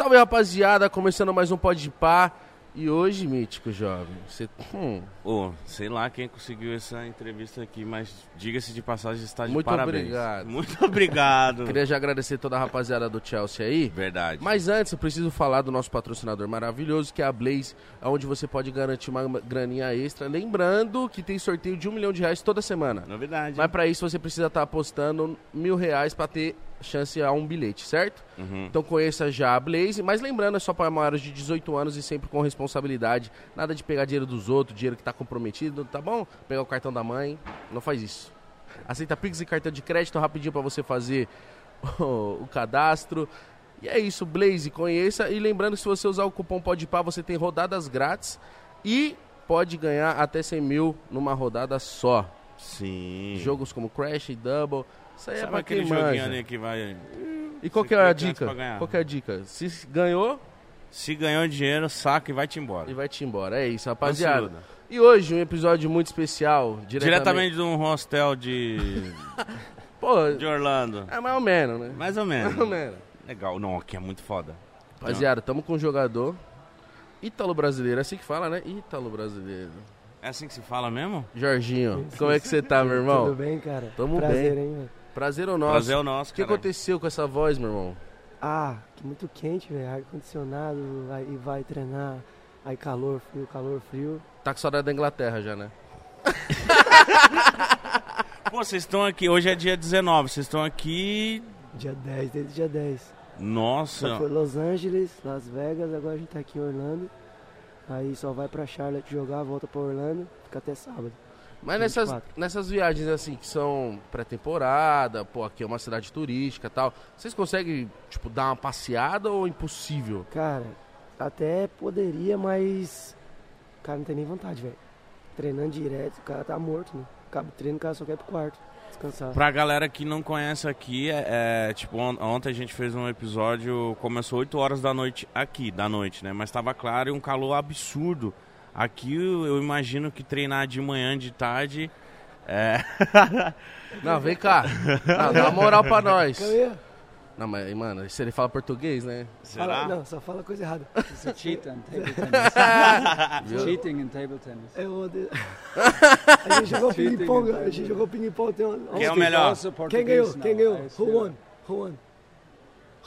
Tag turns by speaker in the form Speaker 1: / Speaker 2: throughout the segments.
Speaker 1: Salve rapaziada, começando mais um Pode Pá. E hoje, mítico jovem, você. Hum,
Speaker 2: Ô, sei lá quem conseguiu essa entrevista aqui, mas diga-se de passagem, está de
Speaker 1: Muito
Speaker 2: parabéns.
Speaker 1: obrigado.
Speaker 2: Muito obrigado.
Speaker 1: queria já agradecer toda a rapaziada do Chelsea aí.
Speaker 2: Verdade.
Speaker 1: Mas antes, eu preciso falar do nosso patrocinador maravilhoso, que é a Blaze, onde você pode garantir uma graninha extra. Lembrando que tem sorteio de um milhão de reais toda semana.
Speaker 2: Novidade.
Speaker 1: Mas pra isso você precisa estar apostando mil reais pra ter chance a um bilhete, certo?
Speaker 2: Uhum.
Speaker 1: Então conheça já a Blaze, mas lembrando, é só para maiores de 18 anos e sempre com responsabilidade. Nada de pegar dinheiro dos outros, dinheiro que tá comprometido, tá bom? Pegar o cartão da mãe, não faz isso. Aceita Pix e cartão de crédito rapidinho para você fazer o, o cadastro. E é isso, Blaze, conheça. E lembrando se você usar o cupom PODPAR, você tem rodadas grátis e pode ganhar até 100 mil numa rodada só.
Speaker 2: Sim.
Speaker 1: Jogos como Crash e Double. Isso aí é pra quem
Speaker 2: aquele joguinho
Speaker 1: manja.
Speaker 2: ali que vai...
Speaker 1: E qual que é a dica? Qual que é a dica? Se ganhou,
Speaker 2: Se ganhou dinheiro, saca e vai-te embora.
Speaker 1: e vai te embora. É isso,
Speaker 2: Não se
Speaker 1: rapaziada.
Speaker 2: iluda.
Speaker 1: E hoje um episódio muito especial. Diretamente.
Speaker 2: Diretamente de um hostel de,
Speaker 1: Pô,
Speaker 2: de Orlando.
Speaker 1: é mais ou menos, né?
Speaker 2: Mais ou menos.
Speaker 1: Mais ou menos.
Speaker 2: Legal. Não, aqui é muito foda.
Speaker 1: Rapaziada, tamo com um jogador ítalo brasileiro. É assim que fala, né? Ítalo brasileiro.
Speaker 2: É assim que se fala mesmo?
Speaker 1: Jorginho, como é que você tá, meu irmão?
Speaker 3: Tudo bem, cara?
Speaker 1: Tamo
Speaker 3: Prazer,
Speaker 1: bem.
Speaker 3: hein, velho?
Speaker 1: Prazer ou nosso?
Speaker 2: Prazer é o nosso,
Speaker 1: O que
Speaker 2: cara.
Speaker 1: aconteceu com essa voz, meu irmão?
Speaker 3: Ah, que muito quente, velho. Ar-condicionado, aí vai treinar, aí calor, frio, calor, frio.
Speaker 1: Tá com saudade da Inglaterra já, né?
Speaker 2: Pô, vocês estão aqui... Hoje é dia 19. Vocês estão aqui...
Speaker 3: Dia 10, desde dia 10.
Speaker 2: Nossa.
Speaker 3: Já foi Los Angeles, Las Vegas, agora a gente tá aqui em Orlando. Aí só vai pra Charlotte jogar, volta pra Orlando, fica até sábado.
Speaker 1: Mas nessas,
Speaker 3: 24.
Speaker 1: nessas viagens assim que são pré-temporada, pô, aqui é uma cidade turística e tal, vocês conseguem, tipo, dar uma passeada ou é impossível?
Speaker 3: Cara, até poderia, mas. Cara, não tem nem vontade, velho. Treinando direto, o cara tá morto, né? Acaba o treino, o cara só quer pro quarto, descansar.
Speaker 2: Pra galera que não conhece aqui, é, é, tipo, on- ontem a gente fez um episódio, começou 8 horas da noite aqui, da noite, né? Mas tava claro e um calor absurdo. Aqui eu, imagino que treinar de manhã, de tarde, é...
Speaker 1: Não, vem cá. Não, dá moral pra nós. Não, mas, mano, se ele fala português, né?
Speaker 3: Fala,
Speaker 2: Será?
Speaker 3: não, só fala coisa errada.
Speaker 4: It's a cheat on table tennis.
Speaker 1: Viu?
Speaker 4: Cheating in table tennis.
Speaker 3: Eu odeio. A gente jogou
Speaker 4: Cheating,
Speaker 3: ping-pong, a gente jogou ping-pong. Tem um...
Speaker 2: Quem é o
Speaker 3: Quem
Speaker 2: melhor?
Speaker 4: Portuguese
Speaker 3: ganhou? Quem ganhou? Who won? Who won?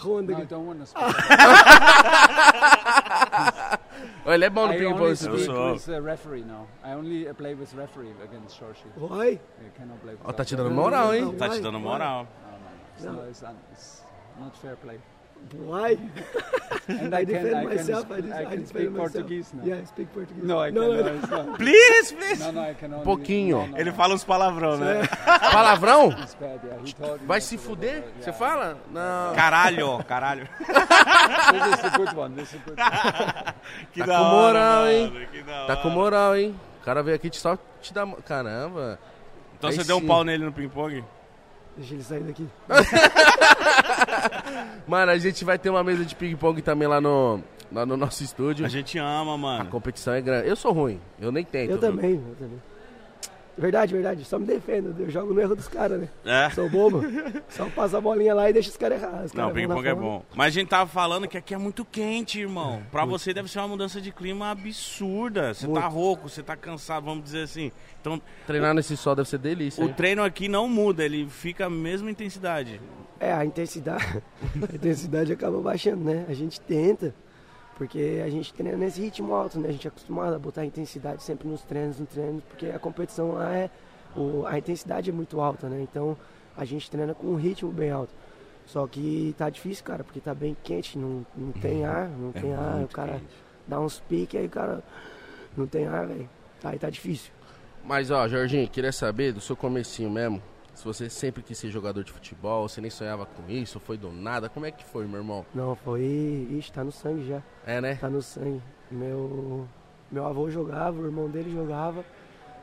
Speaker 3: Who won the
Speaker 4: No, I
Speaker 3: game?
Speaker 4: don't want to
Speaker 1: Ele é bom no ping-pong.
Speaker 2: Eu sou.
Speaker 4: with referee now. I only play with referee against Shorshi.
Speaker 3: Why?
Speaker 4: I cannot play with
Speaker 1: Ó, tá te dando moral, hein?
Speaker 2: Tá te dando moral.
Speaker 4: No, no, it's, un- it's not fair play.
Speaker 3: Why?
Speaker 4: And
Speaker 3: I
Speaker 4: I can,
Speaker 3: defend
Speaker 4: I can,
Speaker 3: myself.
Speaker 4: sp-
Speaker 3: I, just,
Speaker 4: I
Speaker 3: I
Speaker 4: can
Speaker 3: defend
Speaker 4: speak
Speaker 3: myself.
Speaker 4: Portuguese now.
Speaker 3: Yeah, I speak Portuguese.
Speaker 4: No, I
Speaker 3: no, no,
Speaker 4: not.
Speaker 2: Please, please!
Speaker 4: No, no, I can only.
Speaker 1: Pouquinho.
Speaker 4: No, no,
Speaker 2: Ele
Speaker 4: no.
Speaker 2: fala uns palavrão, né?
Speaker 1: Palavrão?
Speaker 4: Told me
Speaker 1: Vai se fuder? Você
Speaker 4: Yeah.
Speaker 1: fala? Não.
Speaker 2: Caralho, caralho.
Speaker 4: This is a good one. This is a good one.
Speaker 2: Que
Speaker 1: Tá
Speaker 2: da
Speaker 1: com
Speaker 2: hora,
Speaker 1: moral, hein?
Speaker 2: mano, que da
Speaker 1: Tá com moral, hein? O cara veio aqui te só te dar. Caramba.
Speaker 2: Então
Speaker 1: Aí
Speaker 2: você deu um
Speaker 1: sim.
Speaker 2: pau nele no ping-pong?
Speaker 3: Deixa ele sair daqui.
Speaker 1: Mano, a gente vai ter uma mesa de ping-pong também lá no, lá no nosso estúdio.
Speaker 2: A gente ama,
Speaker 1: A
Speaker 2: mano.
Speaker 1: competição é grande. Eu sou ruim, eu nem tento.
Speaker 3: Eu
Speaker 1: viu?
Speaker 3: também, eu também. Verdade, verdade. Só me defendo. Eu jogo no erro dos caras, né?
Speaker 2: É.
Speaker 3: Sou bobo. Só passa a bolinha lá e deixa os caras errar. Os
Speaker 2: Não, ping-pong é bom. Mas a gente tava falando que aqui é muito quente, irmão. Pra você deve ser uma mudança de clima absurda. Você tá
Speaker 1: Muito.
Speaker 2: rouco, você tá cansado, vamos dizer assim. Então,
Speaker 1: Treinar nesse sol deve ser delícia.
Speaker 2: o
Speaker 1: hein?
Speaker 2: treino aqui não muda, ele fica a mesma intensidade.
Speaker 3: É, a intensidade. A intensidade acaba baixando, né? A gente tenta. Porque a gente treina nesse ritmo alto, né? A gente é acostumado a botar intensidade sempre nos treinos, nos treinos, porque a competição lá é. o- a intensidade é muito alta, né? Então a gente treina com um ritmo bem alto. Só que tá difícil, cara, porque tá bem quente, não, não tem ar, não
Speaker 2: É
Speaker 3: tem ar, o cara
Speaker 2: quente.
Speaker 3: dá uns piques, aí o cara não tem ar, velho. Aí tá difícil.
Speaker 1: Mas ó, Jorginho, queria saber do seu comecinho mesmo. Se você sempre quis ser jogador de futebol, você nem sonhava com isso, foi do nada. Como é que foi, meu irmão?
Speaker 3: Não, foi. Ixi, tá no sangue já.
Speaker 1: É, né?
Speaker 3: Tá no sangue. Meu, meu avô jogava, o irmão dele jogava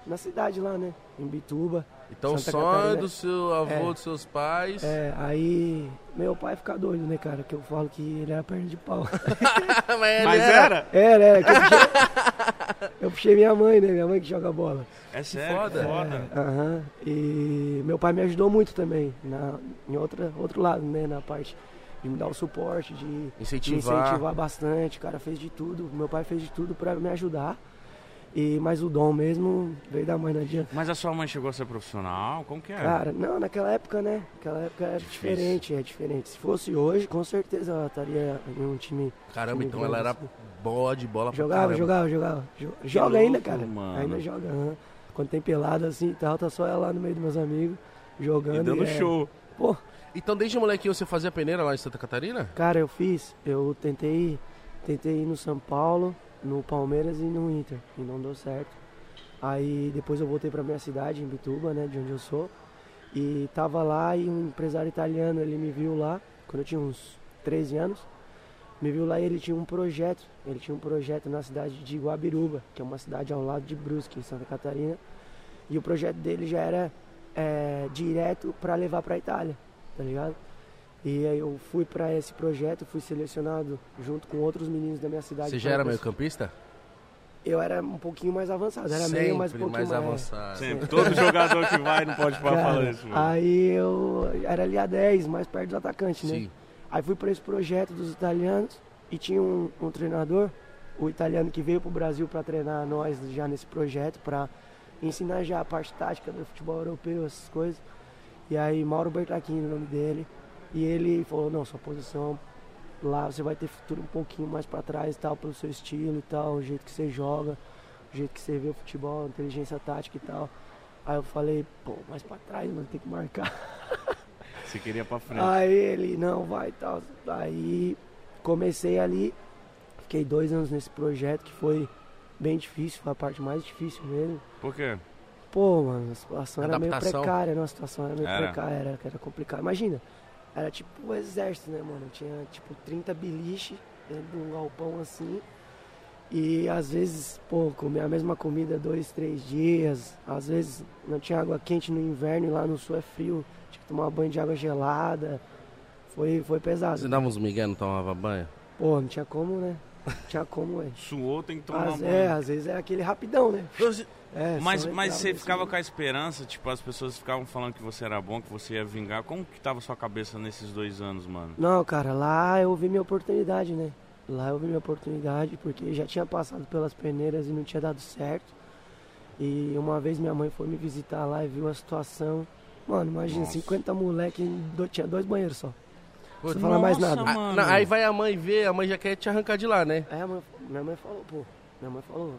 Speaker 3: na cidade lá, né? Em Bituba.
Speaker 1: Então
Speaker 3: Santa
Speaker 1: sonho
Speaker 3: Catarina.
Speaker 1: do seu avô,
Speaker 3: É.
Speaker 1: dos seus pais.
Speaker 3: É, aí meu pai fica doido, né, cara? Que eu falo que ele era perna de pau.
Speaker 1: Mas ele
Speaker 2: Mas era?
Speaker 3: Era, era. Que eu, puxei, eu puxei minha mãe, né? Minha mãe que joga bola.
Speaker 2: É sério,
Speaker 1: foda.
Speaker 2: foda.
Speaker 3: É, Aham. E meu pai me ajudou muito também, na, em outra, outro lado, né? Na parte de me dar o suporte, de me
Speaker 1: Incentivar.
Speaker 3: incentivar bastante. O cara fez de tudo, meu pai fez de tudo pra me ajudar. E, mas o dom mesmo veio da mãe, não adianta.
Speaker 2: Mas a sua mãe chegou a ser profissional? Como que é?
Speaker 3: Cara, não, naquela época, né? Naquela época era
Speaker 2: Difícil.
Speaker 3: diferente, é diferente. Se fosse hoje, com certeza ela estaria em um time.
Speaker 1: Caramba,
Speaker 3: time
Speaker 1: então
Speaker 3: grande,
Speaker 1: ela era
Speaker 3: assim.
Speaker 1: boa de bola pra
Speaker 3: Jogava,
Speaker 1: caramba.
Speaker 3: jogava, jogava. Jo- Joga ainda,
Speaker 2: louco,
Speaker 3: cara.
Speaker 2: mano.
Speaker 3: Ainda joga. Quando tem pelada assim e tal, tá só ela lá no meio dos meus amigos, jogando.
Speaker 2: E dando
Speaker 3: é-
Speaker 2: show.
Speaker 3: Pô,
Speaker 1: Então desde molequinho você fazia peneira lá em Santa Catarina?
Speaker 3: cara, eu fiz. Eu tentei, tentei ir no São Paulo, no Palmeiras e no Inter. E não deu certo. Aí depois eu voltei pra minha cidade, em Bituba, né? De onde eu sou. E tava lá e um empresário italiano, ele me viu lá, quando eu tinha uns 13 anos. Me viu lá e ele tinha um projeto. Ele tinha um projeto na cidade de Guabiruba, que é uma cidade ao lado de Brusque, em Santa Catarina. E o projeto dele já era é, direto para levar para Itália, tá ligado? E aí eu fui para esse projeto, fui selecionado junto com outros meninos da minha cidade.
Speaker 1: Você já era
Speaker 3: cons-
Speaker 1: meio campista?
Speaker 3: Eu era um pouquinho mais avançado, era meio mais um
Speaker 1: Sempre
Speaker 3: pouquinho
Speaker 1: mais
Speaker 3: mais,
Speaker 1: avançado.
Speaker 2: Sempre. Todo jogador que vai não pode falar
Speaker 3: Cara,
Speaker 2: isso, mano.
Speaker 3: Aí eu era ali a 10, mais perto do atacante, né?
Speaker 1: Sim.
Speaker 3: Aí fui para esse projeto dos italianos e tinha um, um treinador, o italiano que veio pro Brasil para treinar nós já nesse projeto, para ensinar já a parte tática do futebol europeu, essas coisas. E aí Mauro Bertacchini, o nome dele, e ele falou, não, sua posição lá você vai ter futuro um pouquinho mais para trás e tal, pelo seu estilo e tal, o jeito que você joga, o jeito que você vê o futebol, a inteligência tática e tal. Aí eu falei, pô, mais para trás, mano, tem que marcar.
Speaker 2: Você queria pra frente.
Speaker 3: Aí ele, não, vai e tal. Aí comecei ali, fiquei dois anos nesse projeto que foi bem difícil, foi a parte mais difícil mesmo.
Speaker 2: Por quê?
Speaker 3: Pô, mano, a situação era meio
Speaker 1: Adaptação.
Speaker 3: precária, não, a situação era meio
Speaker 2: Era.
Speaker 3: precária, era, era complicado. Imagina, era tipo o exército, né, mano? Tinha tipo 30 beliche dentro de um galpão assim. E às vezes, pô, comer a mesma comida dois, três dias. Às vezes não tinha água quente no inverno e lá no sul é frio. Tinha que tomar banho de água gelada. Foi, foi pesado.
Speaker 1: Você dava uns migué, não tomava banho?
Speaker 3: Pô, não tinha como, né? Tinha como, velho.
Speaker 2: Suou, tem que tomar
Speaker 3: Às,
Speaker 2: banho.
Speaker 3: é, às vezes é aquele rapidão, né? É,
Speaker 2: Mas, mas você ficava com a esperança, tipo, as pessoas ficavam falando que você era bom, que você ia vingar. Como que tava a sua cabeça nesses dois anos, mano?
Speaker 3: Não, cara, lá eu vi minha oportunidade, né? Lá eu vi minha oportunidade porque já tinha passado pelas peneiras e não tinha dado certo. E uma vez minha mãe foi me visitar lá e viu a situação. Mano, imagina,
Speaker 2: Nossa.
Speaker 3: 50 moleque, tinha dois banheiros só.
Speaker 1: Putz,
Speaker 3: Não fala mais nada.
Speaker 2: Mano.
Speaker 1: não, aí vai a mãe ver, a mãe já quer te arrancar de lá, né?
Speaker 3: Aí a mãe- minha mãe falou, pô, minha mãe falou,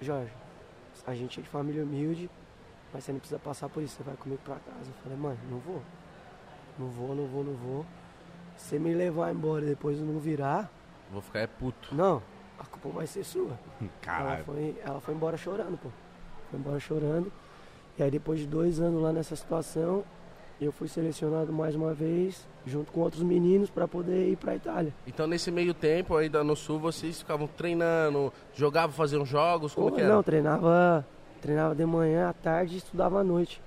Speaker 3: Jorge, a gente é de família humilde, mas você não precisa passar por isso, você vai comigo pra casa. Eu falei, mãe, não vou. Não vou, não vou, não vou. Se você me levar embora e depois eu não virar,
Speaker 1: Vou ficar é puto.
Speaker 3: não, a culpa vai ser sua. Ela
Speaker 2: Caralho.
Speaker 3: foi, ela foi embora chorando, pô. Foi embora chorando. E aí depois de dois anos lá nessa situação, eu fui selecionado mais uma vez, junto com outros meninos, pra poder ir pra Itália.
Speaker 1: Então nesse meio tempo, ainda no sul, vocês ficavam treinando, jogavam, faziam jogos, como
Speaker 3: Pô,
Speaker 1: que era?
Speaker 3: Não, treinava, treinava de manhã, à tarde e estudava à noite.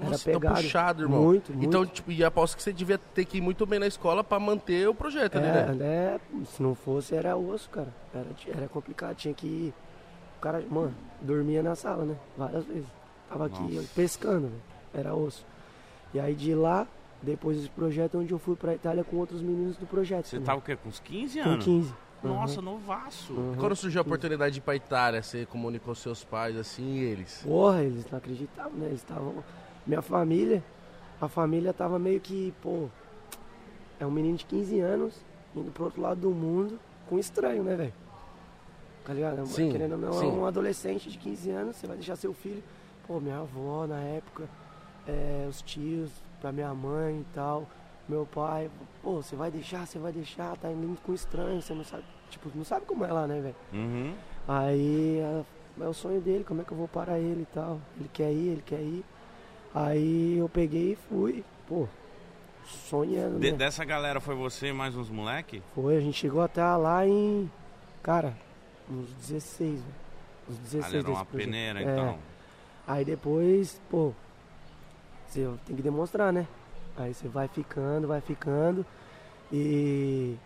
Speaker 3: era
Speaker 1: Nossa, então
Speaker 3: pegado.
Speaker 1: puxado, irmão.
Speaker 3: Muito, muito.
Speaker 1: Então, tipo, e aposto que você devia ter que ir muito bem na escola pra manter o projeto ali,
Speaker 3: É,
Speaker 1: né?
Speaker 3: né? Se não fosse, era osso, cara. Era, era complicado, tinha que ir. O cara, mano, dormia na sala, né? Várias vezes. Tava aqui
Speaker 2: Nossa.
Speaker 3: pescando. Era osso. E aí de lá, depois desse projeto, onde eu fui pra Itália com outros meninos do projeto.
Speaker 2: Você
Speaker 3: também.
Speaker 2: tava o quê? Com uns 15
Speaker 3: com
Speaker 2: anos?
Speaker 3: 15.
Speaker 2: Nossa,
Speaker 3: Uhum.
Speaker 2: novaço.
Speaker 3: Uhum.
Speaker 1: Quando surgiu a oportunidade de ir pra Itália, você comunicou seus pais assim e eles?
Speaker 3: Porra, eles não acreditavam, né? Eles estavam. Minha família, a família tava meio que, pô. É um menino de 15 anos indo pro outro lado do mundo com estranho, né, velho? Tá ligado?
Speaker 1: Sim,
Speaker 3: Querendo ou não,
Speaker 1: sim.
Speaker 3: é um adolescente de 15 anos, você vai deixar seu filho. Pô, minha avó na época, é, os tios, pra minha mãe e tal, meu pai. Pô, você vai deixar, você vai deixar, tá indo com estranho, você não sabe. Tipo, não sabe como é lá, né, velho?
Speaker 2: Uhum.
Speaker 3: Aí a- é o sonho dele, como é que eu vou parar ele e tal. Ele quer ir, ele quer ir. Aí eu peguei e fui, pô, sonhando,
Speaker 2: De-
Speaker 3: né?
Speaker 2: dessa galera foi você e mais uns moleque?
Speaker 3: Foi, a gente chegou até lá em, cara, uns 16, velho. Uns
Speaker 2: Ah,
Speaker 3: 16
Speaker 2: era uma
Speaker 3: projeto.
Speaker 2: peneira,
Speaker 3: É.
Speaker 2: então.
Speaker 3: Aí depois, pô, você tem que demonstrar, né? Aí você vai ficando, vai ficando. E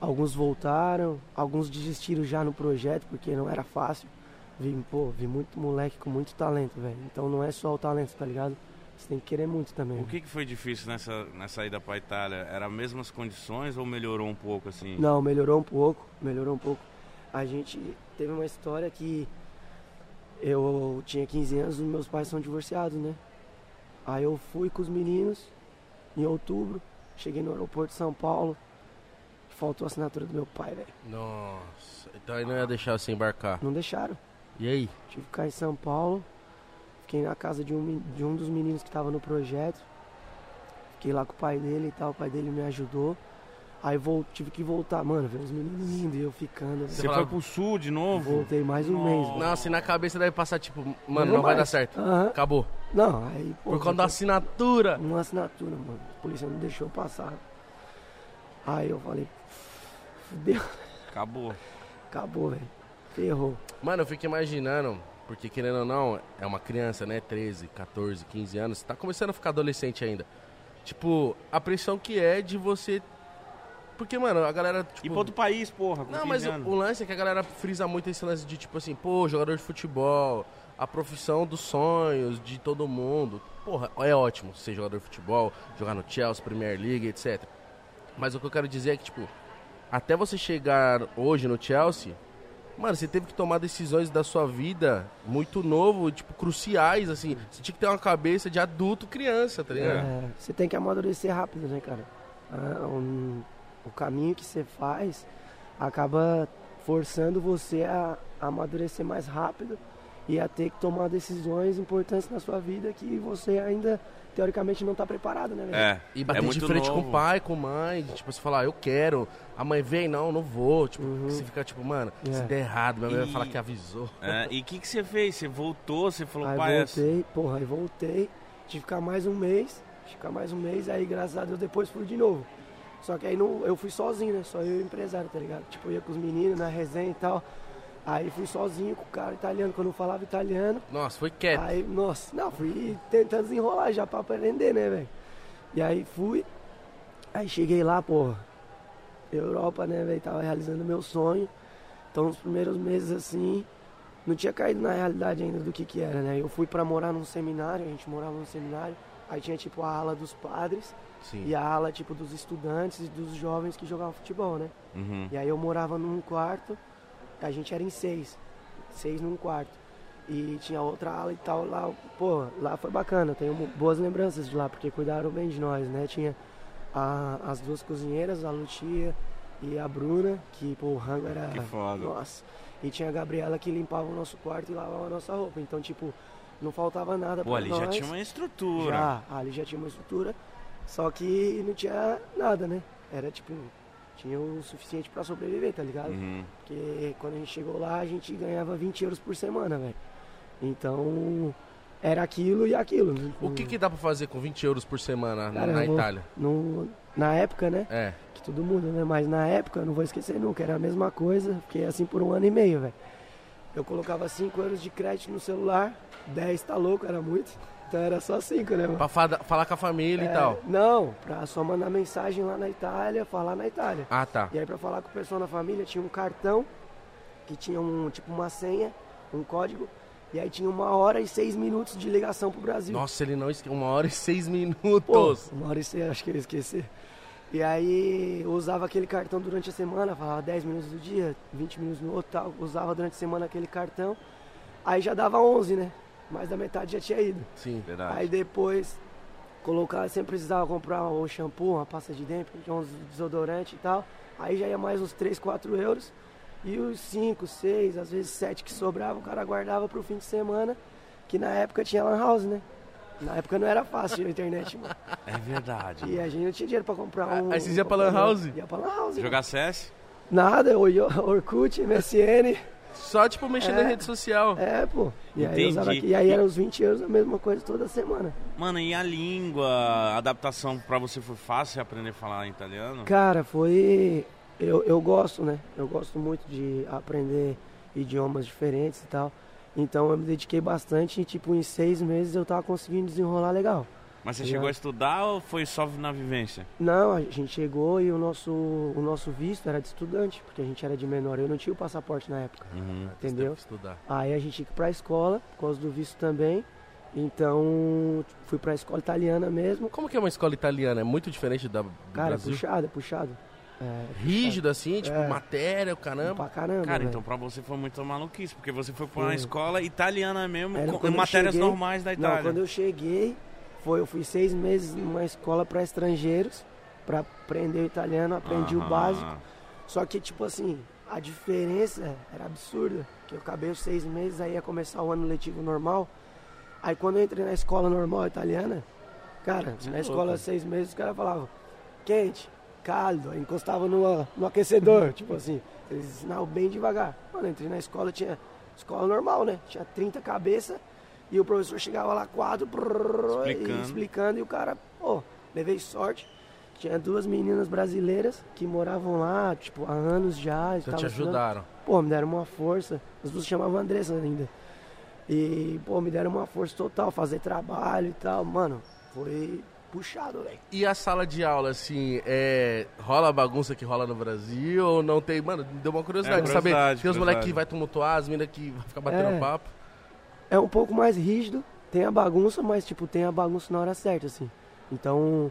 Speaker 3: alguns voltaram, alguns desistiram já no projeto, porque não era fácil. Vi, pô, vi muito moleque com muito talento, velho. Então não é só o talento, tá ligado? Você tem que querer muito também.
Speaker 2: O que, que foi difícil nessa, nessa ida pra Itália? Era as mesmas condições ou melhorou um pouco assim?
Speaker 3: Não, melhorou um pouco, melhorou um pouco. A gente teve uma história que eu tinha 15 anos e meus pais são divorciados, né? Aí eu fui com os meninos em outubro, cheguei no aeroporto de São Paulo, faltou a assinatura do meu pai, velho.
Speaker 1: Nossa, então aí não ia deixar você embarcar.
Speaker 3: Não deixaram.
Speaker 1: E aí?
Speaker 3: Tive que ficar em São Paulo, fiquei na casa de um, de um dos meninos que estava no projeto. Fiquei lá com o pai dele e tal, o pai dele me ajudou. Aí vol- tive que voltar, mano, ver os meninos indo e eu ficando.
Speaker 2: Você
Speaker 1: falava-
Speaker 2: foi pro sul de novo?
Speaker 3: Voltei mais um mês, velho.
Speaker 1: Nossa, e na cabeça deve passar tipo, mano,
Speaker 3: vou
Speaker 1: não vai dar certo.
Speaker 3: Aham.
Speaker 1: Acabou.
Speaker 3: Não, aí, pô.
Speaker 1: Por conta da assinatura.
Speaker 3: Uma assinatura, mano. A polícia não deixou passar. Aí eu falei, fudeu,
Speaker 2: Acabou.
Speaker 3: acabou, velho. Ferrou.
Speaker 1: Mano, eu fico imaginando, porque querendo ou não, é uma criança, né? 13, 14, 15 anos, tá começando a ficar adolescente ainda. Tipo, a pressão que é de você. Porque, mano, a galera. Tipo,
Speaker 2: E pra outro país, porra,
Speaker 1: Não,
Speaker 2: 15
Speaker 1: mas o, o lance é que a galera frisa muito esse lance de tipo assim, pô, jogador de futebol, a profissão dos sonhos de todo mundo. Porra, é ótimo ser jogador de futebol, jogar no Chelsea, Premier League, etc. Mas o que eu quero dizer é que, tipo, até você chegar hoje no Chelsea, mano, você teve que tomar decisões da sua vida muito novo, tipo, cruciais, assim. Você tinha que ter uma cabeça de adulto criança, tá ligado?
Speaker 3: É, você tem que amadurecer rápido, né, cara? Ah, um- o caminho que você faz acaba forçando você a amadurecer mais rápido e a ter que tomar decisões importantes na sua vida que você ainda teoricamente não tá preparado, né? velho?
Speaker 2: É,
Speaker 1: E
Speaker 2: é
Speaker 1: bater de
Speaker 2: muito
Speaker 1: frente com
Speaker 2: novo.
Speaker 1: o pai, com a mãe, de, tipo, você falar, eu quero, a mãe vem, não, não vou, tipo,
Speaker 3: Uhum.
Speaker 1: você fica tipo, mano, se
Speaker 3: É.
Speaker 1: der errado, minha mãe vai
Speaker 2: E-
Speaker 1: falar que avisou.
Speaker 2: É, e o que, que você fez? Você voltou, você falou,
Speaker 3: Aí
Speaker 2: pai, é
Speaker 3: voltei, porra, aí voltei, tive que ficar mais um mês, ficar mais um mês, aí graças a Deus depois fui de novo. Só que aí não, eu fui sozinho, né? Só eu e o empresário, tá ligado? Tipo, eu ia com os meninos na resenha e tal. Aí fui sozinho com o cara italiano, quando eu falava italiano.
Speaker 1: Nossa, foi quieto.
Speaker 3: Aí, nossa, não, fui tentando desenrolar já pra aprender, né, velho? E aí fui, aí cheguei lá, porra, Europa, né, velho? Tava realizando meu sonho. Então, nos primeiros meses, assim, não tinha caído na realidade ainda do que que era, né? Eu fui pra morar num seminário, a gente morava num seminário. Aí tinha, tipo, a ala dos padres
Speaker 1: Sim.
Speaker 3: e a ala, tipo, dos estudantes e dos jovens que jogavam futebol, né?
Speaker 2: Uhum.
Speaker 3: E aí eu morava num quarto, a gente era em seis, seis num quarto. E tinha outra ala e tal lá, pô, lá foi bacana, tenho boas lembranças de lá, porque cuidaram bem de nós, né? Tinha a- as duas cozinheiras, a Lucia e a Bruna, que, pô, o rango era...
Speaker 2: Que foda.
Speaker 3: Nossa. E tinha a Gabriela que limpava o nosso quarto e lavava a nossa roupa. Então, tipo, não faltava nada
Speaker 2: Pô,
Speaker 3: pra
Speaker 2: ali
Speaker 3: nós.
Speaker 2: já tinha uma estrutura.
Speaker 3: Já, ali já tinha uma estrutura, só que não tinha nada, né? Era tipo, tinha o suficiente pra sobreviver, tá ligado?
Speaker 2: Uhum.
Speaker 3: Porque quando a gente chegou lá, a gente ganhava 20 euros por semana, velho. Então, era aquilo e aquilo.
Speaker 1: O que que dá pra fazer com 20 euros por semana na-
Speaker 3: Cara,
Speaker 1: na Itália?
Speaker 3: No, na época, né?
Speaker 1: É.
Speaker 3: Que todo mundo, né? Mas na época, não vou esquecer nunca, era a mesma coisa. Fiquei assim por um ano e meio, velho. Eu colocava 5 euros de crédito no celular, 10 tá louco, era muito. Então era só 5, né, mano?
Speaker 1: Pra falar com a família
Speaker 3: É,
Speaker 1: e tal.
Speaker 3: Não, pra só mandar mensagem lá na Itália, falar na Itália.
Speaker 1: Ah, tá.
Speaker 3: E aí pra falar com o pessoal na família tinha um cartão que tinha um tipo uma senha, um código, e aí tinha uma hora e seis minutos de ligação pro Brasil.
Speaker 1: Nossa, ele não esque... Uma hora e seis
Speaker 3: Pô,
Speaker 1: minutos.
Speaker 3: uma hora e seis, acho que eu ia esquecer. E aí eu usava aquele cartão durante a semana, falava 10 minutos do dia, 20 minutos no outro, tal. usava durante a semana aquele cartão. Aí já dava 11, né? Mais da metade já tinha ido.
Speaker 1: Sim.
Speaker 2: Verdade.
Speaker 3: Aí depois colocar, sempre precisava comprar um shampoo, uma pasta de dente, uns desodorante e tal. Aí já ia mais uns 3, 4 euros. E os 5, 6, às vezes 7 que sobrava, o cara guardava pro fim de semana, que na época tinha lan house, né? Na época não era fácil a internet, mano.
Speaker 2: É verdade.
Speaker 3: E a gente não tinha dinheiro pra comprar um.
Speaker 1: Aí vocês iam pra lan house?
Speaker 3: Ia pra lan house. mano.
Speaker 2: Jogar CS?
Speaker 3: Nada, o Orkut, MSN.
Speaker 1: Só, tipo, mexendo
Speaker 3: É.
Speaker 1: em rede social.
Speaker 3: É, pô. E aí, usava e aí eram os 20 euros, a mesma coisa toda semana.
Speaker 2: Mano, e a língua, a adaptação pra você foi fácil aprender a falar italiano?
Speaker 3: Cara, foi. Eu, eu gosto, né? Eu gosto muito de aprender idiomas diferentes e tal. Então eu me dediquei bastante e, tipo, em seis meses eu tava conseguindo desenrolar legal.
Speaker 2: Mas você
Speaker 3: Tá
Speaker 2: chegou a estudar ou foi só na vivência?
Speaker 3: Não, a gente chegou e o nosso, o nosso visto era de estudante, porque a gente era de menor. Eu não tinha o passaporte na época,
Speaker 2: Uhum.
Speaker 3: entendeu?
Speaker 1: Estudar.
Speaker 3: Aí a gente ia pra escola, por causa do visto também. Então, fui pra escola italiana mesmo.
Speaker 1: Como que é uma escola italiana? É muito diferente da do
Speaker 3: Cara, é
Speaker 1: Brasil?
Speaker 3: puxado, é puxado. É,
Speaker 1: Rígido assim, tipo,
Speaker 3: É.
Speaker 1: matéria, o caramba.
Speaker 3: pra caramba.
Speaker 2: Cara,
Speaker 3: velho.
Speaker 2: então pra você foi muito maluquice, porque você foi pra uma escola italiana mesmo,
Speaker 3: Era
Speaker 2: com matérias
Speaker 3: cheguei-
Speaker 2: normais da Itália.
Speaker 3: Não, quando eu cheguei, foi, eu fui seis meses numa escola para estrangeiros, para aprender o italiano, aprendi o
Speaker 2: Aham.
Speaker 3: básico. Só que, tipo assim, a diferença era absurda. Que eu acabei os seis meses, aí ia começar o ano letivo normal. Aí quando eu entrei na escola normal italiana, cara,
Speaker 2: Você é
Speaker 3: na
Speaker 2: louco.
Speaker 3: escola seis meses, os caras falavam quente, caldo, encostava no, no aquecedor, tipo assim, eles ensinavam bem devagar. Mano, eu entrei na escola, tinha escola normal, né? Tinha 30 cabeças e o professor chegava lá quadro, brrr,
Speaker 2: Explicando.
Speaker 3: E explicando, e o cara, pô, levei sorte. Tinha duas meninas brasileiras que moravam lá, tipo, há anos já.
Speaker 1: Então
Speaker 3: estavam
Speaker 1: te
Speaker 3: estudando.
Speaker 1: ajudaram.
Speaker 3: Pô, me deram uma força. As duas chamavam Andressa ainda. E, pô, me deram uma força total, fazer trabalho e tal. Mano, foi puxado, velho.
Speaker 1: E a sala de aula, assim, é... rola a bagunça que rola no Brasil ou não tem? Mano, me deu uma curiosidade
Speaker 2: É,
Speaker 1: de saber.
Speaker 2: curiosidade,
Speaker 1: Tem os moleques
Speaker 2: curiosidade.
Speaker 1: que vai tumultuar, as minas que vai ficar batendo
Speaker 3: É.
Speaker 1: papo.
Speaker 3: É um pouco mais rígido, tem a bagunça, mas, tipo, tem a bagunça na hora certa, assim. Então,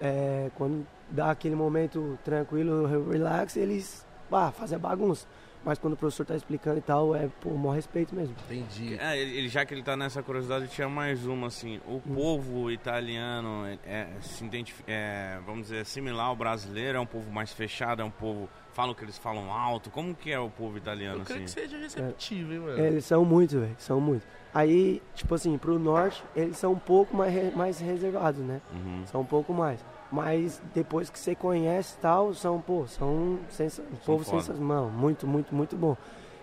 Speaker 3: é, quando dá aquele momento tranquilo, relax, eles, ah, fazem a bagunça. Mas quando o professor tá explicando e tal, é, pô, maior respeito mesmo.
Speaker 1: Entendi.
Speaker 2: É, ele, já que ele tá nessa curiosidade, tinha mais uma, assim. O
Speaker 3: Hum.
Speaker 2: povo italiano é, é, se identifi- é, vamos dizer, similar ao brasileiro, é um povo mais fechado, é um povo. Falam que eles falam alto. Como que é o povo italiano,
Speaker 1: Eu creio
Speaker 2: assim?
Speaker 1: que seja receptivo, hein, mano?
Speaker 3: É, eles são muito, velho, são muito. Aí, tipo assim, pro norte, eles são um pouco mais, mais reservados, né?
Speaker 2: Uhum.
Speaker 3: São um pouco mais. Mas depois que você conhece e tal, são, pô, são sensa um povo sensacional. Muito, muito, muito bom.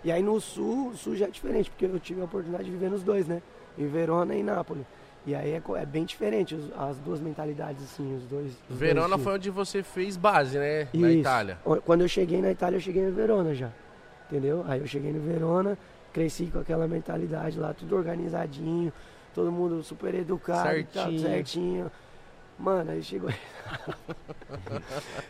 Speaker 3: E aí no sul, o sul já é diferente, porque eu tive a oportunidade de viver nos dois, né? Em Verona e Nápoles. E aí é, é bem diferente os- as duas mentalidades, assim, os dois. os dois
Speaker 1: Verona
Speaker 3: estilos.
Speaker 1: foi onde você fez base, né? Na
Speaker 3: Isso.
Speaker 1: Itália.
Speaker 3: O- Quando eu cheguei na Itália, eu cheguei em Verona já. Entendeu? Aí eu cheguei no Verona, cresci com aquela mentalidade lá, tudo organizadinho, todo mundo super educado, e tal,
Speaker 1: Certinho.
Speaker 3: Mano, aí chegou.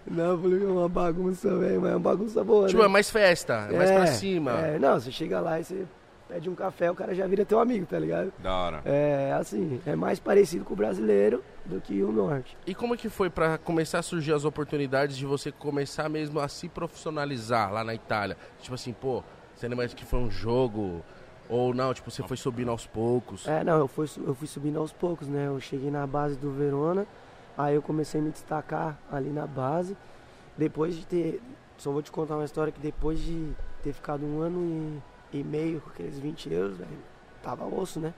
Speaker 3: não, falei que é uma bagunça, velho, mas é uma bagunça boa,
Speaker 1: Tipo, é
Speaker 3: né?
Speaker 1: mais festa, é mais pra cima.
Speaker 3: É, não, você chega lá e você pede um café, o cara já vira teu amigo, tá ligado?
Speaker 2: Da hora.
Speaker 3: É assim, é mais parecido com o brasileiro do que o norte.
Speaker 1: E como é que foi pra começar a surgir as oportunidades de você começar mesmo a se profissionalizar lá na Itália? Tipo assim, pô, você lembra que foi um jogo? Ou não, tipo, você foi subindo aos poucos?
Speaker 3: É, não, eu fui, eu fui subindo aos poucos, né? Eu cheguei na base do Verona, aí eu comecei a me destacar ali na base. Depois de ter. Só vou te contar uma história que depois de ter ficado um ano e, e meio com aqueles 20 euros, velho, tava osso, né?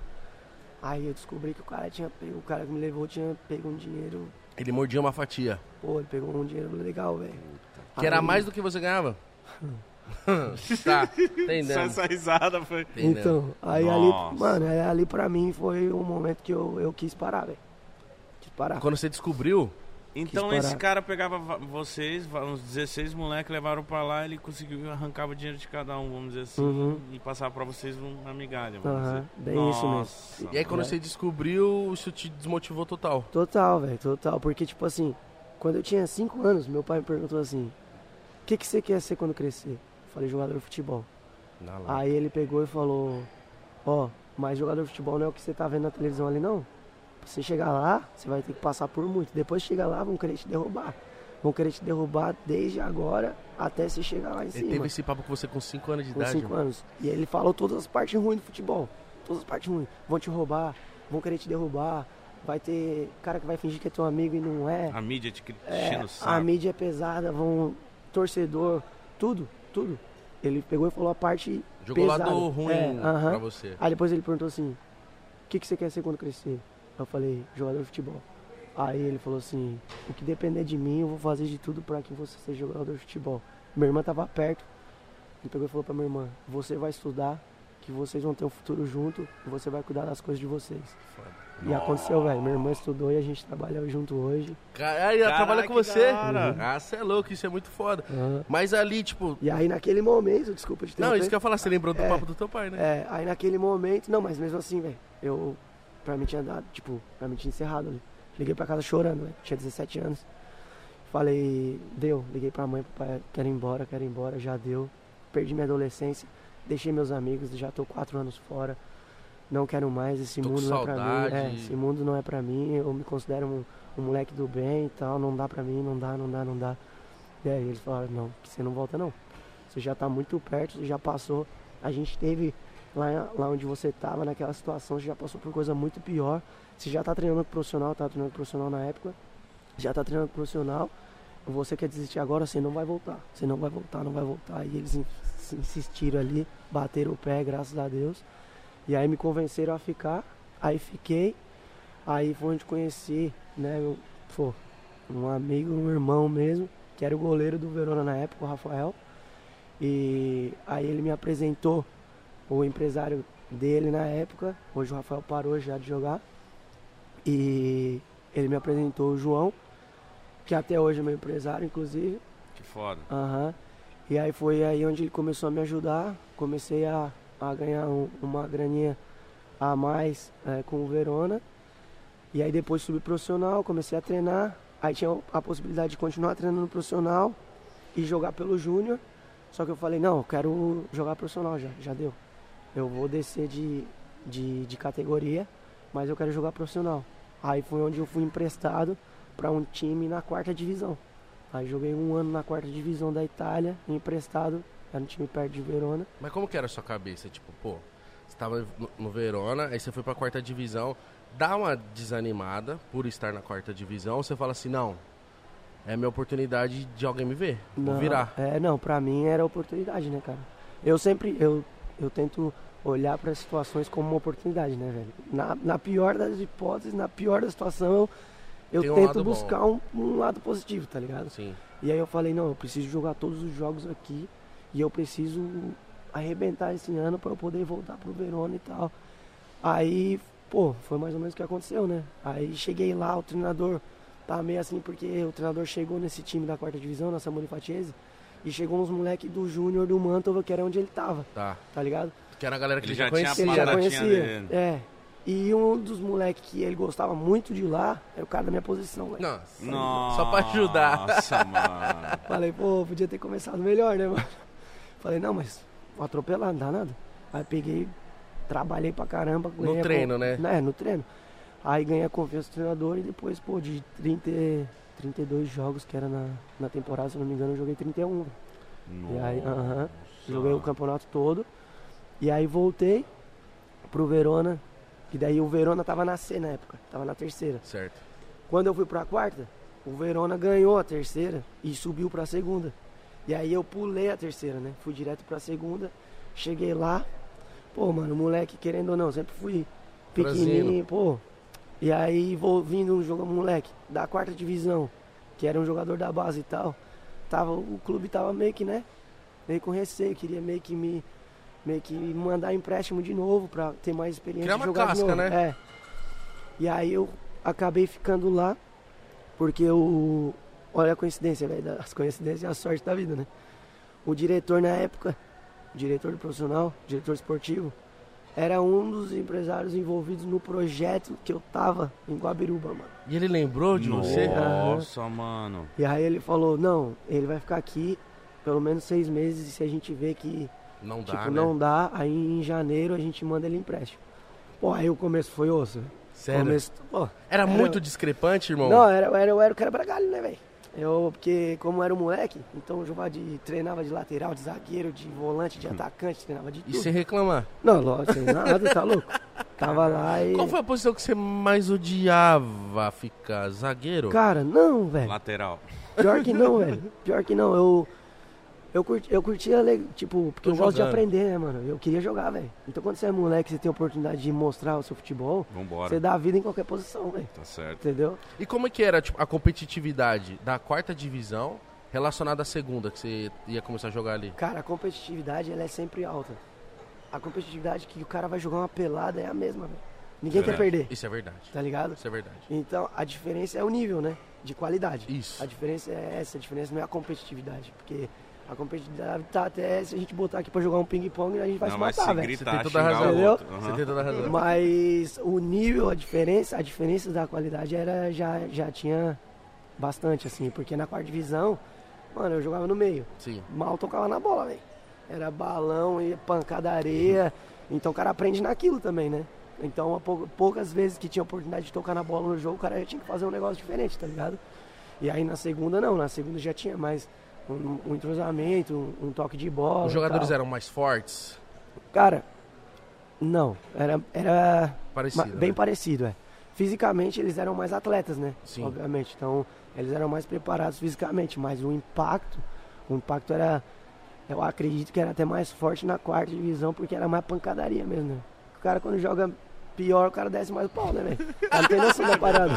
Speaker 3: Aí eu descobri que o cara tinha pego, o cara que me levou tinha pego um dinheiro.
Speaker 1: Ele mordia uma fatia.
Speaker 3: Pô, ele pegou um dinheiro legal, velho.
Speaker 1: Que era
Speaker 3: Aí-
Speaker 1: mais do que você ganhava? tá,
Speaker 2: Só
Speaker 1: entendendo.
Speaker 2: essa risada foi.
Speaker 1: entendendo.
Speaker 3: Então, aí
Speaker 2: Nossa.
Speaker 3: ali, mano, aí ali pra mim foi um momento que eu, eu quis parar, velho. Quis parar.
Speaker 1: Quando você descobriu,
Speaker 2: Então esse cara pegava va- vocês, uns 16 moleques, levaram pra lá, ele conseguiu arrancar o dinheiro de cada um, vamos dizer assim,
Speaker 3: Uhum.
Speaker 2: e passar pra vocês uma migalha, vamos
Speaker 3: Aham,
Speaker 2: dizer.
Speaker 3: bem isso mesmo.
Speaker 2: Nossa,
Speaker 1: e aí quando
Speaker 3: É.
Speaker 1: você descobriu, isso te desmotivou total.
Speaker 3: Total, velho, total. Porque, tipo assim, quando eu tinha 5 anos, meu pai me perguntou assim: O que, que você quer ser quando crescer? Eu falei: jogador de futebol. Aí ele pegou e falou: Ó, mas jogador de futebol não é o que você tá vendo na televisão ali, não. Pra você chegar lá, você vai ter que passar por muito. Depois de chegar lá, vão querer te derrubar. Vão querer te derrubar desde agora até você chegar lá em
Speaker 1: Ele
Speaker 3: cima.
Speaker 1: teve esse papo com você com 5 anos de
Speaker 3: com
Speaker 1: idade.
Speaker 3: 5 anos. E ele falou todas as partes ruins do futebol. Todas as partes ruins. Vão te roubar, vão querer te derrubar. Vai ter cara que vai fingir que é teu amigo e não é.
Speaker 2: A mídia te
Speaker 3: É, a mídia é pesada, vão. Torcedor, tudo, tudo. Ele pegou e falou a parte.
Speaker 1: Jogou
Speaker 3: pesada.
Speaker 1: lado ruim
Speaker 3: É, aham.
Speaker 1: pra você.
Speaker 3: Aí depois ele perguntou assim: O que, que você quer ser quando crescer? Eu falei: Jogador de futebol. Aí ele falou assim: O que depender de mim, eu vou fazer de tudo pra que você seja jogador de futebol. Minha irmã tava perto. Ele pegou e falou pra minha irmã: Você vai estudar, que vocês vão ter um futuro junto e você vai cuidar das coisas de vocês. E aconteceu, velho. Minha irmã estudou e a gente trabalha junto hoje.
Speaker 1: Cara, aí ela
Speaker 2: Caraca,
Speaker 1: trabalha com você.
Speaker 2: hora.
Speaker 1: Ah, você é louco, isso é muito foda.
Speaker 3: Aham.
Speaker 1: Mas ali, tipo.
Speaker 3: E aí naquele momento, desculpa te
Speaker 1: Não,
Speaker 3: interromper.
Speaker 1: isso que eu ia falar, você lembrou do
Speaker 3: É.
Speaker 1: papo do teu pai, né?
Speaker 3: É, aí naquele momento, não, mas mesmo assim, velho, eu, pra mim tinha dado, tipo, pra mim tinha encerrado ali. Liguei pra casa chorando, velho, tinha 17 anos. Falei, deu, liguei pra mãe, pro pai, quero ir embora, quero ir embora, já deu. Perdi minha adolescência, deixei meus amigos, já tô quatro anos fora. Não quero mais, esse
Speaker 1: Tô
Speaker 3: mundo não é pra mim. É, esse mundo não é pra mim, eu me considero um, um moleque do bem e tal, não dá pra mim, não dá, não dá, não dá. E aí eles falaram, não, você não volta não. Você já tá muito perto, você já passou. A gente teve lá, lá onde você tava, naquela situação, você já passou por coisa muito pior. Você já tá treinando com profissional, tava treinando com profissional na época, já tá treinando com profissional. Você quer desistir agora, você não vai voltar. Você não vai voltar, não vai voltar. E eles in- insistiram ali, bateram o pé, graças a Deus. E aí me convenceram a ficar. Aí fiquei. Aí foi onde conheci, né, meu, pô, um amigo, um irmão mesmo, que era o goleiro do Verona na época, o Rafael. E aí ele me apresentou o empresário dele na época. Hoje o Rafael parou já de jogar. E ele me apresentou o João, que até hoje é meu empresário, inclusive.
Speaker 2: Que foda.
Speaker 3: Aham. E aí foi aí onde ele começou a me ajudar. Comecei a, a ganhar um- uma graninha a mais eh, com o Verona. E aí depois subi profissional, comecei a treinar. Aí tinha a possibilidade de continuar treinando profissional e jogar pelo Júnior. Só que eu falei, não, eu quero jogar profissional já, já deu. Eu vou descer de, de, de categoria, mas eu quero jogar profissional. Aí foi onde eu fui emprestado para um time na quarta divisão. Aí joguei um ano na quarta divisão da Itália, emprestado, era um time perto de Verona.
Speaker 1: Mas como que era a sua cabeça? Tipo, pô, você tava no, no Verona, aí você foi pra quarta divisão, dá uma desanimada por estar na quarta divisão, você fala assim, não, é minha oportunidade de alguém me ver, vou
Speaker 3: Não,
Speaker 1: virar.
Speaker 3: É, não, pra mim era oportunidade, né, cara? Eu sempre, eu, eu tento olhar para situações como uma oportunidade, né, velho? Na, na pior das hipóteses, na pior da situação, eu, eu
Speaker 1: um
Speaker 3: tento buscar um, um lado positivo, tá ligado?
Speaker 1: Sim.
Speaker 3: E aí eu falei, não, eu preciso jogar todos os jogos aqui e eu preciso arrebentar esse ano para eu poder voltar pro Verona e tal. Aí, pô, foi mais ou menos o que aconteceu, né? Aí cheguei lá, o treinador tá meio assim, porque o treinador chegou nesse time da quarta divisão, na Samuri Fatiese, e chegou uns moleques do Júnior do Mantova, que era onde ele tava,
Speaker 1: Tá.
Speaker 3: tá ligado?
Speaker 1: Que era a galera que
Speaker 2: Ele
Speaker 1: ele já,
Speaker 2: já tinha
Speaker 1: conhecia.
Speaker 3: Ele já conhecia.
Speaker 2: dele.
Speaker 3: É. E um dos moleques que ele gostava muito de lá era o cara da minha posição, velho.
Speaker 1: Nossa.
Speaker 2: Nossa,
Speaker 1: Só pra ajudar.
Speaker 2: Nossa, mano.
Speaker 3: Falei, pô, podia ter começado melhor, né, mano? Falei, não, mas vou atropelar, não dá nada. Aí peguei, trabalhei pra caramba.
Speaker 1: No treino,
Speaker 3: con-
Speaker 1: né?
Speaker 3: É, no treino. Aí ganhei a confiança do treinador e depois, pô, de 30, e- 32 jogos que era na, na temporada, se eu não me engano, eu joguei 31. velho. E aí, aham, joguei o campeonato todo. E aí voltei pro Verona, que daí o Verona tava na C na época, tava na terceira.
Speaker 1: Certo.
Speaker 3: Quando eu fui pra quarta, o Verona ganhou a terceira e subiu pra segunda. E aí eu pulei a terceira, né? Fui direto pra segunda. Cheguei lá. Pô, mano, moleque, querendo ou não, sempre fui pequenininho, pô. E aí vou vindo um jogo moleque da quarta divisão, que era um jogador da base e tal. Tava, o clube tava meio que, né? Meio com receio, queria meio que me meio que mandar empréstimo de novo pra ter mais experiência
Speaker 1: Criar
Speaker 3: de
Speaker 1: uma
Speaker 3: jogar de
Speaker 1: casca,
Speaker 3: novo.
Speaker 1: né?
Speaker 3: É. E aí eu acabei ficando lá porque o olha a coincidência, velho, as coincidências e a sorte da vida, né? O diretor na época, o diretor do profissional, diretor esportivo, era um dos empresários envolvidos no projeto que eu tava em Guabiruba, mano.
Speaker 1: E ele lembrou de você?
Speaker 2: Nossa, mano.
Speaker 3: E aí ele falou, não, ele vai ficar aqui pelo menos seis meses e se a gente vê que
Speaker 1: Não dá,
Speaker 3: tipo,
Speaker 1: né?
Speaker 3: não dá, aí em janeiro a gente manda ele empréstimo. Pô, aí o começo foi osso. velho.
Speaker 1: Sério?
Speaker 3: Começo, pô,
Speaker 1: Era
Speaker 3: Era-
Speaker 1: muito discrepante, irmão?
Speaker 3: Não, era, era, eu era o quebra-galho, né, velho? Eu, porque como era um moleque, então eu jogava de, treinava de lateral, de zagueiro, de volante, de atacante, treinava de
Speaker 1: E
Speaker 3: tudo.
Speaker 1: sem reclamar?
Speaker 3: Não, lógico, sem nada, tá louco? Tava lá e...
Speaker 1: Qual foi a posição que você mais odiava ficar? Zagueiro?
Speaker 3: Cara, não, velho.
Speaker 2: Lateral.
Speaker 3: Pior que não, velho. Pior que não, eu... Eu, curti, eu curtia, tipo, porque
Speaker 1: Tô
Speaker 3: eu gosto de
Speaker 1: jogando.
Speaker 3: aprender, né, mano? Eu queria jogar, velho. Então quando você é moleque, você tem a oportunidade de mostrar o seu futebol,
Speaker 2: Vambora.
Speaker 3: você dá a vida em qualquer posição, velho.
Speaker 2: Tá certo.
Speaker 3: Entendeu?
Speaker 1: E como é que era tipo, a competitividade da quarta divisão relacionada à segunda que você ia começar a jogar ali?
Speaker 3: Cara, a competitividade, ela é sempre alta. A competitividade que o cara vai jogar uma pelada é a mesma, velho. Ninguém quer
Speaker 2: Verdade.
Speaker 3: perder,
Speaker 1: Isso é verdade.
Speaker 3: tá ligado?
Speaker 1: Isso é verdade.
Speaker 3: Então, a diferença é o nível, né? De qualidade.
Speaker 1: Isso.
Speaker 3: A diferença é essa, a diferença não é a competitividade. Porque a competitividade tá até se a gente botar aqui pra jogar um ping-pong, a gente vai
Speaker 2: Não,
Speaker 3: se matar, velho.
Speaker 1: Você tem toda a razão.
Speaker 2: o outro.
Speaker 1: Você tem toda a razão.
Speaker 3: Mas o nível, a diferença, a diferença da qualidade era já, já tinha bastante, assim, porque na quarta divisão, mano, eu jogava no meio.
Speaker 1: Sim.
Speaker 3: Mal tocava na bola, velho. Era balão e pancada areia. Então o cara aprende naquilo também, né? Então, poucas vezes que tinha oportunidade de tocar na bola no jogo, o cara já tinha que fazer um negócio diferente, tá ligado? E aí na segunda não, na segunda já tinha mais um, um entrosamento, um, um toque de bola.
Speaker 1: Os jogadores
Speaker 3: tal.
Speaker 1: eram mais fortes?
Speaker 3: Cara, não, era, era
Speaker 1: Parecido.
Speaker 3: Ma- bem
Speaker 1: né?
Speaker 3: parecido, é. Fisicamente eles eram mais atletas, né?
Speaker 1: Sim.
Speaker 3: Obviamente. Então, eles eram mais preparados fisicamente, mas o impacto, o impacto era, eu acredito que era até mais forte na quarta divisão, porque era mais pancadaria mesmo, né? O cara quando joga pior, o cara desce mais o pau, né, velho? Não tem noção da parada,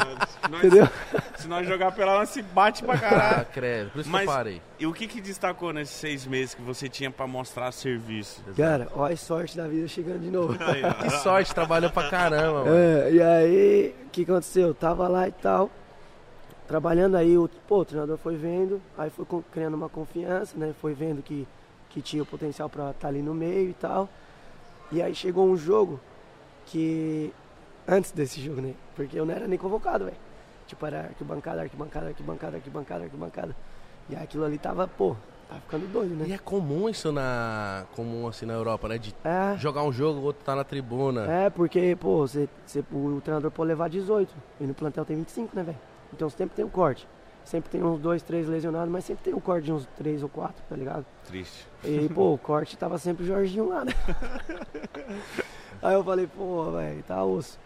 Speaker 3: entendeu?
Speaker 2: Se nós jogar pela lance, bate pra
Speaker 1: Ah,
Speaker 2: caralho.
Speaker 1: credo. Por isso
Speaker 2: Mas-
Speaker 1: que eu parei.
Speaker 2: E o que que destacou nesses seis meses que você tinha pra mostrar serviço?
Speaker 3: Cara, olha a sorte da vida chegando de novo.
Speaker 1: Que sorte, trabalhou pra caramba, mano.
Speaker 3: É, e aí, o que aconteceu? Eu tava lá e tal, trabalhando aí, o, pô, o treinador foi vendo, aí foi criando uma confiança, né? Foi vendo que, que tinha o potencial pra estar ali no meio e tal. E aí chegou um jogo que. Antes desse jogo, né? Porque eu não era nem convocado, velho. Tipo, era arquibancada, arquibancada, arquibancada, arquibancada, arquibancada. E aquilo ali tava, pô, tava ficando doido,
Speaker 1: E
Speaker 3: né?
Speaker 1: é comum isso na. comum assim na Europa, né? De
Speaker 3: É.
Speaker 1: jogar um jogo, o outro tá na tribuna.
Speaker 3: É, porque, pô, você, você- o treinador pode levar 18 e no plantel tem 25, né, velho? Então sempre tem um corte. Sempre tem uns dois, três lesionados, mas sempre tem um corte de uns três ou quatro, tá ligado?
Speaker 2: Triste.
Speaker 3: E, pô, o corte tava sempre o Jorginho lá, né? Aí eu falei, pô, velho, tá osso.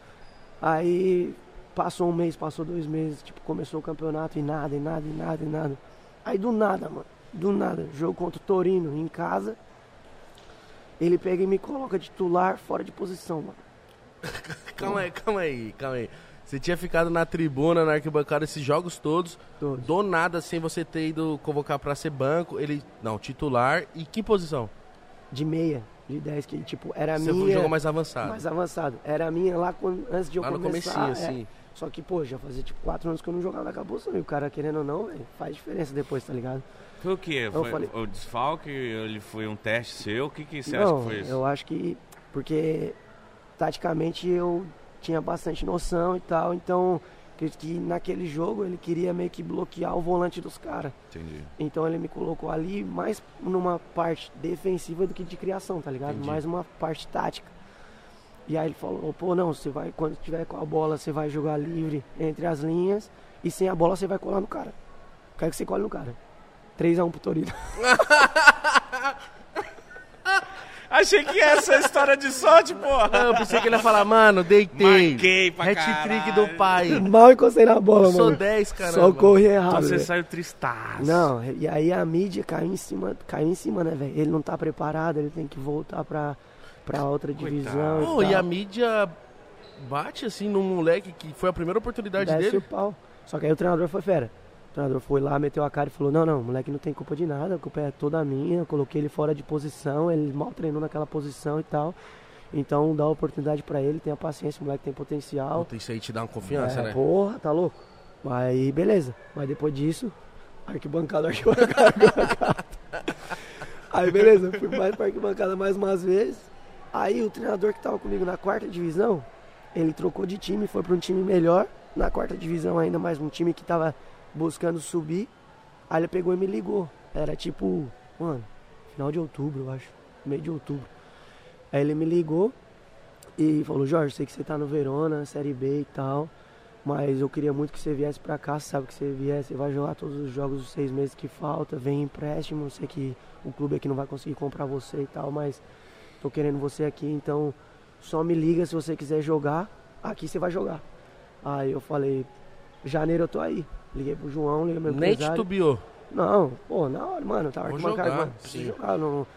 Speaker 3: Aí passou um mês, passou dois meses, tipo, começou o campeonato e nada, e nada, e nada, e nada. Aí do nada, mano, do nada, jogo contra o Torino em casa, ele pega e me coloca titular fora de posição, mano.
Speaker 1: Calma aí, calma aí, calma aí. Você tinha ficado na tribuna, na arquibancada, esses jogos todos,
Speaker 3: Todos.
Speaker 1: do nada, sem você ter ido convocar pra ser banco, ele. Não, titular. E que posição?
Speaker 3: de meia, de 10, que tipo, era
Speaker 1: Você
Speaker 3: minha.
Speaker 1: jogou mais avançado.
Speaker 3: mais avançado. Era a minha lá quando, antes de eu
Speaker 1: Lá no
Speaker 3: começar.
Speaker 1: comecinho,
Speaker 3: é.
Speaker 1: assim.
Speaker 3: Só que, pô, já fazia tipo 4 anos que eu não jogava na cabeça. E o cara, querendo ou não, velho, faz diferença depois, tá ligado?
Speaker 2: Foi o quê? Foi
Speaker 3: falei-
Speaker 2: o desfalque? Ele foi um teste seu? O que, que você
Speaker 3: não,
Speaker 2: acha que foi isso?
Speaker 3: eu acho que. Porque taticamente eu tinha bastante noção e tal, então. Acredito que naquele jogo ele queria meio que bloquear o volante dos caras.
Speaker 2: Entendi.
Speaker 3: Então ele me colocou ali mais numa parte defensiva do que de criação, tá ligado?
Speaker 2: Entendi.
Speaker 3: Mais uma parte tática. E aí ele falou, pô, não, você vai, quando tiver com a bola, você vai jogar livre entre as linhas e sem a bola você vai colar no cara. Quero que você cole no cara. 3x1 pro Torino.
Speaker 2: Achei que essa é a história de sorte, porra.
Speaker 1: Ah, eu pensei que ele ia falar, mano, deitei.
Speaker 2: Marquei pra
Speaker 1: Hat-trick
Speaker 2: caralho.
Speaker 1: do pai.
Speaker 3: Mal encostei na bola,
Speaker 1: Sou
Speaker 3: mano.
Speaker 1: 10, caramba.
Speaker 3: Só corri errado.
Speaker 2: Então você saiu tristaço.
Speaker 3: Não, e aí a mídia caiu em cima, caiu em cima, né, velho? Ele não tá preparado, ele tem que voltar pra, pra outra divisão.
Speaker 1: Pô,
Speaker 3: e,
Speaker 1: e
Speaker 3: tal.
Speaker 1: a mídia bate assim num moleque que foi a primeira oportunidade
Speaker 3: Desce
Speaker 1: dele.
Speaker 3: o pau. Só que aí o treinador foi fera. O treinador foi lá, meteu a cara e falou, não, não, o moleque não tem culpa de nada, a culpa é toda minha, eu coloquei ele fora de posição, ele mal treinou naquela posição e tal. Então dá oportunidade pra ele, tenha paciência, o moleque tem potencial.
Speaker 1: Puta, isso aí te dá uma confiança,
Speaker 3: É,
Speaker 1: né?
Speaker 3: Porra, tá louco? Aí beleza. Mas depois disso, arquibancada, arquibancada, arquibancada. Aí beleza, fui mais pra arquibancada mais umas vezes. Aí o treinador que tava comigo na quarta divisão, ele trocou de time, foi pra um time melhor. Na quarta divisão ainda mais um time que tava buscando subir. Aí ele pegou e me ligou. Era tipo, mano, final de outubro, eu acho. Meio de outubro. Aí ele me ligou e falou, Jorge, sei que você tá no Verona, Série B e tal. Mas eu queria muito que você viesse pra cá, sabe que você viesse, você vai jogar todos os jogos os seis meses que falta, vem empréstimo, sei que o clube aqui não vai conseguir comprar você e tal, mas tô querendo você aqui, então só me liga se você quiser jogar, aqui você vai jogar. Aí eu falei, janeiro eu tô aí. Liguei pro João, liguei pro meu
Speaker 1: Nem
Speaker 3: empresário.
Speaker 1: titubeou.
Speaker 3: Não, pô, na hora, mano, tá
Speaker 1: Vou
Speaker 3: arquibancada,
Speaker 1: jogar,
Speaker 3: mano, preciso
Speaker 1: sim.
Speaker 3: jogar. Não,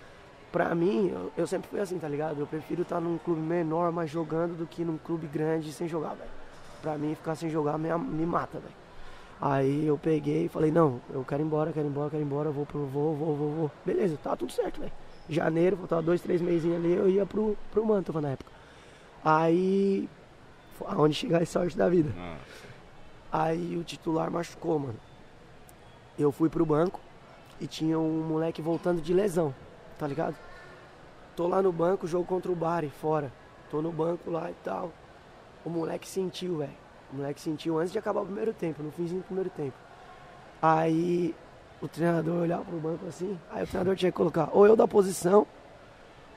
Speaker 3: pra mim, eu, eu sempre fui assim, tá ligado? Eu prefiro estar num clube menor, mas jogando, do que num clube grande sem jogar, velho. Pra mim, ficar sem jogar me, me mata, velho. Aí eu peguei e falei, não, eu quero ir embora, quero ir embora, quero ir embora, vou pro vou, vou, vou, vou. Beleza, tá tudo certo, velho. Janeiro, faltava dois, três meses ali, eu ia pro, pro Mantova na época. Aí, aonde chegar a sorte da vida.
Speaker 2: Ah,
Speaker 3: Aí o titular machucou, mano. Eu fui pro banco e tinha um moleque voltando de lesão, tá ligado? Tô lá no banco, jogo contra o Bari, fora. Tô no banco lá e tal. O moleque sentiu, velho. O moleque sentiu antes de acabar o primeiro tempo, no finzinho do primeiro tempo. Aí o treinador olhava pro banco assim, aí o treinador tinha que colocar ou eu da posição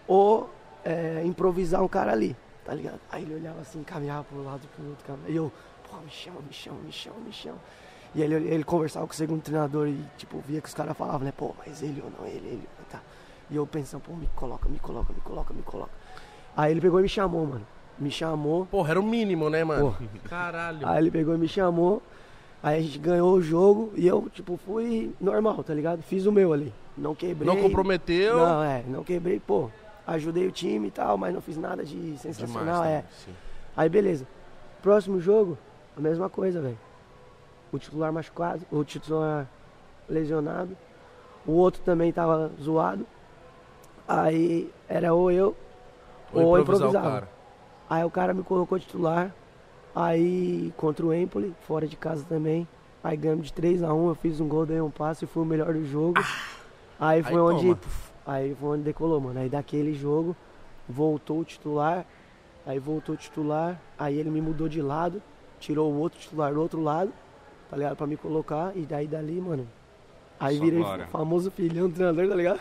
Speaker 3: ou é, improvisar um cara ali. tá ligado? Aí ele olhava assim, caminhava pro lado, pro outro, caminhava. E eu, pô, me chama, me chama, me chama, me chama. E ele, ele conversava com o segundo treinador e, tipo, via que os caras falavam, né, pô, mas ele ou não, ele, ele, tá. E eu pensando, pô, me coloca, me coloca, me coloca, me coloca. Aí ele pegou e me chamou, mano. Me chamou.
Speaker 1: Porra, era o mínimo, né, mano? Caralho.
Speaker 3: Aí ele pegou e me chamou. Aí a gente ganhou o jogo e eu, tipo, fui normal, tá ligado? Fiz o meu ali. Não quebrei.
Speaker 1: Não comprometeu.
Speaker 3: Não, é, não quebrei, pô. Ajudei o time e tal, mas não fiz nada de sensacional,
Speaker 1: Demais,
Speaker 3: é.
Speaker 1: né? Sim.
Speaker 3: Aí beleza. Próximo jogo, a mesma coisa, velho. O titular machucado, o titular lesionado. O outro também tava zoado. Aí era ou eu
Speaker 1: Ou
Speaker 3: ou
Speaker 1: o
Speaker 3: improvisava.
Speaker 1: cara.
Speaker 3: Aí o cara me colocou titular. Aí contra o Empoli, fora de casa também. Aí ganhamos de 3 a 1 eu fiz um gol, dei um passe e fui o melhor do jogo. aí foi
Speaker 1: Aí
Speaker 3: onde. puf, aí foi onde decolou, mano. Aí daquele jogo, voltou o titular. Aí voltou o titular. Aí ele me mudou de lado. Tirou o outro titular do outro lado. Tá ligado? Pra me colocar. E daí dali, mano. Aí
Speaker 2: Só
Speaker 3: virei
Speaker 2: glória.
Speaker 3: o famoso filhão do treinador, tá ligado?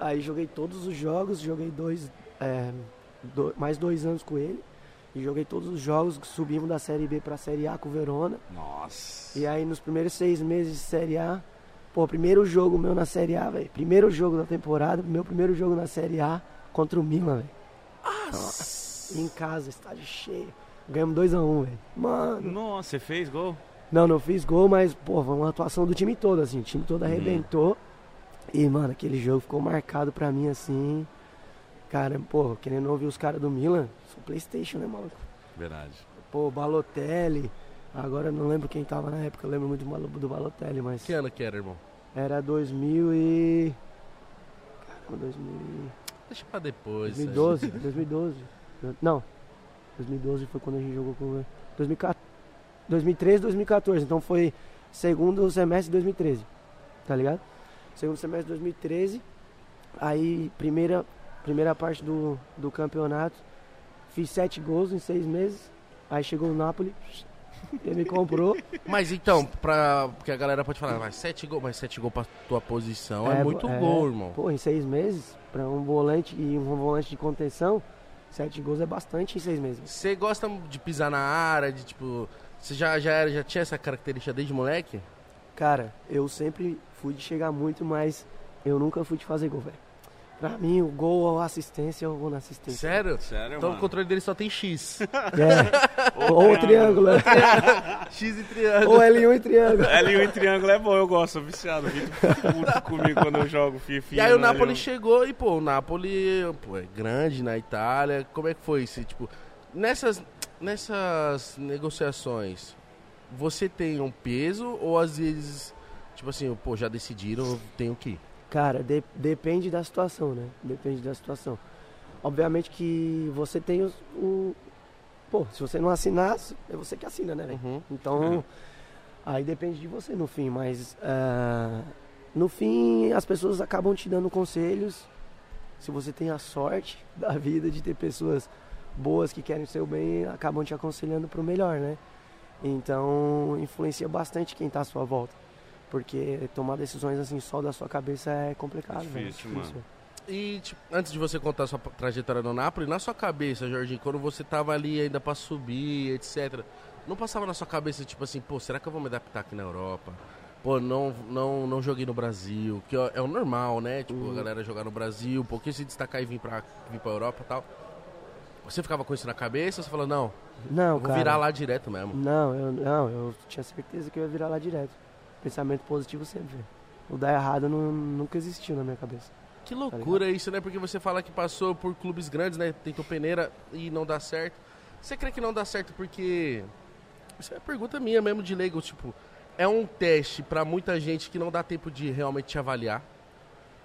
Speaker 3: Aí joguei todos os jogos, joguei dois. é, do- mais dois anos com ele. E joguei todos os jogos, subimos da Série B pra Série A com o Verona.
Speaker 2: Nossa.
Speaker 3: E aí nos primeiros seis meses de Série A, pô, primeiro jogo meu na Série A, velho. Primeiro jogo da temporada, meu primeiro jogo na Série A contra o Milan, velho. Nossa. Em casa, estádio cheio. Ganhamos 2x1, um, velho. Mano.
Speaker 2: Nossa, você fez gol?
Speaker 3: Não, não fiz gol, mas, pô, foi uma atuação do time todo, assim. O time todo
Speaker 2: Uhum.
Speaker 3: arrebentou. E, mano, aquele jogo ficou marcado pra mim, assim. Cara, pô, querendo ouvir os caras do Milan, sou Playstation, né, maluco?
Speaker 2: Verdade.
Speaker 3: Pô, Balotelli. Agora eu não lembro quem tava na época, eu lembro muito do Balo- do Balotelli, mas.
Speaker 1: Que ano que era, irmão?
Speaker 3: Era 2000 e. Caramba, 2000 e...
Speaker 1: Deixa pra depois.
Speaker 3: 2012, 2012. Não, 2012 foi quando a gente jogou com. 2014, 2013, 2014. Então foi segundo semestre de 2013. Tá ligado? Segundo semestre de 2013. Aí, primeira, primeira parte do, do campeonato. Fiz sete gols em seis meses. Aí chegou o Napoli. Ele me comprou.
Speaker 1: Mas então, pra... porque a galera pode falar, mas sete gols, mas sete gols pra tua posição é,
Speaker 3: É,
Speaker 1: muito
Speaker 3: é.
Speaker 1: gol, irmão.
Speaker 3: Pô, em seis meses, pra um volante e um volante de contenção, sete gols é bastante em seis meses.
Speaker 1: Você gosta de pisar na área, de tipo. Você já, já, era, já tinha essa característica desde moleque?
Speaker 3: Cara, eu sempre fui de chegar muito, mas eu nunca fui de fazer gol, velho. Pra mim, o gol ou a assistência, eu vou na assistência.
Speaker 1: Sério?
Speaker 2: Sério,
Speaker 1: Então o
Speaker 2: mano?
Speaker 1: controle dele só tem X.
Speaker 3: É. ou o triângulo. né?
Speaker 1: X e triângulo.
Speaker 3: ou L1 e triângulo.
Speaker 2: L1 em triângulo é bom, eu gosto, sou viciado. Puto comigo quando eu jogo FIFA.
Speaker 1: E aí o Napoli
Speaker 2: L1.
Speaker 1: chegou e, pô, o Napoli pô, é grande na Itália. Como é que foi esse, tipo, nessas, nessas negociações, você tem um peso ou às vezes, tipo assim, pô, já decidiram, eu tenho que ir?
Speaker 3: Cara, de- depende da situação, né? Depende da situação. Obviamente que você tem os, o. Pô, se você não assinar, é você que assina, né?
Speaker 1: Uhum.
Speaker 3: Então, aí depende de você no fim, mas ah, no fim as pessoas acabam te dando conselhos. Se você tem a sorte da vida de ter pessoas boas que querem o seu bem, acabam te aconselhando pro melhor, né? Então, influencia bastante quem tá à sua volta. Porque tomar decisões assim só da sua cabeça é complicado,
Speaker 2: É
Speaker 3: velho,
Speaker 2: difícil, mano.
Speaker 1: E, tipo, antes de você contar a sua trajetória no Napoli, na sua cabeça, Jorginho, quando você tava ali ainda pra subir, etc., não passava na sua cabeça, tipo assim, pô, será que eu vou me adaptar aqui na Europa? Pô, não, não, não joguei no Brasil, que é o normal, né? Tipo, a galera jogar no Brasil, um pouquinho se destacar e vir pra, vir pra Europa e tal. Você ficava com isso na cabeça ou você falou, não,
Speaker 3: Não,
Speaker 1: eu vou
Speaker 3: cara.
Speaker 1: virar lá direto mesmo?
Speaker 3: Não, eu, não, eu tinha certeza que eu ia virar lá direto. Pensamento positivo sempre. O dar errado não, nunca existiu na minha cabeça.
Speaker 1: Que loucura isso, né? Porque você fala que passou por clubes grandes, né? Tentou peneira e não dá certo. Você crê que não dá certo porque. Isso é pergunta minha mesmo de leigo. Tipo, é um teste pra muita gente que não dá tempo de realmente te avaliar.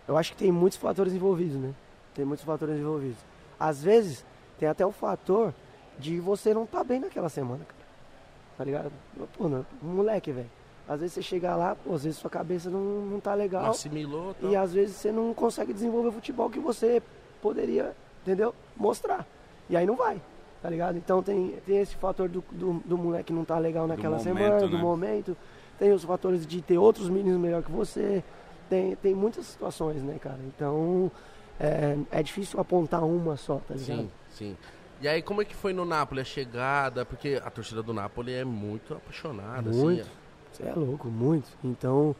Speaker 3: Eu acho que tem muitos fatores envolvidos, né? Tem muitos fatores envolvidos. Às vezes, tem até o fator de você não tá bem naquela semana, cara. Tá ligado? Pô, não, moleque, velho. Às vezes você chega lá, pô, às vezes sua cabeça não, não tá
Speaker 1: Não
Speaker 3: legal.
Speaker 1: assimilou tal.
Speaker 3: E às vezes você não consegue desenvolver o futebol que você poderia, entendeu? Mostrar. E aí não vai, tá ligado? Então tem, tem esse fator do, do, do moleque não tá legal naquela
Speaker 2: momento,
Speaker 3: semana, do
Speaker 2: né?
Speaker 3: momento. Tem os fatores de ter outros meninos melhor que você. Tem, tem muitas situações, né, cara? Então é, é difícil apontar uma só, tá ligado?
Speaker 1: Sim, sim. E aí, como é que foi no Napoli a chegada? Porque a torcida do Napoli é muito apaixonada,
Speaker 3: Muito.
Speaker 1: assim.
Speaker 3: Você é louco, muito. Então,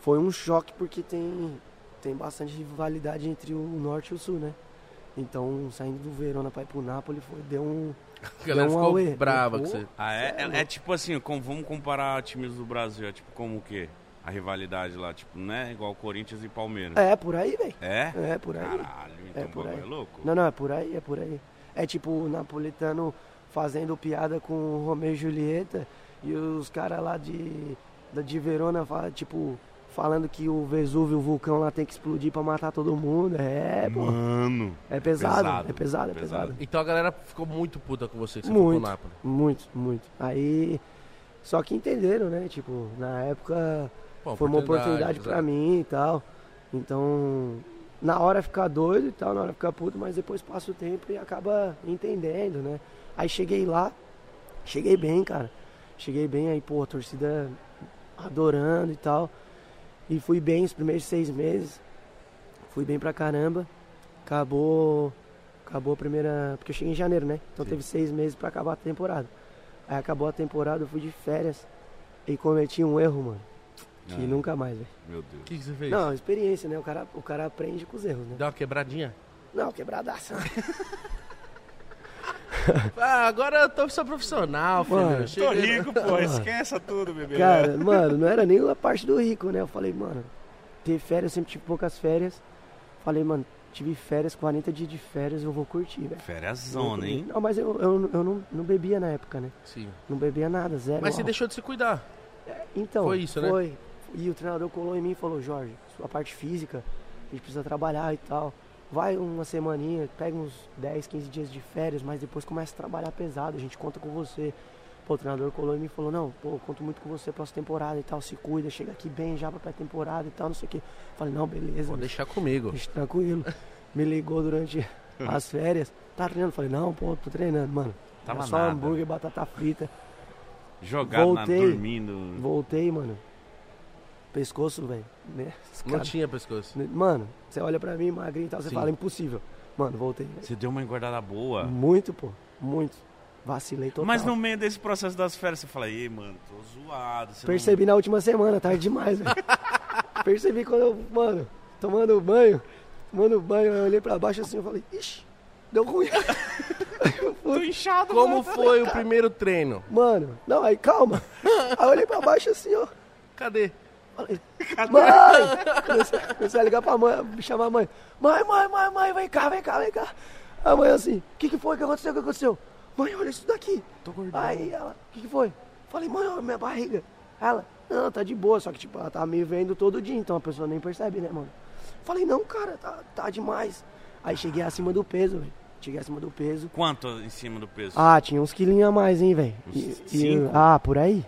Speaker 3: foi um choque porque tem, tem bastante rivalidade entre o norte e o sul, né? Então, saindo do Verona pra ir pro Napoli, foi, deu um...
Speaker 1: A galera
Speaker 3: Deu um
Speaker 1: ficou
Speaker 3: auê.
Speaker 1: brava com você.
Speaker 2: Ah, é,
Speaker 3: é
Speaker 2: é, é tipo assim, como, vamos comparar times do Brasil, é tipo como o quê? A rivalidade lá, tipo, não é igual Corinthians e Palmeiras.
Speaker 3: É, por aí, velho.
Speaker 2: É?
Speaker 3: É, por aí.
Speaker 2: Caralho, então
Speaker 3: É
Speaker 2: o
Speaker 3: por
Speaker 2: bagulho
Speaker 3: aí.
Speaker 2: é louco.
Speaker 3: Não, não, é por aí, é por aí. É tipo o napolitano fazendo piada com o Romeu e Julieta e os caras lá de, da- de Verona, fala, tipo, falando que o Vesúvio, o vulcão lá tem que explodir pra matar todo mundo. É, pô.
Speaker 2: Mano.
Speaker 3: É pesado,
Speaker 2: Pesado,
Speaker 3: é pesado, é
Speaker 2: pesado.
Speaker 3: pesado.
Speaker 1: Então a galera ficou muito puta com você que você
Speaker 3: Muito.
Speaker 1: Napoli.
Speaker 3: Muito, muito. Aí, só que entenderam, né? Tipo, na época
Speaker 1: Pô,
Speaker 3: foi uma oportunidade pra
Speaker 1: exato.
Speaker 3: mim e tal. Então, na hora ficar doido e tal, na hora ficar puto, mas depois passa o tempo e acaba entendendo, né? Aí cheguei lá, cheguei bem, cara. Cheguei bem aí, pô, a torcida adorando e tal. E fui bem os primeiros seis meses. Fui bem pra caramba. Acabou. Acabou a primeira. Porque eu cheguei em janeiro, né? Então
Speaker 2: Sim.
Speaker 3: teve seis meses pra acabar a temporada. Aí acabou a temporada, eu fui de férias e cometi um erro, mano. Que
Speaker 2: Ah,
Speaker 3: nunca mais, velho.
Speaker 2: Meu
Speaker 1: O
Speaker 2: Deus.
Speaker 1: que, que você fez?
Speaker 3: Não, experiência, né? O cara, o cara aprende com os erros, né?
Speaker 1: Deu uma quebradinha?
Speaker 3: Não, quebradaça.
Speaker 1: Ah, agora eu tô só profissional, filho.
Speaker 3: Mano,
Speaker 1: Eu cheguei-
Speaker 2: rico, pô. Esqueça tudo, bebê.
Speaker 3: Cara, mano, não era nem a parte do rico, né? Eu falei, mano, ter férias, eu sempre tive poucas férias. Falei, mano, tive férias, 40 dias de férias, eu vou curtir, velho.
Speaker 2: Férias zona, hein?
Speaker 3: Não, mas eu, eu, eu não, não bebia na época, né?
Speaker 1: Sim.
Speaker 3: Não bebia nada, zero.
Speaker 1: Mas você
Speaker 3: álcool.
Speaker 1: deixou de se cuidar.
Speaker 3: Então,
Speaker 1: Foi isso, né?
Speaker 3: Foi. E o treinador colou em mim e falou, Jorge, sua parte física, a gente precisa trabalhar e tal. Vai uma semaninha, pega uns 10, 15 dias de férias, mas depois começa a trabalhar pesado, a gente conta com você. Pô, o treinador colou em mim e falou, não, pô, conto muito com você pra temporada e tal, se cuida, chega aqui bem já pra pré-temporada e tal, não sei o quê. Falei, não, beleza,
Speaker 1: Vou deixar comigo.
Speaker 3: bicho, tranquilo. Me ligou durante as férias, tá treinando? Falei, não, pô, tô treinando, mano.
Speaker 2: Tava
Speaker 3: Era só
Speaker 2: nada.
Speaker 3: hambúrguer, batata frita.
Speaker 2: Jogado
Speaker 3: Voltei.
Speaker 2: na dormindo.
Speaker 3: Voltei, mano. Pescoço, velho. Né?
Speaker 1: Não
Speaker 3: cara-
Speaker 1: tinha pescoço.
Speaker 3: Mano, você olha pra mim, magrinho e tal, você
Speaker 1: Sim.
Speaker 3: fala, impossível. Mano, voltei.
Speaker 2: Você deu uma engordada boa.
Speaker 3: Muito, pô. Muito. Vacilei total.
Speaker 2: Mas no meio desse processo das férias, você fala, ei, mano, tô zoado. você não-
Speaker 3: Percebi na última semana, tarde demais, velho. Percebi quando eu, mano, tomando banho, tomando banho, eu olhei pra baixo assim, eu falei, ixi, deu ruim.
Speaker 2: Tô inchado,
Speaker 1: Como foi o primeiro treino?
Speaker 3: Mano, não, aí calma. Aí eu olhei pra baixo assim, ó.
Speaker 1: Cadê?
Speaker 3: Falei, mãe! Comecei, comecei a ligar pra mãe, chamar a mãe. Mãe, mãe, mãe, mãe, vem cá, vem cá, vem cá. A mãe assim, o que, que foi? O que aconteceu? O que aconteceu? Mãe, olha isso daqui.
Speaker 1: Tô.
Speaker 3: Aí ela, o que, que foi? Falei, mãe, olha minha barriga. Ela, não, tá de boa, só que tipo, ela tá me vendo todo dia, então a pessoa nem percebe, né, mano? Falei, não, cara, tá, tá demais. Aí cheguei acima do peso, velho. Cheguei acima do peso.
Speaker 2: Quanto em cima do peso?
Speaker 3: Ah, tinha uns quilinhos a mais, hein, velho.
Speaker 2: Uns
Speaker 3: E-
Speaker 2: cinco?
Speaker 3: Ah, por aí.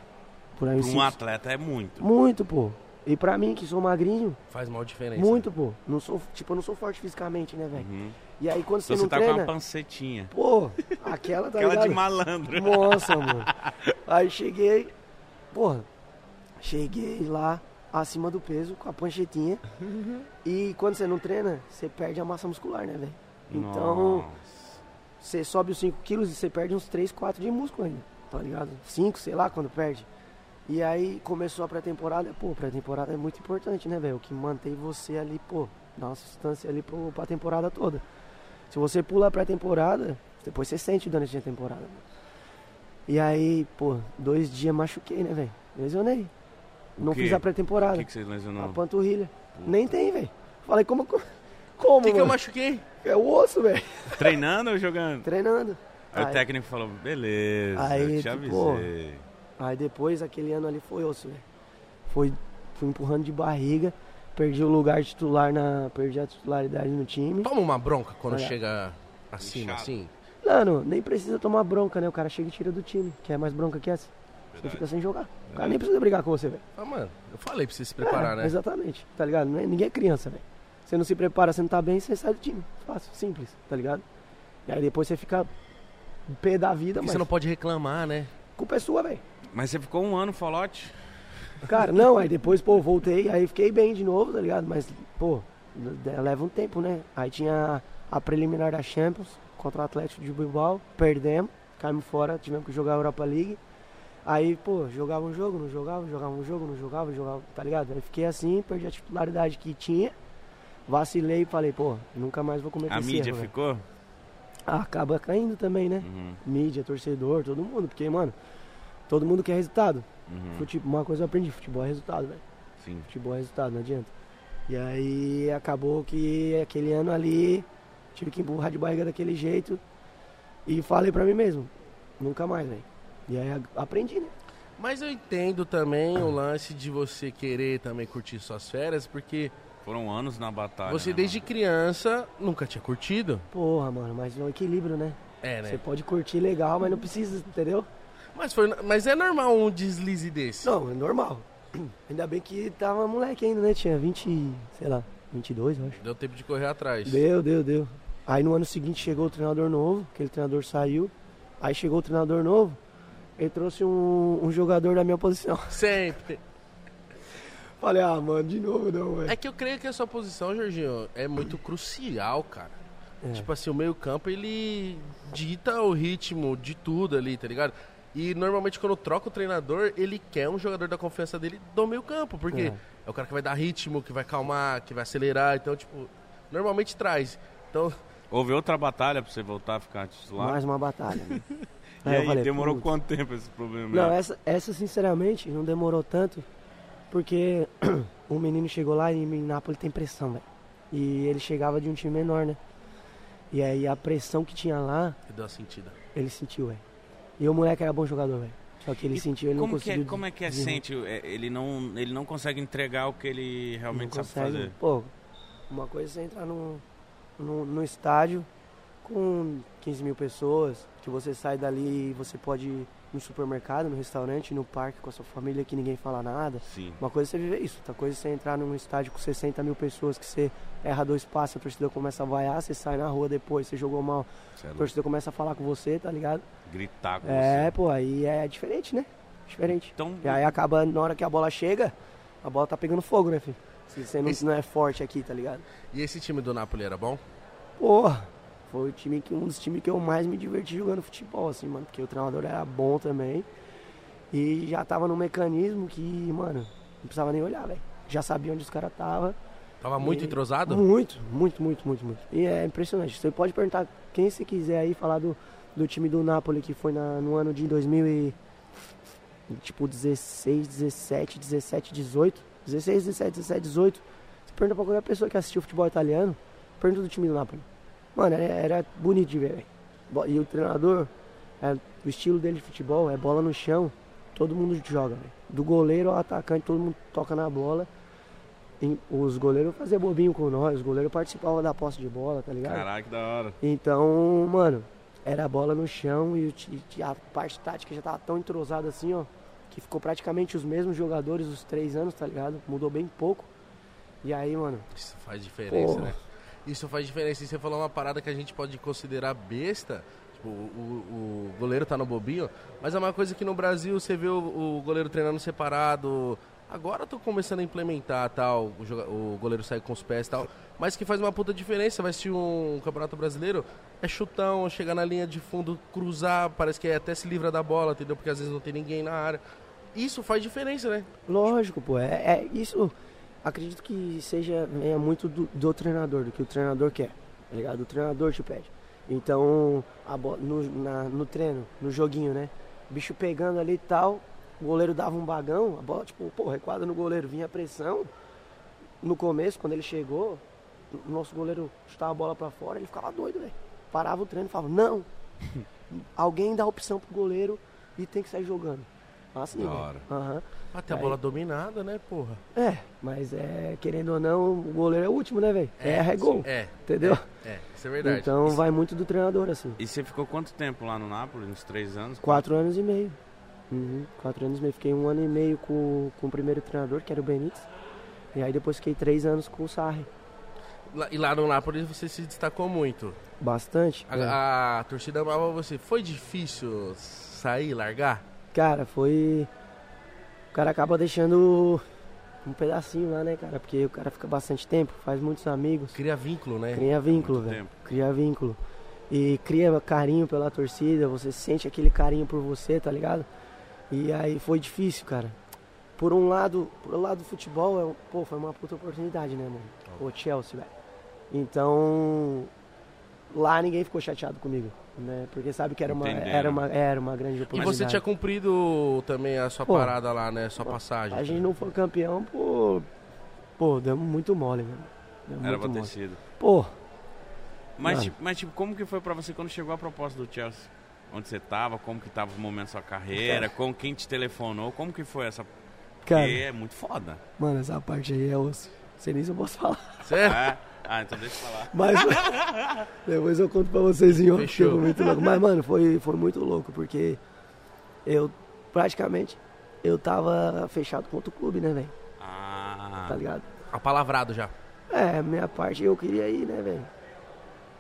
Speaker 3: Por aí,
Speaker 2: Pra um
Speaker 3: cinco.
Speaker 2: atleta é muito.
Speaker 3: Muito, pô. E pra mim, que sou magrinho,
Speaker 1: Faz mal diferença.
Speaker 3: muito, pô. Não sou, tipo, eu não sou forte fisicamente, né, velho?
Speaker 2: Uhum.
Speaker 3: E aí quando você
Speaker 2: Então você
Speaker 3: não
Speaker 2: tá com
Speaker 3: treina,
Speaker 2: uma pancetinha.
Speaker 3: pô, aquela tá
Speaker 2: Aquela
Speaker 3: ligado?
Speaker 2: de malandro.
Speaker 3: Nossa, mano. Aí cheguei, porra, cheguei lá acima do peso com a panchetinha. E quando você não treina, você perde a massa muscular, né, velho? Então, você sobe os 5 quilos e você perde uns 3, 4 de músculo ainda, tá ligado? 5, sei lá, quando perde. E aí começou a pré-temporada, pô, pré-temporada é muito importante, né, velho? O que mantém você ali, pô, dá uma sustância ali pro, pra temporada toda. Se você pula a pré-temporada, depois você sente durante a temporada. E aí, pô, dois dias machuquei, né, velho? Lesionei. Não fiz a
Speaker 2: O
Speaker 3: pré-temporada.
Speaker 2: que, que você lesionou?
Speaker 3: A panturrilha. Nem tem, velho. Falei, como. Como,
Speaker 1: O que, que eu machuquei?
Speaker 3: É o osso, velho.
Speaker 2: Treinando ou jogando?
Speaker 3: Treinando.
Speaker 2: Aí o
Speaker 3: Aí-
Speaker 2: técnico falou, beleza,
Speaker 3: Aí,
Speaker 2: eu te avisei.
Speaker 3: Aí depois, aquele ano ali foi osso, velho. Foi, fui empurrando de barriga, perdi o lugar titular na. Perdi a titularidade no time.
Speaker 1: Toma uma bronca quando
Speaker 3: Olha.
Speaker 1: chega acima,
Speaker 2: Inchado.
Speaker 1: assim.
Speaker 3: Mano, nem precisa tomar bronca, né? O cara chega e tira do time. Quer mais bronca que essa? Você fica sem jogar. O cara nem precisa brigar com você, velho.
Speaker 1: Ah, mano, eu falei pra você se preparar,
Speaker 3: É,
Speaker 1: né?
Speaker 3: Exatamente, tá ligado? É- Ninguém é criança, velho. Você não se prepara, você não tá bem, você sai do time. Fácil, simples, tá ligado? E aí depois você fica pé da vida, mas
Speaker 1: você não pode reclamar, né?
Speaker 3: culpa é sua, velho.
Speaker 2: Mas você ficou um ano falote?
Speaker 3: Cara, não, aí depois, pô, voltei, aí fiquei bem de novo, tá ligado? Mas, pô, leva um tempo, né? Aí tinha a preliminar da Champions contra o Atlético de Bilbao, perdemos, caímos fora, tivemos que jogar a Europa League. Aí, pô, jogava um jogo, não jogava, jogava um jogo, não jogava, jogava, tá ligado? Aí fiquei assim, perdi a titularidade que tinha, vacilei e falei, pô, nunca mais vou cometer
Speaker 2: A
Speaker 3: esse
Speaker 2: mídia
Speaker 3: erro, velho.
Speaker 2: ficou?
Speaker 3: Ah, acaba caindo também, né?
Speaker 2: Uhum,
Speaker 3: Mídia, torcedor, todo mundo, porque, mano, todo mundo quer resultado.
Speaker 2: uhum,
Speaker 3: Fute- Uma coisa eu aprendi, futebol é resultado, velho.
Speaker 2: Sim.
Speaker 3: Futebol é resultado, não adianta. E aí acabou que aquele ano ali tive que empurrar de barriga daquele jeito e falei pra mim mesmo, nunca mais, velho. E aí aprendi, né?
Speaker 1: Mas eu entendo também o lance de você querer também curtir suas férias, porque
Speaker 2: Foram anos na batalha.
Speaker 1: você
Speaker 2: né,
Speaker 1: desde
Speaker 2: mano?
Speaker 1: criança nunca tinha curtido.
Speaker 3: Porra, mano, mas é um equilíbrio, né?
Speaker 1: É, né?
Speaker 3: Você pode curtir legal, mas não precisa, entendeu?
Speaker 1: Mas, foi, mas é normal um deslize desse.
Speaker 3: Não, é normal. Ainda bem que tava moleque ainda, né? Tinha 20, sei lá, 22, eu acho.
Speaker 1: Deu tempo de correr atrás.
Speaker 3: Deu, deu, deu. Aí no ano seguinte chegou o treinador novo, aquele treinador saiu. Aí chegou o treinador novo, ele trouxe um, um jogador da minha posição.
Speaker 1: Sempre.
Speaker 3: Falei, ah, mano, de novo não, velho.
Speaker 1: É que eu creio que a sua posição, Jorginho, é muito crucial, cara.
Speaker 3: É.
Speaker 1: Tipo assim, o meio campo, ele dita o ritmo de tudo ali, tá ligado? E normalmente quando troca o treinador, ele quer um jogador da confiança dele do meio campo, porque
Speaker 3: É.
Speaker 1: é, o cara que vai dar ritmo, que vai calmar, que vai acelerar, então, tipo, normalmente traz. Então,
Speaker 2: Houve outra batalha pra você voltar a ficar titular?
Speaker 3: Mais uma batalha. né?
Speaker 2: E
Speaker 3: Aí
Speaker 2: aí,
Speaker 3: falei,
Speaker 2: demorou
Speaker 3: "Putz".
Speaker 2: quanto tempo esse problema?
Speaker 3: Não, essa, essa sinceramente não demorou tanto, porque um menino chegou lá e em Nápoles tem pressão, velho. E ele chegava de um time menor, né? E aí a pressão que tinha lá,
Speaker 1: deu uma sentida.
Speaker 3: ele sentiu, velho. E o moleque era bom jogador, velho. Só que ele
Speaker 2: E
Speaker 3: sentiu, ele não
Speaker 2: é,
Speaker 3: conseguiu.
Speaker 2: como é que é sente? é, Ele não, ele não consegue entregar o que ele realmente
Speaker 3: não
Speaker 2: sabe
Speaker 3: consegue.
Speaker 2: fazer.
Speaker 3: Pô, uma coisa é você entrar no, no, no estádio com 15 mil pessoas, que você sai dali e você pode no supermercado, no restaurante, no parque com a sua família que ninguém fala nada.
Speaker 2: Sim.
Speaker 3: Uma coisa é você viver isso, outra coisa é você entrar num estádio com 60 mil pessoas que você erra dois passos, a torcida começa a vaiar, você sai na rua depois, você jogou mal,
Speaker 2: Cê é
Speaker 3: a torcida começa a falar com você, tá ligado?
Speaker 2: Gritar com
Speaker 3: É,
Speaker 2: você.
Speaker 3: pô, aí é diferente, né? Diferente.
Speaker 2: Então,
Speaker 3: E aí acaba, na hora que a bola chega, a bola tá pegando fogo, né, filho? Se você não,
Speaker 1: Esse-
Speaker 3: não é forte aqui, tá ligado?
Speaker 1: E esse time do Napoli era bom?
Speaker 3: Porra, foi o time que, um dos times que eu mais me diverti jogando futebol, assim, mano. Porque o treinador era bom também. E já tava num mecanismo que, mano, não precisava nem olhar, velho. Já sabia onde os caras tava.
Speaker 1: Tava muito
Speaker 3: E-
Speaker 1: entrosado?
Speaker 3: Muito, muito, muito, muito, muito. E é impressionante. Você pode perguntar quem você quiser aí falar do, do time do Napoli que foi na, no ano de 2000 e... Tipo, 16, 17, 17, 18. 16, 17, 17, 18. Você pergunta pra qualquer pessoa que assistiu futebol italiano, pergunta do time do Napoli. Mano, era, era bonito de ver, velho. E o treinador, é, o estilo dele de futebol é bola no chão, todo mundo joga, velho. Do goleiro ao atacante, todo mundo toca na bola. E os goleiros faziam bobinho com nós, os goleiros participavam da posse de bola, tá ligado?
Speaker 2: Caraca, que da hora.
Speaker 3: Então, mano, era a bola no chão e a parte tática já tava tão entrosada assim, ó, que ficou praticamente os mesmos jogadores os três anos, tá ligado? Mudou bem pouco. E aí, mano,
Speaker 1: Isso faz diferença,
Speaker 3: Porra.
Speaker 1: né? Isso faz diferença. E você falou uma parada que a gente pode considerar besta. Tipo, o, o- o goleiro tá no bobinho. Mas é uma coisa que no Brasil você vê o, o goleiro treinando separado. Agora eu tô começando a implementar tal. O, goleiro sai com os pés tal. Mas que faz uma puta diferença. Vai assistir um campeonato brasileiro. É chutão, chegar na linha de fundo, cruzar. Parece que é até se livra da bola, entendeu? Porque às vezes não tem ninguém na área. Isso faz diferença, né?
Speaker 3: lógico, pô, é, é isso. Acredito que seja venha muito do, do treinador, do que o treinador quer, tá ligado? O treinador te pede. Então, bola, no, na- no treino, no joguinho, né? Bicho pegando ali e tal, o goleiro dava um bagão, a bola, tipo, pô, recuada no goleiro, vinha a pressão. No começo, quando ele chegou, o nosso goleiro chutava a bola pra fora, ele ficava doido, velho. Parava o treino e falava, não, alguém dá opção pro goleiro e tem que sair jogando. Assim,
Speaker 2: Da.
Speaker 3: Aham.
Speaker 1: Até a
Speaker 3: Aí-
Speaker 1: bola dominada, né, porra?
Speaker 3: É, mas é, querendo ou não, o goleiro é o último, né, velho? É, é gol,
Speaker 1: É,
Speaker 3: entendeu?
Speaker 1: é, isso é verdade.
Speaker 3: Então vai muito do treinador, assim.
Speaker 2: E você ficou quanto tempo lá no Napoli? Uns três anos?
Speaker 3: Quatro anos e meio. Uhum, quatro anos e meio. Fiquei um ano e meio com, com o primeiro treinador, que era o Benítez. E aí depois fiquei três anos com o Sarri.
Speaker 1: E lá no Napoli você se destacou muito.
Speaker 3: Bastante.
Speaker 1: A,
Speaker 3: né?
Speaker 1: a torcida amava você. Foi difícil sair, largar?
Speaker 3: Cara, foi. O cara acaba deixando um pedacinho lá, né, cara? Porque o cara fica bastante tempo, faz muitos amigos,
Speaker 1: Cria vínculo, né?
Speaker 3: cria vínculo, velho. Cria vínculo. E cria carinho pela torcida, você sente aquele carinho por você, tá ligado? E aí foi difícil, cara. Por um lado, por um lado do futebol, é, pô, foi uma puta oportunidade, né, mano? O Chelsea, velho. Então, lá ninguém ficou chateado comigo, né? Porque sabe que era uma, era uma, era uma grande
Speaker 1: E
Speaker 3: oportunidade.
Speaker 1: você tinha cumprido também a sua
Speaker 3: Pô,
Speaker 1: parada lá, né? Sua passagem.
Speaker 3: A gente não foi campeão por... Pô, demos muito mole, mano. Demos
Speaker 2: Era pra
Speaker 3: muito
Speaker 2: ter sido.
Speaker 3: Pô,
Speaker 2: Mas, tipo, mas, tipo, como que foi pra você quando chegou a proposta do Chelsea? Onde você tava? Como que tava o momento da sua carreira? Com quem te telefonou? Como que foi essa...
Speaker 3: cara,
Speaker 2: Porque é muito foda.
Speaker 3: mano, essa parte aí é osso. Sei nem se eu posso falar.
Speaker 1: Sério?
Speaker 2: Ah, então deixa eu falar.
Speaker 3: Mas depois eu conto pra vocês em off, que
Speaker 1: Fechou.
Speaker 3: muito louco. Mas, mano, foi, foi muito louco, porque eu praticamente eu tava fechado contra o clube, né, velho?
Speaker 2: Ah,
Speaker 3: Tá ligado?
Speaker 1: Apalavrado já.
Speaker 3: É, minha parte eu queria ir, né, velho?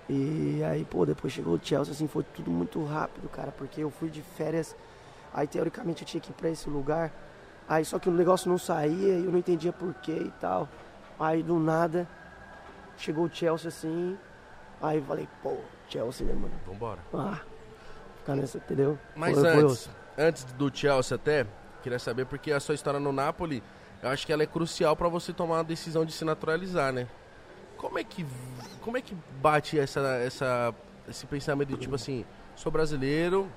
Speaker 3: E aí, pô, depois chegou o Chelsea, assim, foi tudo muito rápido, cara, porque eu fui de férias, aí teoricamente eu tinha que ir pra esse lugar, aí só que o negócio não saía e eu não entendia porquê e tal. Aí do nada, chegou o Chelsea assim, aí falei, pô, Chelsea, né, mano?
Speaker 1: Vambora.
Speaker 3: Ah, ficar nessa, entendeu?
Speaker 1: Mas
Speaker 3: Foi- foi
Speaker 1: antes,
Speaker 3: osso.
Speaker 1: antes do Chelsea até, queria saber porque a sua história no Napoli, eu acho que ela é crucial pra você tomar a decisão de se naturalizar, né? Como é que como é que bate essa essa esse pensamento de tipo assim, sou brasileiro,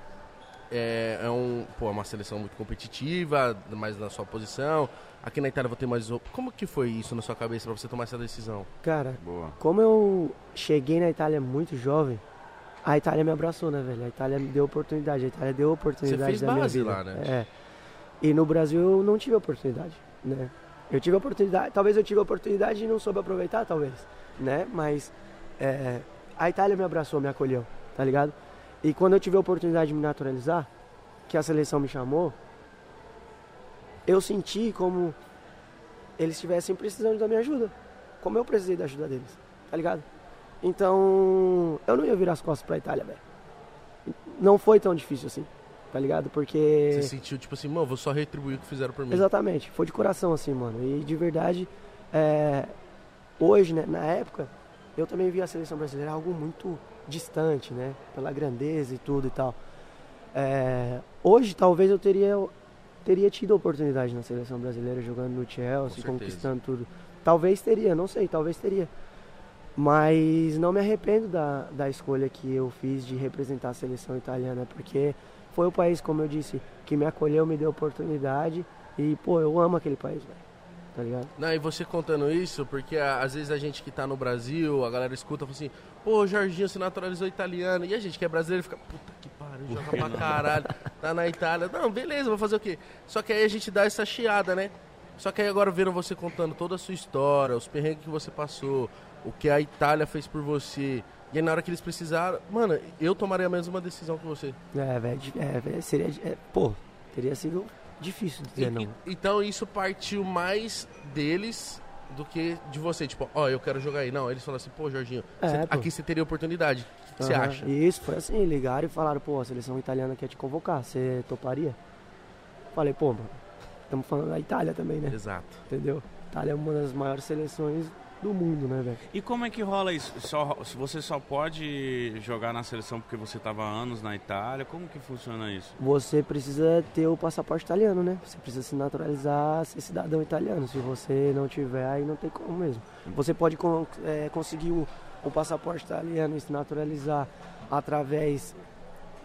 Speaker 1: é, é um, pô, é uma seleção muito competitiva, mais na sua posição. Aqui na Itália vou ter mais. Como que foi isso na sua cabeça pra você tomar essa decisão?
Speaker 3: Cara,
Speaker 2: boa.
Speaker 3: Como eu cheguei na Itália muito jovem, a Itália me abraçou, né, velho? A Itália me deu oportunidade, a Itália deu oportunidade
Speaker 1: Você fez
Speaker 3: da minha
Speaker 1: base
Speaker 3: vida.
Speaker 1: lá, né?
Speaker 3: É. E no Brasil eu não tive oportunidade, né? Eu tive oportunidade, talvez eu tive oportunidade e não soube aproveitar, talvez, né? Mas é, a Itália me abraçou, me acolheu, tá ligado? E quando eu tive a oportunidade de me naturalizar, que a seleção me chamou, eu senti como eles estivessem precisando da minha ajuda, como eu precisei da ajuda deles, tá ligado? Então, eu não ia virar as costas pra Itália, velho. Não foi tão difícil assim, tá ligado? Porque.
Speaker 1: Você sentiu tipo assim, mano, vou só retribuir o que fizeram por mim.
Speaker 3: Exatamente, foi de coração assim, mano. E de verdade, é, hoje, né, na época, eu também vi a seleção brasileira algo muito distante, né? Pela grandeza e tudo e tal. É, hoje, talvez eu teria, teria tido oportunidade na seleção brasileira, jogando no Chelsea, conquistando tudo. Talvez teria, não sei, talvez teria. Mas não me arrependo da, da escolha que eu fiz de representar a seleção italiana, porque foi o país, como eu disse, que me acolheu, me deu oportunidade. E, pô, eu amo aquele país, velho. Tá ligado?
Speaker 1: Não, e você contando isso, porque às vezes a gente que tá no Brasil, a galera escuta e fala assim, pô, o Jorginho se naturalizou italiano. E a gente que é brasileiro fica, puta que pariu, joga pra caralho, tá na Itália. Não, beleza, vou fazer o quê? Só que aí a gente dá essa chiada, né? Só que aí agora viram você contando toda a sua história, os perrengues que você passou, o que a Itália fez por você. E aí na hora que eles precisaram, mano, eu tomaria a mesma decisão que você.
Speaker 3: É, velho, é, seria. é, pô, teria sido difícil dizer
Speaker 1: E-
Speaker 3: não.
Speaker 1: então isso partiu mais deles do que de você. Tipo, ó, eu quero jogar aí. Não, eles falaram assim, pô, Jorginho,
Speaker 3: É,
Speaker 1: você-
Speaker 3: pô.
Speaker 1: aqui você teria oportunidade. O que você
Speaker 3: Aham.
Speaker 1: acha?
Speaker 3: Isso, foi assim, ligaram e falaram, pô, a seleção italiana quer te convocar, você toparia? Falei, pô, mano, estamos falando da Itália também, né?
Speaker 1: Exato.
Speaker 3: Entendeu? Itália é uma das maiores seleções do mundo, né, velho?
Speaker 2: E como é que rola isso? Só, se você só pode jogar na seleção porque você estava anos na Itália? Como que funciona isso?
Speaker 3: Você precisa ter o passaporte italiano, né? Você precisa se naturalizar, ser cidadão italiano. Se você não tiver, aí não tem como mesmo. Você pode con- é, conseguir o, o passaporte italiano e se naturalizar através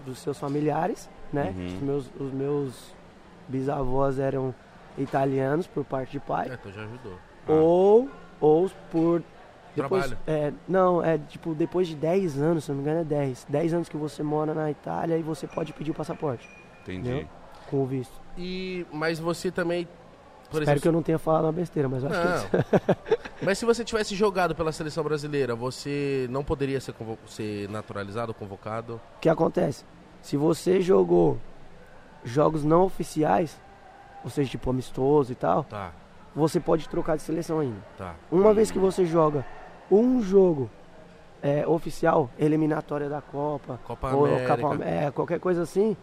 Speaker 3: dos seus familiares, né?
Speaker 2: Uhum.
Speaker 3: Os, meus, os meus bisavós eram italianos por parte de pai.
Speaker 1: É, então já ajudou.
Speaker 2: Ah.
Speaker 3: Ou, ou por. Depois,
Speaker 1: Trabalho.
Speaker 3: é, não, é tipo, depois de 10 anos, se não me engano, é 10. 10 anos que você mora na Itália e você pode pedir o passaporte
Speaker 2: Entendi.
Speaker 3: Entendeu? com o visto.
Speaker 1: E, mas você também, por
Speaker 3: Espero que eu
Speaker 1: exemplo...
Speaker 3: não tenha falado uma besteira, mas eu acho que é
Speaker 1: mas se você tivesse jogado pela seleção brasileira, você não poderia ser, ser naturalizado, convocado?
Speaker 3: O que acontece? Se você jogou jogos não oficiais, ou seja, tipo amistoso e tal,
Speaker 1: Tá,
Speaker 3: você pode trocar de seleção ainda.
Speaker 1: tá.
Speaker 3: Uma vez que você joga um jogo é, oficial, eliminatória da Copa,
Speaker 1: Copa
Speaker 3: ou
Speaker 1: América.
Speaker 3: Copa- é, qualquer coisa assim,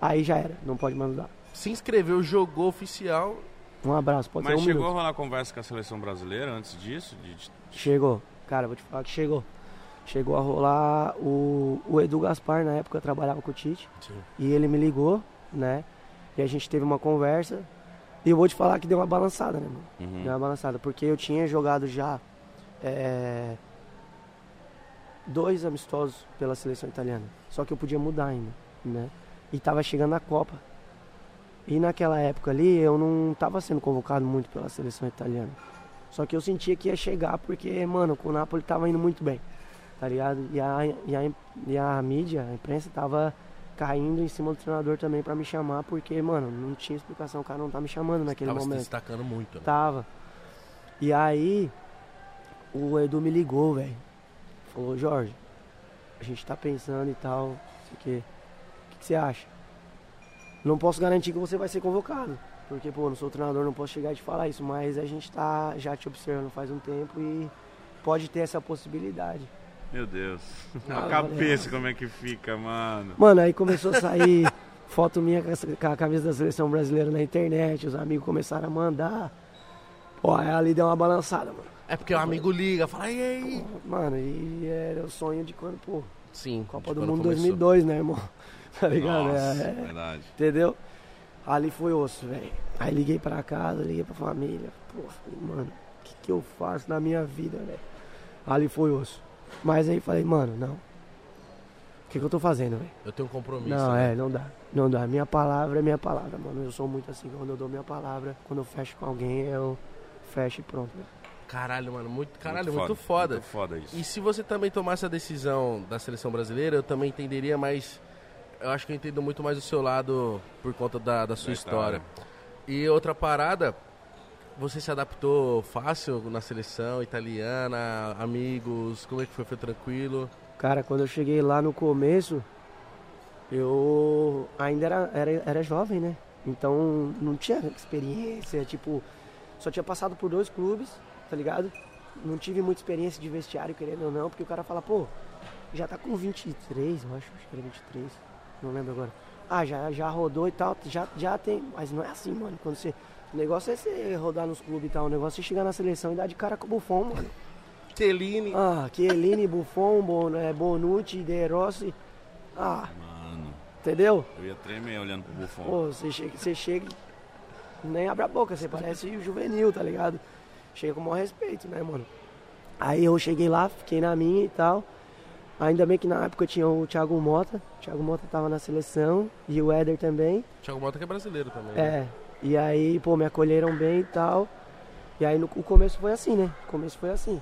Speaker 3: aí já era, não pode mais mudar.
Speaker 1: Se inscreveu, jogou oficial.
Speaker 3: Um abraço, pode
Speaker 2: Mas
Speaker 3: ser um
Speaker 2: chegou a
Speaker 3: minuto.
Speaker 2: rolar conversa com a seleção brasileira antes disso? De- de-
Speaker 3: Chegou. Cara, vou te falar que chegou. chegou a rolar o, o Edu Gaspar, na época trabalhava com o Tite,
Speaker 1: Sim.
Speaker 3: e ele me ligou, né? E a gente teve uma conversa. E eu vou te falar que deu uma balançada, né, mano?
Speaker 2: Uhum.
Speaker 3: Deu uma balançada, porque eu tinha jogado já é, dois amistosos pela seleção italiana. Só que eu podia mudar ainda, né? E tava chegando a Copa. E naquela época ali eu não tava sendo convocado muito pela seleção italiana. Só que eu sentia que ia chegar porque, mano, com o Napoli tava indo muito bem. Tá ligado? E a, e a, e a mídia, a imprensa tava caindo em cima do treinador também pra me chamar, porque, mano, não tinha explicação, o cara não tá me chamando naquele
Speaker 1: Tava se
Speaker 3: momento.
Speaker 1: destacando muito, né?
Speaker 3: Tava. E aí, o Edu me ligou, velho. Falou, Jorge, a gente tá pensando e tal, não sei o quê. O que, que você acha? Não posso garantir que você vai ser convocado. Porque, pô, não sou treinador, não posso chegar e te falar isso, mas a gente tá já te observando faz um tempo e pode ter essa possibilidade.
Speaker 2: Meu Deus.
Speaker 3: Ah,
Speaker 2: a cabeça como é que fica, mano.
Speaker 3: Mano, aí começou a sair foto minha com essa- com a camisa da seleção brasileira na internet, os amigos começaram a mandar. Pô, aí ali deu uma balançada, mano.
Speaker 1: É porque o amigo liga, fala, e aí?
Speaker 3: Mano, e era o sonho de quando, pô,
Speaker 1: Sim.
Speaker 3: Copa
Speaker 1: de
Speaker 3: do Mundo
Speaker 1: começou.
Speaker 3: 2002, né, irmão? Tá ligado?
Speaker 2: Nossa,
Speaker 3: É, é,
Speaker 2: verdade.
Speaker 3: entendeu? Ali foi osso, velho. Aí liguei pra casa, liguei pra família. Pô, falei, mano, o que, que eu faço na minha vida, velho? Ali foi osso. Mas aí falei, mano, não. O que, que eu tô fazendo, velho?
Speaker 1: Eu tenho um compromisso.
Speaker 3: Não,
Speaker 1: né?
Speaker 3: é, não dá. Não dá. Minha palavra é minha palavra, mano. Eu sou muito assim, quando eu dou minha palavra, quando eu fecho com alguém, eu fecho e pronto, velho.
Speaker 1: Caralho, mano, muito, caralho, muito, foda.
Speaker 2: Muito foda isso.
Speaker 1: E se você também tomasse a decisão da seleção brasileira, eu também entenderia mais. Eu acho que eu entendo muito mais o seu lado por conta da, da sua
Speaker 2: Da
Speaker 1: história. E outra parada, você se adaptou fácil na seleção italiana, amigos, como é que foi? Foi tranquilo?
Speaker 3: Cara, quando eu cheguei lá no começo, eu ainda era, era, era jovem, né? Então não tinha experiência, tipo, só tinha passado por dois clubes, tá ligado? Não tive muita experiência de vestiário, querendo ou não, porque o cara fala, pô, já tá com 23, eu acho, acho que era 23, não lembro agora. Ah, já, já rodou e tal, já, já tem. Mas não é assim, mano. Quando você. O negócio é você rodar nos clubes e tal. O negócio é chegar na seleção e dar de cara com o Buffon, mano.
Speaker 1: Teline.
Speaker 3: Ah, Chiellini, Buffon, Bon, é, Bonucci, De Rossi. Ah,
Speaker 2: Mano,
Speaker 3: entendeu?
Speaker 2: eu ia tremer olhando pro Buffon.
Speaker 3: Pô, você chega, você chega e nem abre a boca, você parece o juvenil, tá ligado? Chega com o maior respeito, né, mano? Aí eu cheguei lá, fiquei na minha e tal. Ainda bem que na época tinha o Thiago Mota. O Thiago Mota tava na seleção e o Éder também.
Speaker 1: Thiago Mota que é brasileiro também. né?
Speaker 3: E aí, pô, me acolheram bem e tal. E aí no, o começo foi assim, né? O começo foi assim.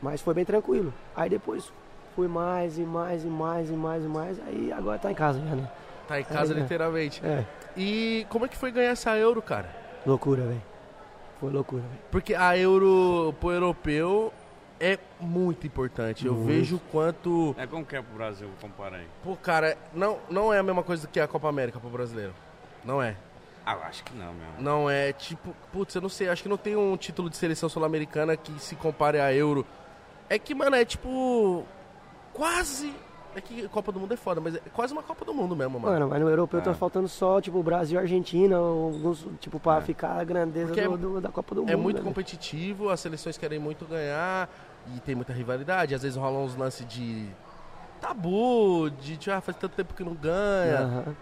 Speaker 3: Mas foi bem tranquilo. Aí depois fui mais e mais e mais e mais e mais. Aí agora tá em casa já, né?
Speaker 1: Tá em casa,
Speaker 3: É.
Speaker 1: literalmente.
Speaker 3: É.
Speaker 1: E como é que foi ganhar essa Euro, cara?
Speaker 3: Loucura, velho. Foi loucura, velho.
Speaker 1: Porque a Euro pro europeu é muito importante. Eu
Speaker 3: Muito.
Speaker 1: vejo o quanto.
Speaker 2: É como que é pro Brasil, compara aí.
Speaker 1: Pô, cara, não, não é a mesma coisa que a Copa América pro brasileiro. Não é.
Speaker 2: Ah, eu acho que não mesmo.
Speaker 1: Não é tipo. Putz, eu não sei. Acho que não tem um título de seleção sul-americana que se compare a Euro. É que, mano, é tipo. Quase. É que Copa do Mundo é foda, mas é quase uma Copa do Mundo mesmo, mano.
Speaker 3: Mano, mas no europeu
Speaker 2: É.
Speaker 3: tá faltando só, tipo, Brasil e Argentina, alguns, tipo, pra
Speaker 2: É.
Speaker 3: ficar a grandeza
Speaker 1: é-
Speaker 3: do, do- da Copa do Mundo.
Speaker 1: É muito
Speaker 3: né,
Speaker 1: competitivo, as seleções querem muito ganhar e tem muita rivalidade. Às vezes rolam uns lances de tabu, de tipo, ah, faz tanto tempo que não ganha.
Speaker 3: Aham.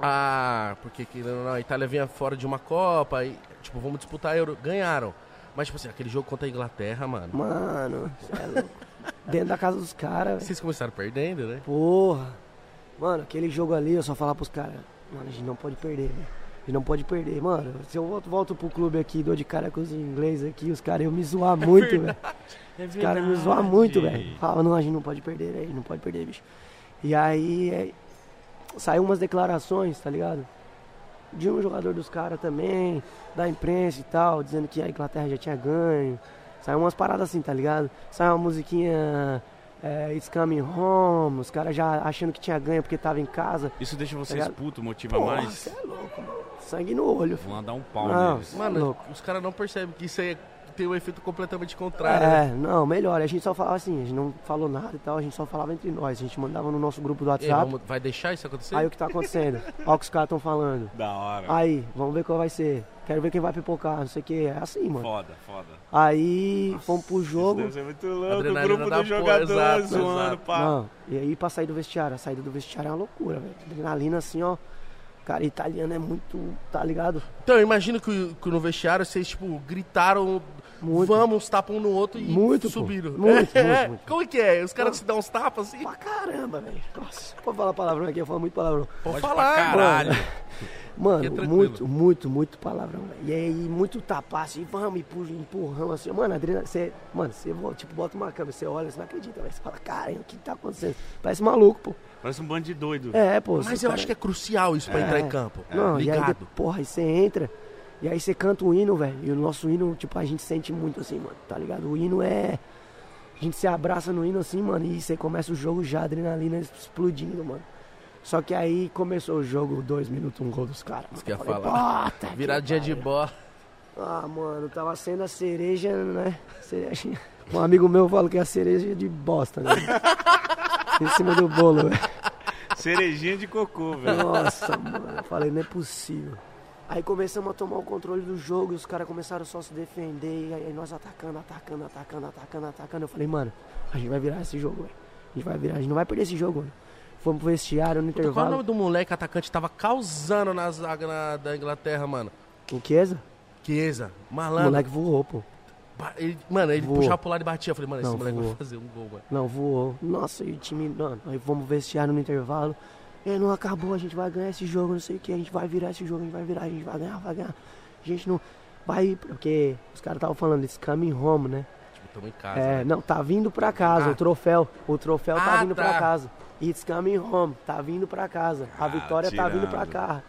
Speaker 1: Ah, porque não, a Itália vinha fora de uma Copa e, tipo, vamos disputar a Euro. Ganharam. Mas, tipo assim, aquele jogo contra a Inglaterra, mano.
Speaker 3: Mano, é louco. Dentro da casa dos caras.
Speaker 1: Vocês começaram perdendo, né?
Speaker 3: Porra. Mano, aquele jogo ali, eu só falar pros caras, mano, a gente não pode perder, velho. A gente não pode perder. Mano, se eu volto, volto pro clube aqui, dou de cara com os ingleses aqui, os caras iam me zoar muito, velho.
Speaker 2: É
Speaker 3: Os caras me zoam muito, velho. Falavam, não, a gente não pode perder, velho, não pode perder, bicho. E aí, é, saiu umas declarações, tá ligado? De um jogador dos caras também, da imprensa e tal, dizendo que a Inglaterra já tinha ganho. Saiu umas paradas assim, tá ligado? Saiu uma musiquinha é, It's Coming Home, os caras já achando que tinha ganho porque tava em casa.
Speaker 2: Isso deixa vocês
Speaker 3: ligado?
Speaker 2: putos, motiva
Speaker 3: Porra,
Speaker 2: mais.
Speaker 3: você é louco, mano. Sangue no olho.
Speaker 2: Vão lá dar um pau
Speaker 3: Não,
Speaker 2: neles.
Speaker 3: é
Speaker 1: Mano,
Speaker 3: louco.
Speaker 1: os caras não percebem que isso aí é ter o efeito completamente contrário.
Speaker 3: É,
Speaker 1: né?
Speaker 3: não, melhor. A gente só falava assim, a gente não falou nada e tal, a gente só falava entre nós. A gente mandava no nosso grupo do WhatsApp.
Speaker 1: vamos- vai deixar isso acontecer?
Speaker 3: Aí o que tá acontecendo? Olha o que os caras estão falando.
Speaker 2: Da hora.
Speaker 3: Aí, vamos ver qual vai ser. Quero ver quem vai pipocar, não sei o que. É assim, mano.
Speaker 2: Foda, foda.
Speaker 3: Aí fomos pro jogo.
Speaker 2: Isso deve ser muito louco. O grupo dos jogadores zoando, pá.
Speaker 3: Não, e aí pra sair do vestiário, a saída do vestiário é uma loucura, velho. Adrenalina assim, ó. Cara, italiano é muito, tá ligado?
Speaker 1: Então, eu imagino que, que no vestiário vocês, tipo, gritaram,
Speaker 3: Muito.
Speaker 1: vamos, tapam um no outro e
Speaker 3: Muito, pô.
Speaker 1: subiram.
Speaker 3: Muito,
Speaker 1: É,
Speaker 3: muito, muito.
Speaker 1: Como é que é? Os caras se dão uns tapas assim?
Speaker 3: Pra caramba, velho. Nossa, pode falar palavrão aqui, eu falo muito palavrão.
Speaker 1: Pode
Speaker 2: Pode pra
Speaker 1: falar,
Speaker 2: caralho.
Speaker 3: Mano,
Speaker 1: tranquilo.
Speaker 3: muito, muito, muito palavrão, velho. E aí, muito tapar assim, vamos, empurra- empurrão assim. Mano, adrenalina, você, mano, você vo- tipo, bota uma câmera, você olha, você não acredita, velho. Você fala, caramba, o que tá acontecendo? Parece maluco, pô.
Speaker 2: Parece um bando de doido.
Speaker 3: É, pô.
Speaker 1: Mas eu acho que é crucial isso pra entrar em campo.
Speaker 3: Não, e aí,
Speaker 1: Ligado.
Speaker 3: porra, aí você entra, e aí você canta o hino, velho. E o nosso hino, tipo, a gente sente muito assim, mano, tá ligado? O hino é. A gente se abraça no hino assim, mano, e você começa o jogo já, adrenalina explodindo, mano. Só que aí começou o jogo, dois minutos, um gol dos caras.
Speaker 1: Isso que eu ia
Speaker 3: Falei,
Speaker 1: falar.
Speaker 3: "Puta que
Speaker 1: Viradinha de
Speaker 3: pariu."
Speaker 1: bola.
Speaker 3: Ah, mano, tava sendo a cereja, né? Cereja. Um amigo meu fala que é a cereja de bosta, né? em cima do bolo, velho.
Speaker 2: Cerejinha de cocô, velho.
Speaker 3: Nossa, mano, eu falei, não é possível. Aí começamos a tomar o controle do jogo e os caras começaram só a se defender. E aí nós atacando, atacando, atacando, atacando, atacando. Eu falei, mano, a gente vai virar esse jogo, velho. A gente vai virar, a gente não vai perder esse jogo, mano. Fomos pro vestiário no
Speaker 1: Puta, qual é o
Speaker 3: intervalo.
Speaker 1: nome do moleque atacante que tava causando na zaga na- da Inglaterra, mano?
Speaker 3: O Chiesa?
Speaker 1: Chiesa,
Speaker 3: O
Speaker 1: malandro.
Speaker 3: moleque voou, pô.
Speaker 1: Ele- mano, ele
Speaker 3: Voou.
Speaker 1: puxava pro lado e batia. Eu falei, mano, esse
Speaker 3: Não,
Speaker 1: moleque
Speaker 3: voou.
Speaker 1: vai fazer um gol, mano.
Speaker 3: Não, voou. Nossa, e o time, mano, aí vamos pro vestiário no intervalo. E não acabou, a gente vai ganhar esse jogo, não sei o que, a gente vai virar esse jogo, a gente vai virar, a gente vai ganhar, vai ganhar. A gente não vai, porque os caras estavam falando, it's coming home, né?
Speaker 1: Tipo, tamo em casa.
Speaker 3: É,
Speaker 1: né?
Speaker 3: não, tá vindo pra casa,
Speaker 1: Ah.
Speaker 3: o troféu. O troféu tá
Speaker 1: Ah,
Speaker 3: vindo
Speaker 1: tá.
Speaker 3: pra casa. It's coming home, tá vindo pra casa. A
Speaker 2: Ah,
Speaker 3: vitória tá vindo pra
Speaker 2: tirando.
Speaker 3: cá.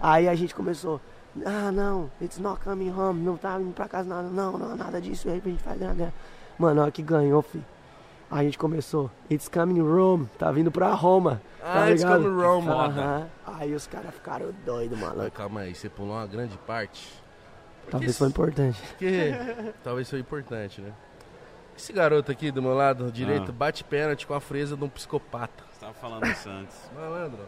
Speaker 3: Aí a gente começou, ah não, it's not coming home, não tá vindo pra casa nada, não, não, nada disso, aí a gente vai ganhar, ganhar. Mano, olha que ganhou, fi. A gente começou, it's coming Rome, tá vindo pra Roma. Tá
Speaker 1: Ah, it's
Speaker 3: ligado?
Speaker 1: coming Rome.
Speaker 3: Aham. Aí os caras ficaram doidos, mano.
Speaker 1: calma aí, você pulou uma grande parte.
Speaker 3: Talvez
Speaker 1: Esse-
Speaker 3: foi importante.
Speaker 1: Porque talvez foi importante, né? Esse garoto aqui do meu lado direito
Speaker 2: Ah.
Speaker 1: bate pênalti com a fresa de um psicopata.
Speaker 2: Você tava falando isso antes.
Speaker 1: Malandro.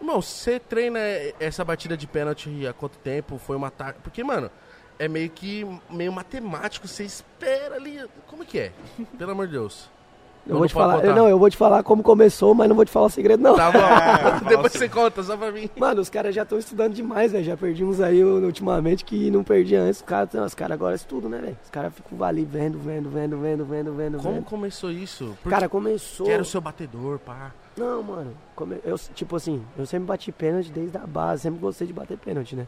Speaker 1: Irmão, você treina essa batida de pênalti há quanto tempo? Foi uma tática? Porque, mano, é meio que meio matemático. Você espera ali. Como é que é? Pelo amor de Deus.
Speaker 3: Eu
Speaker 1: Não,
Speaker 3: vou te falar,
Speaker 1: contar.
Speaker 3: não, eu vou te falar como começou, mas não vou te falar o segredo, não.
Speaker 1: Tá bom.
Speaker 2: fala
Speaker 1: Depois
Speaker 2: assim.
Speaker 1: você conta, só pra mim.
Speaker 3: Mano, os caras já estão estudando demais, velho. Já perdi uns aí ultimamente que não perdi antes. Os caras os cara agora estudam, né, velho? Os caras ficam ali vendo, vendo, vendo, vendo, vendo, vendo,
Speaker 1: Como
Speaker 3: vendo.
Speaker 1: começou isso? Porque
Speaker 3: Cara, começou.
Speaker 1: quero ser o batedor, pá.
Speaker 3: Não, mano. come- Eu, tipo assim, eu sempre bati pênalti desde a base, sempre gostei de bater pênalti, né?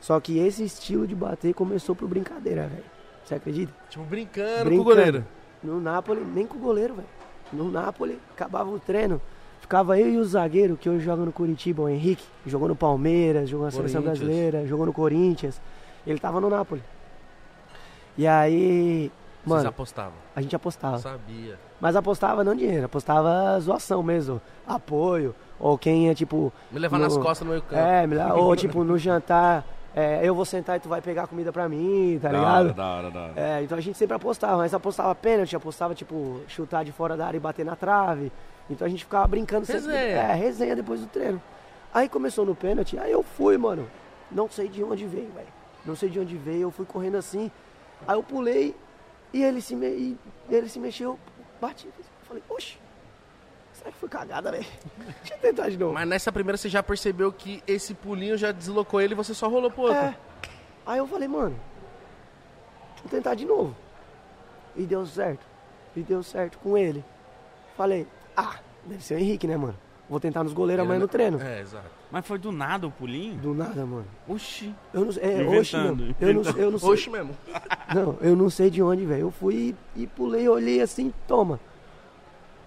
Speaker 3: Só que esse estilo de bater começou por brincadeira, velho. Você acredita?
Speaker 1: Tipo, brincando, com o
Speaker 3: Brincando.
Speaker 1: goleiro.
Speaker 3: No Napoli, nem com o goleiro, velho. No Napoli, acabava o treino. Ficava eu e o zagueiro, que hoje joga no Curitiba, o Henrique. Jogou no Palmeiras, jogou na Seleção. Brasileira, jogou no Corinthians. Ele tava no Napoli. E aí,
Speaker 1: Vocês
Speaker 3: mano,
Speaker 1: apostavam.
Speaker 3: a gente apostava.
Speaker 1: Sabia.
Speaker 3: Mas apostava não dinheiro, apostava zoação mesmo. Apoio. Ou quem é tipo.
Speaker 1: Me levar
Speaker 3: No-
Speaker 1: nas costas no meio campo.
Speaker 3: É, me ou tipo, no jantar, é, eu vou sentar e tu vai pegar comida pra mim, tá
Speaker 2: Da
Speaker 3: ligado?
Speaker 2: hora, da hora, da hora.
Speaker 3: É, então a gente sempre apostava, mas apostava pênalti, apostava, tipo, chutar de fora da área e bater na trave. Então a gente ficava brincando sempre.
Speaker 1: Resenha.
Speaker 3: É, resenha depois do treino. Aí começou no pênalti, aí eu fui, mano. Não sei de onde veio, velho. Não sei de onde veio, eu fui correndo assim. Aí eu pulei e ele se, me... e ele se mexeu, bati. Falei, oxe, será que foi cagada, velho? Deixa eu tentar de novo.
Speaker 1: Mas nessa primeira você já percebeu que esse pulinho já deslocou ele e você só rolou pro outro.
Speaker 3: É. Aí eu falei, mano, vou tentar de novo. E deu certo. E deu certo com ele. Falei, ah, deve ser o Henrique, né, mano? Vou tentar nos goleiros amanhã no treino.
Speaker 1: É, exato.
Speaker 2: Mas foi do nada o pulinho?
Speaker 3: Do nada, mano.
Speaker 2: Oxi.
Speaker 3: Eu não, é, oxe, não. Eu não, eu não sei.
Speaker 1: Oxe mesmo.
Speaker 3: Não, eu não sei de onde, velho. Eu fui e, e pulei, olhei assim, toma.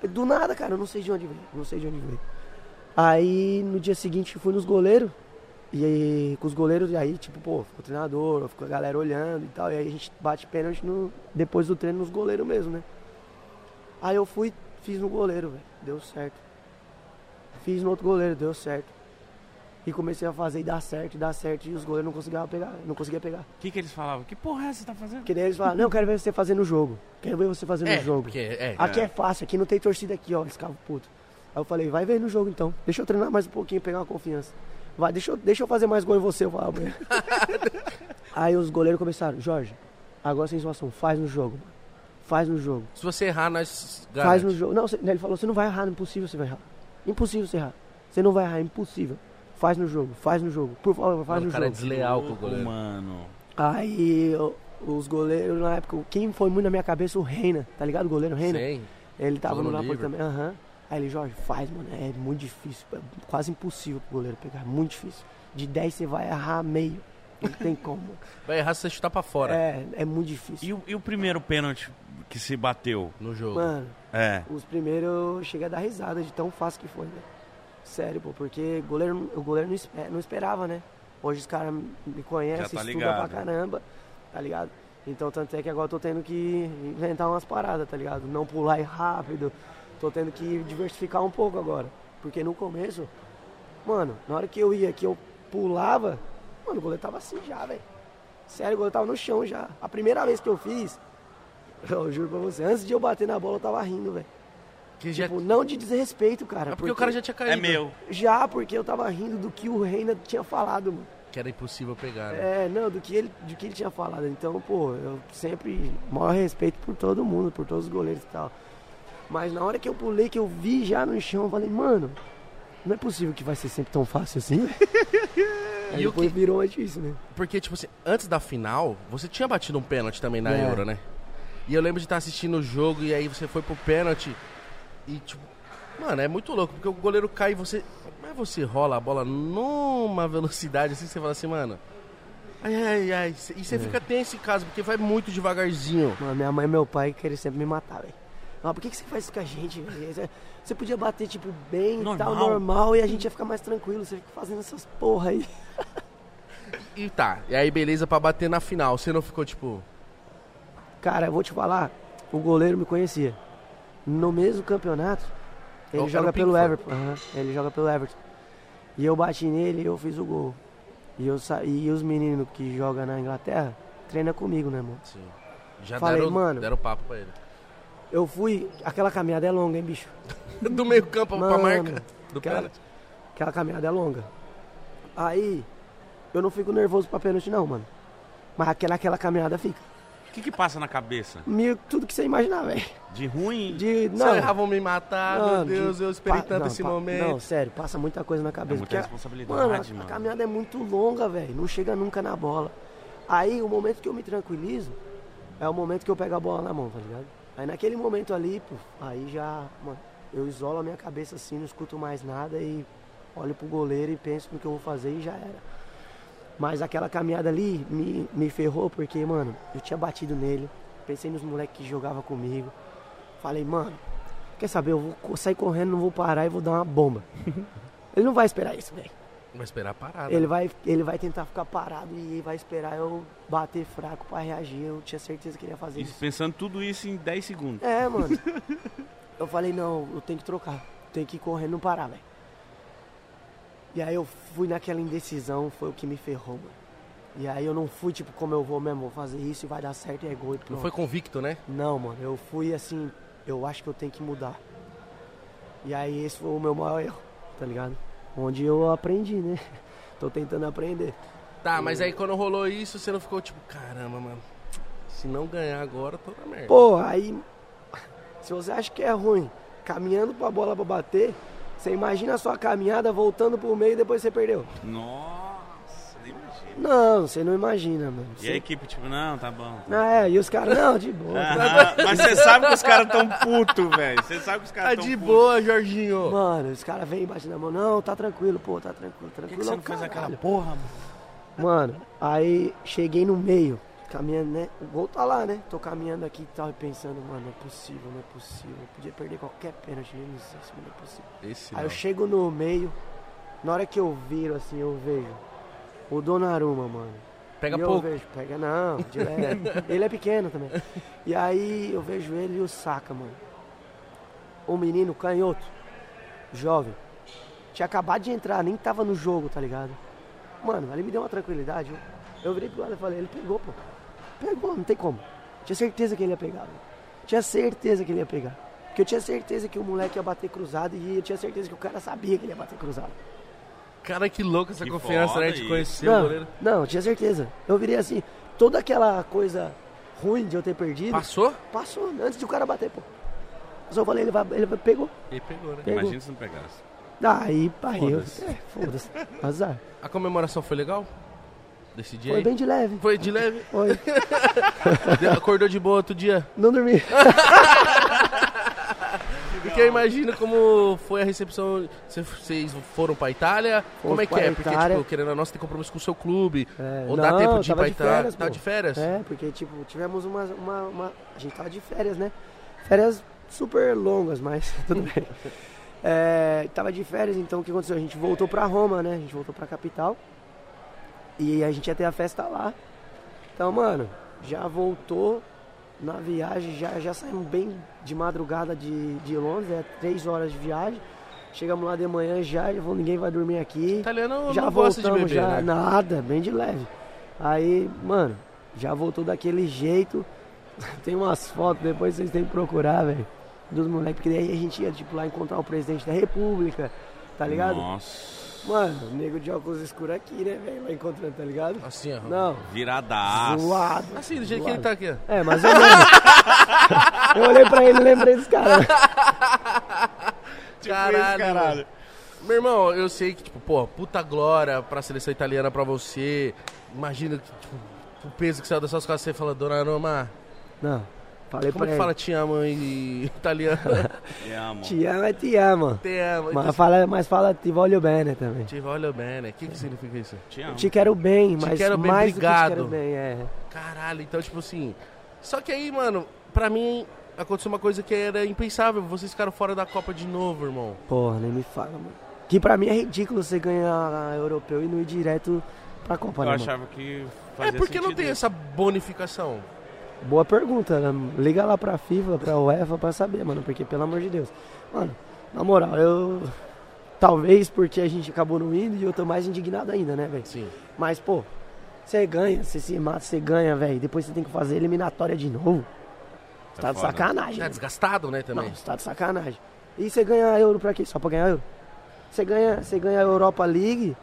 Speaker 3: Do nada, cara, eu não sei de onde veio. Não sei de onde veio. Aí no dia seguinte fui nos goleiros. E aí, com os goleiros, e aí, tipo, pô, ficou o treinador, ficou a galera olhando e tal. E aí a gente bate pênalti no, depois do treino nos goleiros mesmo, né? Aí eu fui, fiz no goleiro, velho. Deu certo. Fiz no outro goleiro, deu certo. E comecei a fazer e dar certo, e dar certo, e os goleiros não conseguiam pegar, não conseguia pegar.
Speaker 2: O que, que eles falavam? Que porra é essa que você tá fazendo?
Speaker 3: Porque daí eles falaram, não, eu quero ver você fazer no jogo. Quero ver você fazer
Speaker 1: É,
Speaker 3: no jogo.
Speaker 1: porque é.
Speaker 3: Aqui é. fácil, aqui não tem torcida aqui, ó. Eles ficavam putos. Aí eu falei, vai ver no jogo então. Deixa eu treinar mais um pouquinho, pegar uma confiança. Vai, deixa eu, deixa eu fazer mais gol em você, eu falava. Aí os goleiros começaram, Jorge, agora sem situação, faz no jogo, mano. Faz no jogo.
Speaker 1: Se você errar, nós
Speaker 3: Faz
Speaker 1: garante.
Speaker 3: no jogo. Não, ele falou, você não vai errar, é impossível você vai errar. Impossível você errar. Você não vai errar, é impossível. Faz no jogo, faz no jogo. Por favor, faz
Speaker 1: Mano,
Speaker 3: no
Speaker 1: o cara é
Speaker 3: jogo.
Speaker 1: desleal com o goleiro.
Speaker 2: Mano.
Speaker 3: Aí os goleiros na época, quem foi muito na minha cabeça, o Reina, tá ligado? O goleiro Reina?
Speaker 1: Sim.
Speaker 3: Ele tava
Speaker 1: Jogou
Speaker 3: no Napoli
Speaker 1: Liverpool.
Speaker 3: também, aham. Aí ele, Jorge, faz, mano. É muito difícil. É quase impossível pro goleiro pegar. Muito difícil. De 10 você vai errar meio. Não tem como.
Speaker 1: Vai errar se você chutar pra fora
Speaker 3: é, é muito difícil.
Speaker 2: E o, e o primeiro pênalti que se bateu?
Speaker 1: no jogo.
Speaker 3: Mano,
Speaker 2: É.
Speaker 3: os primeiros eu cheguei a dar risada de tão fácil que foi, né? Sério, pô, porque goleiro, o goleiro não, espe- não esperava, né? Hoje os caras me conhecem,
Speaker 2: tá
Speaker 3: estudam
Speaker 2: ligado.
Speaker 3: pra caramba, tá ligado? Então, tanto é que agora eu tô tendo que inventar umas paradas, tá ligado? Não pular rápido, tô tendo que diversificar um pouco agora. Porque no começo, mano, na hora que eu ia, que eu pulava, mano, o goleiro tava assim já, velho. Sério, o goleiro tava no chão já. A primeira vez que eu fiz, eu juro pra você, antes de eu bater na bola, eu tava rindo, velho.
Speaker 1: Que já...
Speaker 3: Tipo, não de desrespeito, cara.
Speaker 1: É porque o cara já tinha caído.
Speaker 2: É meu.
Speaker 3: Já, porque eu tava rindo do que o Reina tinha falado, mano.
Speaker 1: Que era impossível pegar, né?
Speaker 3: É, não, do que ele, do que ele tinha falado. Então, pô, eu sempre maior respeito por todo mundo, por todos os goleiros e tal. Mas na hora que eu pulei, que eu vi já no chão, eu falei, mano, não é possível que vai ser sempre tão fácil assim. Aí
Speaker 1: E o
Speaker 3: depois
Speaker 1: que-
Speaker 3: virou mais difícil, né?
Speaker 1: Porque, tipo assim, antes da final, você tinha batido um pênalti também na
Speaker 3: É.
Speaker 1: Euro, né? E eu lembro de estar assistindo o jogo e aí você foi pro pênalti e, tipo, mano, é muito louco, porque o goleiro cai e você. Mas você rola a bola numa velocidade assim, você fala assim, mano. Ai, ai, ai. E
Speaker 3: É.
Speaker 1: você fica tenso em casa, porque vai muito devagarzinho.
Speaker 3: Mano, minha mãe e meu pai querem sempre me matar, velho. Ah, por que, que você faz isso com a gente, velho? Você- podia bater, tipo, bem e tal,
Speaker 2: Normal.
Speaker 3: normal, e a gente ia ficar mais tranquilo. Você fica fazendo essas porra aí.
Speaker 1: E tá, e aí beleza pra bater na final. Você não ficou tipo.
Speaker 3: Cara, eu vou te falar, o goleiro me conhecia. No mesmo campeonato, ele
Speaker 1: o
Speaker 3: joga pelo. Everton. aham, ele joga pelo Everton. E eu bati nele e eu fiz o gol. E, eu sa... e os meninos que jogam na Inglaterra treinam comigo, né, mano?
Speaker 1: Assim, já
Speaker 3: Falei,
Speaker 1: deram,
Speaker 3: mano.
Speaker 1: deram papo pra ele.
Speaker 3: Eu fui. Aquela caminhada é longa, hein, bicho?
Speaker 1: Do meio campo pra marca. Do
Speaker 3: Aquela,
Speaker 1: pênalti.
Speaker 3: aquela caminhada é longa. Aí, eu não fico nervoso pra pênalti, não, mano. Mas aquela, aquela caminhada fica.
Speaker 2: O que que passa na cabeça?
Speaker 3: Tudo que você imaginar, velho.
Speaker 2: De ruim?
Speaker 3: De.
Speaker 1: Se
Speaker 3: Não.
Speaker 1: errar, vão me matar,
Speaker 3: Não,
Speaker 1: meu Deus,
Speaker 3: de-
Speaker 1: eu esperei
Speaker 3: pa-
Speaker 1: tanto
Speaker 3: não,
Speaker 1: esse
Speaker 3: pa-
Speaker 1: momento.
Speaker 3: Não, sério, passa muita coisa na
Speaker 2: É
Speaker 3: cabeça.
Speaker 2: muita
Speaker 3: porque a-
Speaker 2: responsabilidade,
Speaker 3: mano, a-
Speaker 2: mano.
Speaker 3: a, caminhada é muito longa, velho. Não chega nunca na bola. Aí, o momento que eu me tranquilizo é o momento que eu pego a bola na mão, tá ligado? Aí, naquele momento ali, pô, aí já, mano, eu isolo a minha cabeça assim, não escuto mais nada e olho pro goleiro e penso no que eu vou fazer e já era. Mas aquela caminhada ali me, me ferrou porque, mano, eu tinha batido nele, pensei nos moleques que jogavam comigo. Falei, mano, quer saber, eu vou sair correndo, não vou parar e vou dar uma bomba. Ele não vai esperar isso, velho.
Speaker 1: Vai esperar a parada.
Speaker 3: Ele vai, ele vai tentar ficar parado e vai esperar eu bater fraco pra reagir. Eu tinha certeza que ele ia fazer
Speaker 2: Isso,
Speaker 3: isso.
Speaker 2: pensando tudo isso em 10 segundos.
Speaker 3: É, mano. Eu falei, não, eu tenho que trocar. Tenho que ir correndo e não parar, velho. E aí eu fui naquela indecisão, foi o que me ferrou, mano. E aí eu não fui tipo como eu vou mesmo, vou fazer isso e vai dar certo e é gol e
Speaker 1: Não foi convicto, né?
Speaker 3: Não, mano, eu fui assim, eu acho que eu tenho que mudar. E aí esse foi o meu maior erro, tá ligado? Onde eu aprendi, né? Tô tentando aprender.
Speaker 1: Tá, mas aí quando rolou isso, você não ficou tipo, caramba, mano. Se não ganhar agora, tô na merda.
Speaker 3: Pô, aí. Se você acha que é ruim, caminhando pra bola pra bater, você imagina a sua caminhada voltando pro meio e depois você perdeu.
Speaker 2: Nossa, nem imagina.
Speaker 3: Não, você não imagina, mano.
Speaker 2: E
Speaker 3: Você-
Speaker 2: a equipe, tipo, não, tá bom.
Speaker 3: Ah, é, e os caras, não, de boa.
Speaker 2: Aham, mas você sabe que os caras tão puto, velho. Você sabe que os caras
Speaker 1: Tá
Speaker 2: tão
Speaker 1: de
Speaker 2: puto.
Speaker 1: boa, Jorginho.
Speaker 3: Mano, os caras vêm e batem na mão. Não, tá tranquilo, pô, tá tranquilo,
Speaker 2: Por que,
Speaker 3: tranquilo.
Speaker 2: que você não fez aquela porra, mano?
Speaker 3: Mano, aí cheguei no meio, caminhando, né? O gol tá lá, né? Tô caminhando aqui e tal, e pensando, mano, não é possível, não é possível. Eu podia perder qualquer pênalti nesse, mas não é possível.
Speaker 1: Esse
Speaker 3: Aí
Speaker 1: não.
Speaker 3: eu chego no meio, na hora que eu viro assim, eu vejo o Donnarumma, mano.
Speaker 1: Pega
Speaker 3: e eu
Speaker 1: pouco.
Speaker 3: vejo, pega não, direto. ele é pequeno também. E aí eu vejo ele e o Saka, mano. O menino canhoto, jovem. Tinha acabado de entrar, nem tava no jogo, tá ligado? Mano, ali me deu uma tranquilidade. Eu, eu virei pro lado e falei, ele pegou, pô. Pegou, não tem como. Tinha certeza que ele ia pegar, velho. Tinha certeza que ele ia pegar. Porque eu tinha certeza que o moleque ia bater cruzado e eu tinha certeza que o cara sabia que ele ia bater cruzado.
Speaker 1: Cara, que louco essa
Speaker 2: Que
Speaker 1: confiança, né? De conhecer o
Speaker 3: Não,
Speaker 1: goleiro.
Speaker 3: não, tinha certeza. Eu virei assim, toda aquela coisa ruim de eu ter perdido,
Speaker 1: Passou?
Speaker 3: passou antes de o cara bater, pô. Eu só falei, ele vai, ele pegou.
Speaker 1: Ele pegou, né?
Speaker 3: Pegou.
Speaker 2: Imagina se não pegasse.
Speaker 3: Daí, pai, eu.
Speaker 2: Foda-se.
Speaker 3: É, foda-se. Azar.
Speaker 1: A comemoração foi legal? Desse dia
Speaker 3: Foi
Speaker 1: aí?
Speaker 3: bem de leve.
Speaker 1: Foi de leve?
Speaker 3: Foi.
Speaker 1: Acordou de boa outro dia?
Speaker 3: Não dormi.
Speaker 1: Porque eu imagino como foi a recepção. Cê- Vocês foram pra Itália? como é que é? Porque,
Speaker 3: Itália.
Speaker 1: tipo, querendo não, você tem compromisso com o seu clube.
Speaker 3: É,
Speaker 1: ou dá
Speaker 3: não,
Speaker 1: tempo de ir pra
Speaker 3: de
Speaker 1: Itália?
Speaker 3: férias,
Speaker 1: Tá
Speaker 3: pô.
Speaker 1: de férias?
Speaker 3: É, porque, tipo, tivemos uma, uma, uma- A gente tava de férias, né? Férias super longas, mas tudo bem. É, tava de férias, então o que aconteceu? A gente voltou pra Roma, né? A gente voltou pra capital. E a gente ia ter a festa lá. Então, mano, já voltou na viagem, já, já saímos bem de madrugada de, de Londres, é três horas de viagem. Chegamos lá de manhã já, já falou, ninguém vai dormir aqui.
Speaker 1: Italiano
Speaker 3: já
Speaker 1: não gosta de
Speaker 3: voltamos,
Speaker 1: beber,
Speaker 3: já,
Speaker 1: né?
Speaker 3: nada, bem de leve. Aí, mano, já voltou daquele jeito. Tem umas fotos, depois vocês têm que procurar, velho. Dos moleques, porque daí a gente ia, tipo, lá encontrar o presidente da república, tá ligado?
Speaker 2: Nossa.
Speaker 3: Mano, nego de óculos escuros aqui, né, velho? Lá encontrando, tá ligado?
Speaker 1: Assim, ó.
Speaker 3: Não,
Speaker 2: Viradaço.
Speaker 3: zoado.
Speaker 1: Assim, do jeito que ele
Speaker 3: zoado.
Speaker 1: tá aqui, ó.
Speaker 3: É, ou menos. Eu olhei pra ele e lembrei dos caras.
Speaker 1: caralho. Meu irmão, eu sei que, tipo, pô, puta glória pra seleção italiana pra você. Imagina tipo, o peso que saiu das suas costas, você fala, Dona Roma,
Speaker 3: Não, falei
Speaker 1: como
Speaker 3: pra
Speaker 1: que
Speaker 3: ele.
Speaker 1: fala te amo em italiano?
Speaker 2: Te amo.
Speaker 3: Te amo é te amo.
Speaker 1: te amo.
Speaker 3: Mas fala, mas fala te voglio bene também.
Speaker 1: Te voglio bene. O que que significa isso?
Speaker 2: Te amo.
Speaker 3: Te quero bem,
Speaker 1: Te
Speaker 3: mas
Speaker 1: quero bem,
Speaker 3: mais
Speaker 1: obrigado.
Speaker 3: do que te quero bem, é.
Speaker 1: Caralho, então, tipo assim... Só que aí, mano, pra mim, aconteceu uma coisa que era impensável. Vocês ficaram fora da Copa de novo, irmão.
Speaker 3: Porra, nem me fala, mano. Que pra mim é ridículo você ganhar europeu e não ir direto pra Copa,
Speaker 2: Eu
Speaker 3: né, mano?
Speaker 2: achava que
Speaker 1: É
Speaker 2: fazia
Speaker 1: porque não tem essa bonificação.
Speaker 3: Boa pergunta, né? Liga lá pra FIFA, pra UEFA pra saber, mano. Porque, pelo amor de Deus. Mano, na moral, eu. Talvez porque a gente acabou não indo e eu tô mais indignado ainda, né, velho?
Speaker 1: Sim.
Speaker 3: Mas, pô, você ganha, você se mata, você ganha, velho. Depois você tem que fazer eliminatória de novo.
Speaker 2: É
Speaker 3: tá de
Speaker 2: foda.
Speaker 3: sacanagem. Né?
Speaker 1: desgastado, né, também.
Speaker 3: Não, tá de sacanagem. E você ganha euro pra quê? Só pra ganhar euro? Você ganha, você ganha a Europa League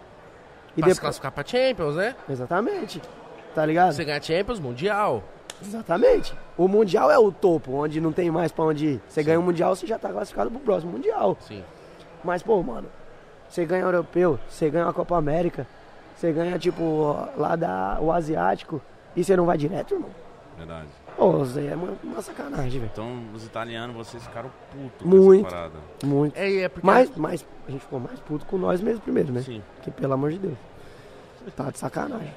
Speaker 3: e
Speaker 1: pra se
Speaker 3: depois.
Speaker 1: classificar pra Champions, né?
Speaker 3: Exatamente. Tá ligado?
Speaker 1: Você ganha Champions, Mundial.
Speaker 3: Exatamente. O Mundial é o topo, onde não tem mais pra onde ir. Você ganha o Mundial, você já tá classificado pro próximo Mundial.
Speaker 1: Sim.
Speaker 3: Mas, pô, mano, você ganha o Europeu, você ganha a Copa América, você ganha, tipo, lá da, o Asiático, e você não vai direto, irmão?
Speaker 2: Verdade.
Speaker 3: Pô, Zé, é uma, uma sacanagem, velho.
Speaker 2: Então, os italianos, vocês ficaram putos com
Speaker 3: Muito.
Speaker 2: essa parada.
Speaker 3: Muito.
Speaker 1: É, é porque...
Speaker 3: Mas, mas a gente ficou mais puto com nós mesmo primeiro, né?
Speaker 2: Sim.
Speaker 3: Porque, pelo amor de Deus. Tá de sacanagem.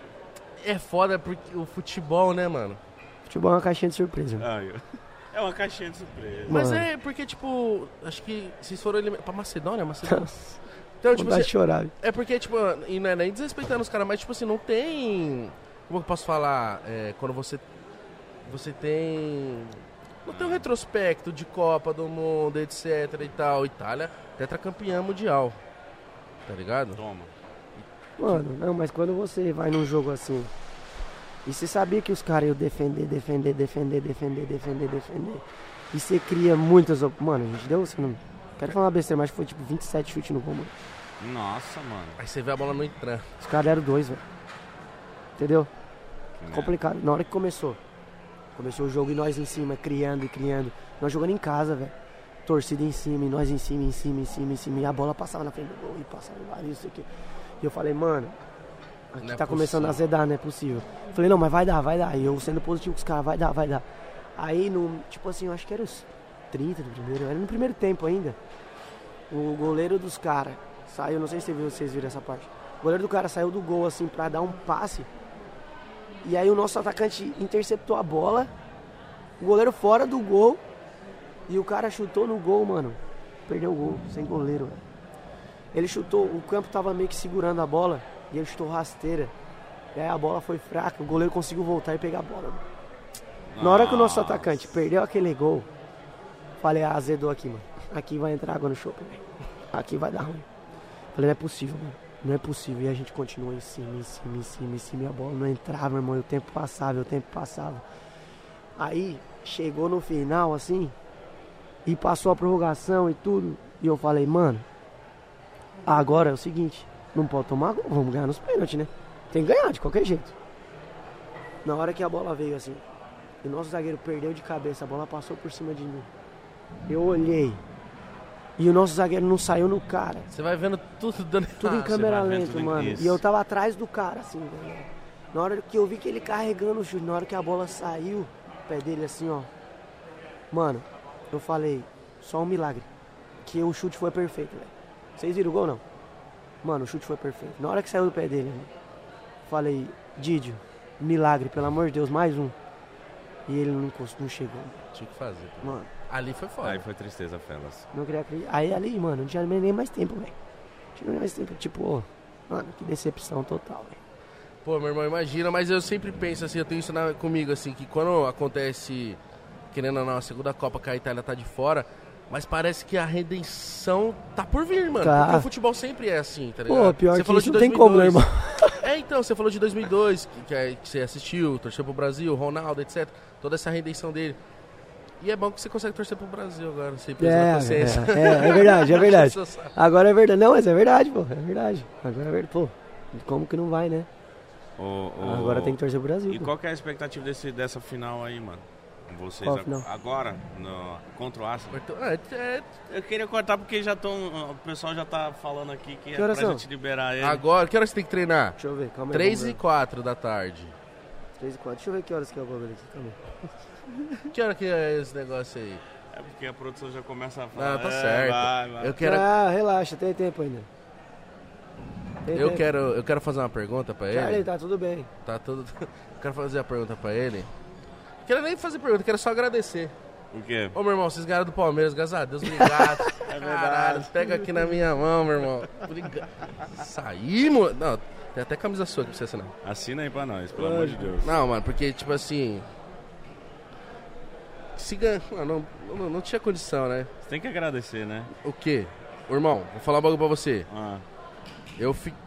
Speaker 1: É foda porque o futebol, né, mano?
Speaker 3: Futebol é uma caixinha de surpresa.
Speaker 2: Ai, eu- É uma caixinha de surpresa.
Speaker 1: Mas
Speaker 3: Mano.
Speaker 1: é porque, tipo, acho que vocês foram eliminados pra Macedônia, Macedônia. Então, tipo,
Speaker 3: de chorar.
Speaker 1: é porque, tipo, e não é nem desrespeitando os caras, mas, tipo assim, não tem. Como eu posso falar? É, quando você. Você tem. Não tem um retrospecto de Copa do Mundo, etc e tal. Itália, tetracampeã mundial. Tá ligado?
Speaker 2: Toma.
Speaker 3: Mano, não, mas quando você vai num jogo assim, e você sabia que os caras iam defender, defender, defender, defender, defender, defender, e você cria muitas op... Mano, a gente deu, você não. Quero falar uma besteira, mas foi tipo 27 chutes no gol, mano.
Speaker 2: Nossa, mano.
Speaker 1: Aí você vê a bola não entrando.
Speaker 3: Os caras deram dois, velho. Entendeu?
Speaker 2: Que merda.
Speaker 3: Complicado. Na hora que começou. Começou o jogo e nós em cima, criando e criando. Nós jogando em casa, velho. Torcida em cima, e nós em cima, em cima, em cima, em cima. E a bola passava na frente do gol e passava lá, isso aqui. E eu falei, mano, aqui
Speaker 1: Não é
Speaker 3: tá começando a azedar, não é possível. Falei, não, mas vai dar, vai dar. E eu sendo positivo com os caras, vai dar, vai dar. Aí, no, tipo assim, eu acho que era os 30 do primeiro, era no primeiro tempo ainda. O goleiro dos caras saiu, não sei se vocês viram essa parte. O goleiro do cara saiu do gol assim pra dar um passe. E aí o nosso atacante interceptou a bola. O goleiro fora do gol. E o cara chutou no gol, mano. Perdeu o gol, sem goleiro. velho. Ele chutou, o campo tava meio que segurando a bola. E ele chutou rasteira. E aí a bola foi fraca, o goleiro conseguiu voltar e pegar a bola. mano. Na hora que o nosso atacante perdeu aquele gol, falei, ah, azedou aqui, mano. Aqui vai entrar água no chope, velho. Aqui vai dar ruim. Falei, não é possível, mano. Não é possível. E a gente continuou em cima, em cima, em cima, em cima. E a bola não entrava, irmão. E o tempo passava, o tempo passava. Aí, chegou no final, assim, e passou a prorrogação e tudo. E eu falei, mano, agora é o seguinte, não pode tomar gol, vamos ganhar nos pênaltis, né? Tem que ganhar de qualquer jeito. Na hora que a bola veio assim, e o nosso zagueiro perdeu de cabeça, a bola passou por cima de mim. Eu olhei. E o nosso zagueiro não saiu no cara.
Speaker 1: Você vai vendo tudo dando
Speaker 3: Tudo em câmera lenta, mano.
Speaker 2: isso.
Speaker 3: E eu tava atrás do cara, assim, velho. Na hora que eu vi que ele carregando o chute, na hora que a bola saiu, o pé dele assim, ó. Mano, eu falei, só um milagre. Que o chute foi perfeito, velho. Vocês viram o gol, não? Mano, o chute foi perfeito. Na hora que saiu do pé dele, né? falei, Didio, milagre, pelo amor de Deus, mais um. E ele não, encostou, não chegou.
Speaker 1: Tinha que fazer.
Speaker 3: Mano,
Speaker 1: Ali foi foda.
Speaker 2: Aí foi tristeza, Felas.
Speaker 3: não queria acreditar. Aí ali, mano, não tinha nem mais tempo, velho. Não tinha nem mais tempo. Tipo, ô, mano, que decepção total, velho.
Speaker 1: Pô, meu irmão, imagina, mas eu sempre penso assim, eu tenho isso na- comigo, assim, que quando acontece, querendo ou não, a segunda Copa que a Itália tá de fora, mas parece que a redenção tá por vir, mano.
Speaker 3: Tá.
Speaker 1: Porque o futebol sempre é assim, tá ligado?
Speaker 3: Pô, pior
Speaker 1: Você
Speaker 3: que
Speaker 1: falou
Speaker 3: isso
Speaker 1: de
Speaker 3: não tem como, né,
Speaker 1: 2002.
Speaker 3: irmão?
Speaker 1: É, então, você falou de 2002, que, que, é- que você assistiu, torceu pro Brasil, Ronaldo, etc. Toda essa redenção dele. E é bom que você consegue torcer pro Brasil agora, sem peso na
Speaker 3: É,
Speaker 1: consciência.
Speaker 3: é, é, é verdade, é verdade. Agora é verdade. Não, mas é verdade, pô. É verdade. Agora é verdade. Pô, como que não vai, né? Agora tem que torcer pro Brasil.
Speaker 2: E
Speaker 3: pô.
Speaker 2: qual que é a expectativa desse, dessa final aí, mano? Vocês
Speaker 3: Qual final?
Speaker 2: agora, no, contra o Arsenal?
Speaker 1: É, é,
Speaker 2: Eu queria cortar porque já tão, o pessoal já tá falando aqui que,
Speaker 3: Que
Speaker 2: é pra
Speaker 3: são?
Speaker 2: gente liberar ele.
Speaker 1: agora, que horas você tem que treinar?
Speaker 3: Deixa eu ver, calma aí.
Speaker 1: 3
Speaker 3: vamos
Speaker 1: e
Speaker 3: ver.
Speaker 1: 4 da tarde.
Speaker 3: 3 e 4. Deixa eu ver que horas que é o bagulho aqui. Calma aí.
Speaker 1: Que hora que é esse negócio aí?
Speaker 2: É porque a produção já começa a falar.
Speaker 1: Ah, tá
Speaker 2: é,
Speaker 1: certo.
Speaker 2: Vai, vai.
Speaker 1: Eu quero,
Speaker 3: Ah, relaxa, tem tempo ainda. Tem
Speaker 1: eu
Speaker 3: tempo.
Speaker 1: quero, eu quero fazer uma pergunta pra ele.
Speaker 3: tá tudo bem.
Speaker 1: Tá tudo. Eu quero fazer a pergunta pra ele. Quero nem fazer pergunta, quero só agradecer.
Speaker 2: O quê?
Speaker 1: Ô meu irmão, vocês ganharam do Palmeiras, graças a Deus, obrigado.
Speaker 2: É
Speaker 1: Caralho, pega aqui na minha mão, meu irmão. Obrigado. Saímos. Não, tem até camisa sua que precisa assinar.
Speaker 2: Assina aí pra nós, pelo amor de Deus.
Speaker 1: Não, mano, porque, tipo assim. Se ganha. Não, não, não tinha condição, né?
Speaker 2: Você tem que agradecer, né?
Speaker 1: O quê? Ô, irmão, vou falar um bagulho pra você.
Speaker 2: Ah,
Speaker 1: Eu fico.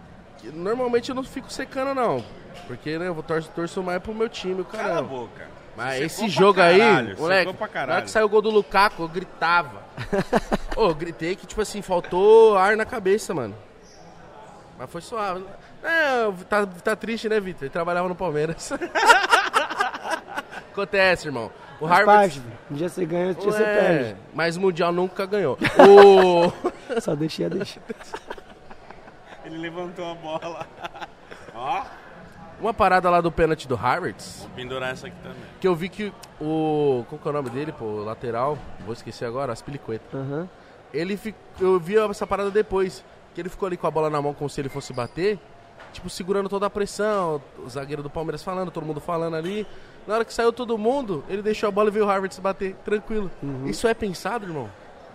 Speaker 1: Normalmente eu não fico secando, não. Porque, né, eu vou torço, torço mais pro meu time, o
Speaker 2: cala a boca.
Speaker 1: Mas
Speaker 2: Você
Speaker 1: esse jogo aí, moleque, na hora que saiu o gol do Lukaku, eu gritava. Ô, eu gritei que, tipo assim, faltou ar na cabeça, mano. Mas foi suave. É, tá, tá triste, né, Vitor? Ele trabalhava no Palmeiras. Acontece, irmão. O Harvard.
Speaker 3: parte. Um dia você ganha, outro dia
Speaker 1: Ué,
Speaker 3: você perde.
Speaker 1: mas o Mundial nunca ganhou. o...
Speaker 3: Só deixa, deixa.
Speaker 2: Ele levantou a bola. Ó,
Speaker 1: Uma parada lá do pênalti do Harvard,
Speaker 2: vou pendurar essa aqui também.
Speaker 1: que eu vi que o. Qual que é o nome dele, pô? O lateral, vou esquecer agora, Aspilicueta.
Speaker 3: Aham.
Speaker 1: Ele. Eu vi essa parada depois. Que ele ficou ali com a bola na mão como se ele fosse bater. Tipo, segurando toda a pressão. O zagueiro do Palmeiras falando, todo mundo falando ali. Na hora que saiu todo mundo, ele deixou a bola e veio o Harvard se bater. Tranquilo. Isso é pensado, irmão?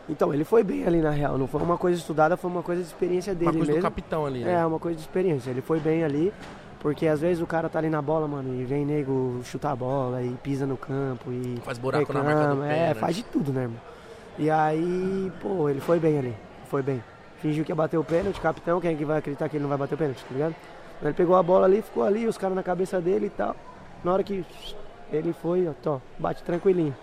Speaker 3: Então, ele foi bem ali na real. Não foi uma coisa estudada, foi uma coisa de experiência dele
Speaker 1: Uma coisa
Speaker 3: mesmo.
Speaker 1: do capitão ali, né?
Speaker 3: É, uma coisa de experiência. Ele foi bem ali, porque às vezes o cara tá ali na bola, mano, e vem nego chutar a bola e pisa no campo e.
Speaker 1: Faz buraco na marca do
Speaker 3: reclama, É,
Speaker 1: pênalti.
Speaker 3: faz de tudo, né, irmão? E aí, pô, ele foi bem ali. Foi bem. Fingiu que ia bater o pênalti, capitão, quem é que vai acreditar que ele não vai bater o pênalti, tá ligado? Ele pegou a bola ali, ficou ali, os caras na cabeça dele e tal. Na hora que ele foi, ó, bate tranquilinho.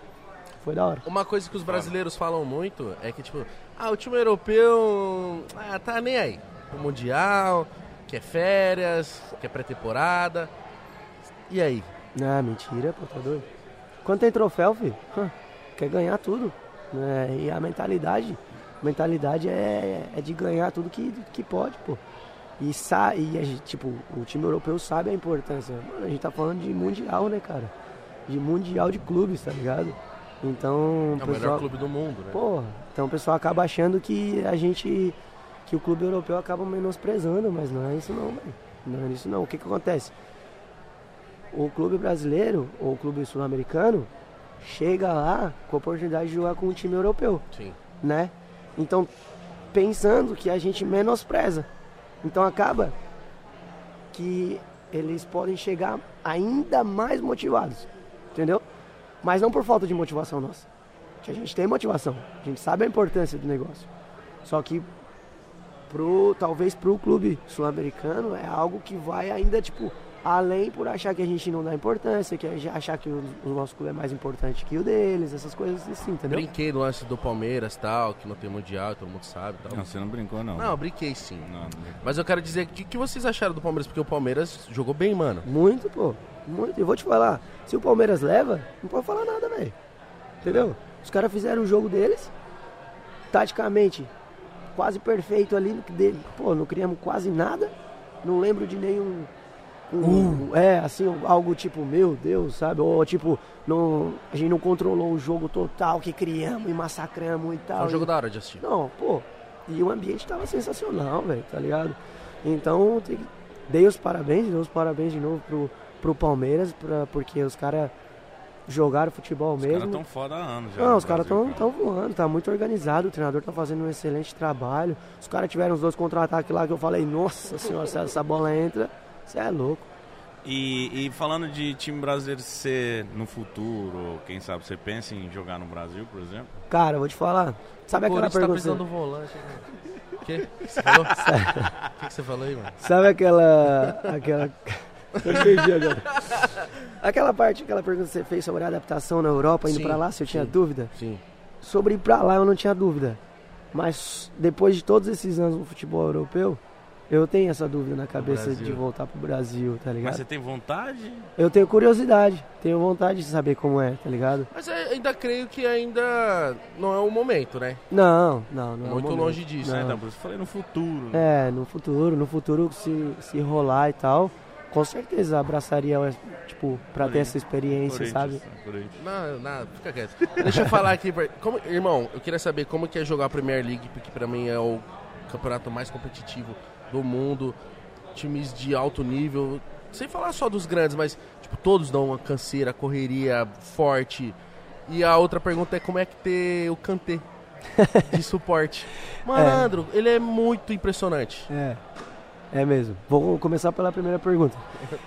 Speaker 3: Foi da hora.
Speaker 1: Uma coisa que os brasileiros falam muito é que, tipo, ah, o time europeu ah, tá nem aí. O Mundial, quer férias, quer pré-temporada. E aí?
Speaker 3: Ah, mentira, pô, tá doido. Quando tem troféu, filho, quer ganhar tudo. né? E a mentalidade, mentalidade é, é de ganhar tudo que, que pode, pô. E, sa e a gente, tipo, o time europeu sabe a importância. Mano, a gente tá falando de mundial, né, cara? De mundial de clubes, tá ligado? Então,
Speaker 1: É
Speaker 3: o
Speaker 1: o melhor
Speaker 3: pessoal,
Speaker 1: clube do mundo, né?
Speaker 3: Porra, então o pessoal acaba achando que a gente. Que o clube europeu acaba menosprezando, mas não é isso não. Não é isso não. O que que acontece? O clube brasileiro, ou o clube sul-americano, chega lá com a oportunidade de jogar com um time europeu,
Speaker 1: Sim.
Speaker 3: né? Então, pensando que a gente menospreza. Então acaba que eles podem chegar ainda mais motivados, entendeu? Mas não por falta de motivação nossa. A gente tem motivação, a gente sabe a importância do negócio. Só que pro, talvez pro clube sul-americano é algo que vai ainda, tipo, além por achar que a gente não dá importância, que achar que o, o nosso clube é mais importante que o deles, essas coisas assim, entendeu?
Speaker 1: Brinquei no lance do Palmeiras tal, que não tem mundial, todo mundo sabe tal.
Speaker 2: Não, você não brincou, não.
Speaker 1: Não, eu brinquei sim.
Speaker 2: Não, não brincou.
Speaker 1: Mas eu quero dizer, o que, que vocês acharam do Palmeiras? Porque o Palmeiras jogou bem, mano.
Speaker 3: Muito, pô. Muito. Eu vou te falar, se o Palmeiras leva, não pode falar nada, velho. Entendeu? Os caras fizeram o jogo deles, taticamente, quase perfeito ali. Dele. Pô, não criamos quase nada. Não lembro de nenhum. um- É, assim, algo tipo, meu Deus, sabe? Ou tipo, não, a gente não controlou o jogo total que criamos e massacramos e tal.
Speaker 1: Foi um jogo
Speaker 3: E-
Speaker 1: da hora de assistir.
Speaker 3: não, pô. E o ambiente tava sensacional, velho, tá ligado? Então, dei os parabéns, dei os parabéns de novo pro, pro Palmeiras, pra, porque os caras jogaram futebol
Speaker 2: Os caras
Speaker 3: mesmo.
Speaker 2: tão foda há anos já.
Speaker 3: Não, os caras estão voando, tá muito organizado, o treinador tá fazendo um excelente trabalho. Os caras tiveram os dois contra-ataques lá que eu falei, nossa senhora, se essa bola entra, você é louco.
Speaker 2: E, e falando de time brasileiro ser no futuro, quem sabe você pensa em jogar no Brasil, por exemplo?
Speaker 3: Cara, eu vou te falar, sabe
Speaker 1: o
Speaker 3: aquela
Speaker 1: tá
Speaker 3: pergunta...
Speaker 1: precisando do volante. né? O quê? O que você falou? O que que você falou aí, mano?
Speaker 3: Sabe aquela. aquela. Eu perdi agora. Aquela parte, aquela pergunta que você fez sobre a adaptação na Europa, indo pra lá, se eu tinha
Speaker 1: sim.
Speaker 3: dúvida.
Speaker 1: Sim.
Speaker 3: Sobre ir pra lá eu não tinha dúvida. Mas depois de todos esses anos no futebol europeu, eu tenho essa dúvida na cabeça de voltar pro Brasil, tá ligado?
Speaker 2: Mas você tem vontade?
Speaker 3: Eu tenho curiosidade, tenho vontade de saber como é, tá ligado?
Speaker 1: Mas eu ainda creio que ainda não é o momento, né?
Speaker 3: Não, não, não. é o
Speaker 1: Muito longe disso.
Speaker 3: Não.
Speaker 2: É, então, por isso eu falei no futuro. né?
Speaker 3: É, no futuro, no futuro se, se rolar e tal, com certeza abraçaria, tipo, pra ter essa experiência, sabe?
Speaker 2: Corinthians.
Speaker 1: Não, não, fica quieto. Deixa eu falar aqui. Como, irmão, eu queria saber como que é jogar a Premier League, porque pra mim é o campeonato mais competitivo do mundo. Times de alto nível. Sem falar só dos grandes, mas tipo, todos dão uma canseira, correria forte. E a outra pergunta é como é que ter o Kanté de suporte. Malandro, ele é muito impressionante.
Speaker 3: É, é mesmo. Vou começar pela primeira pergunta.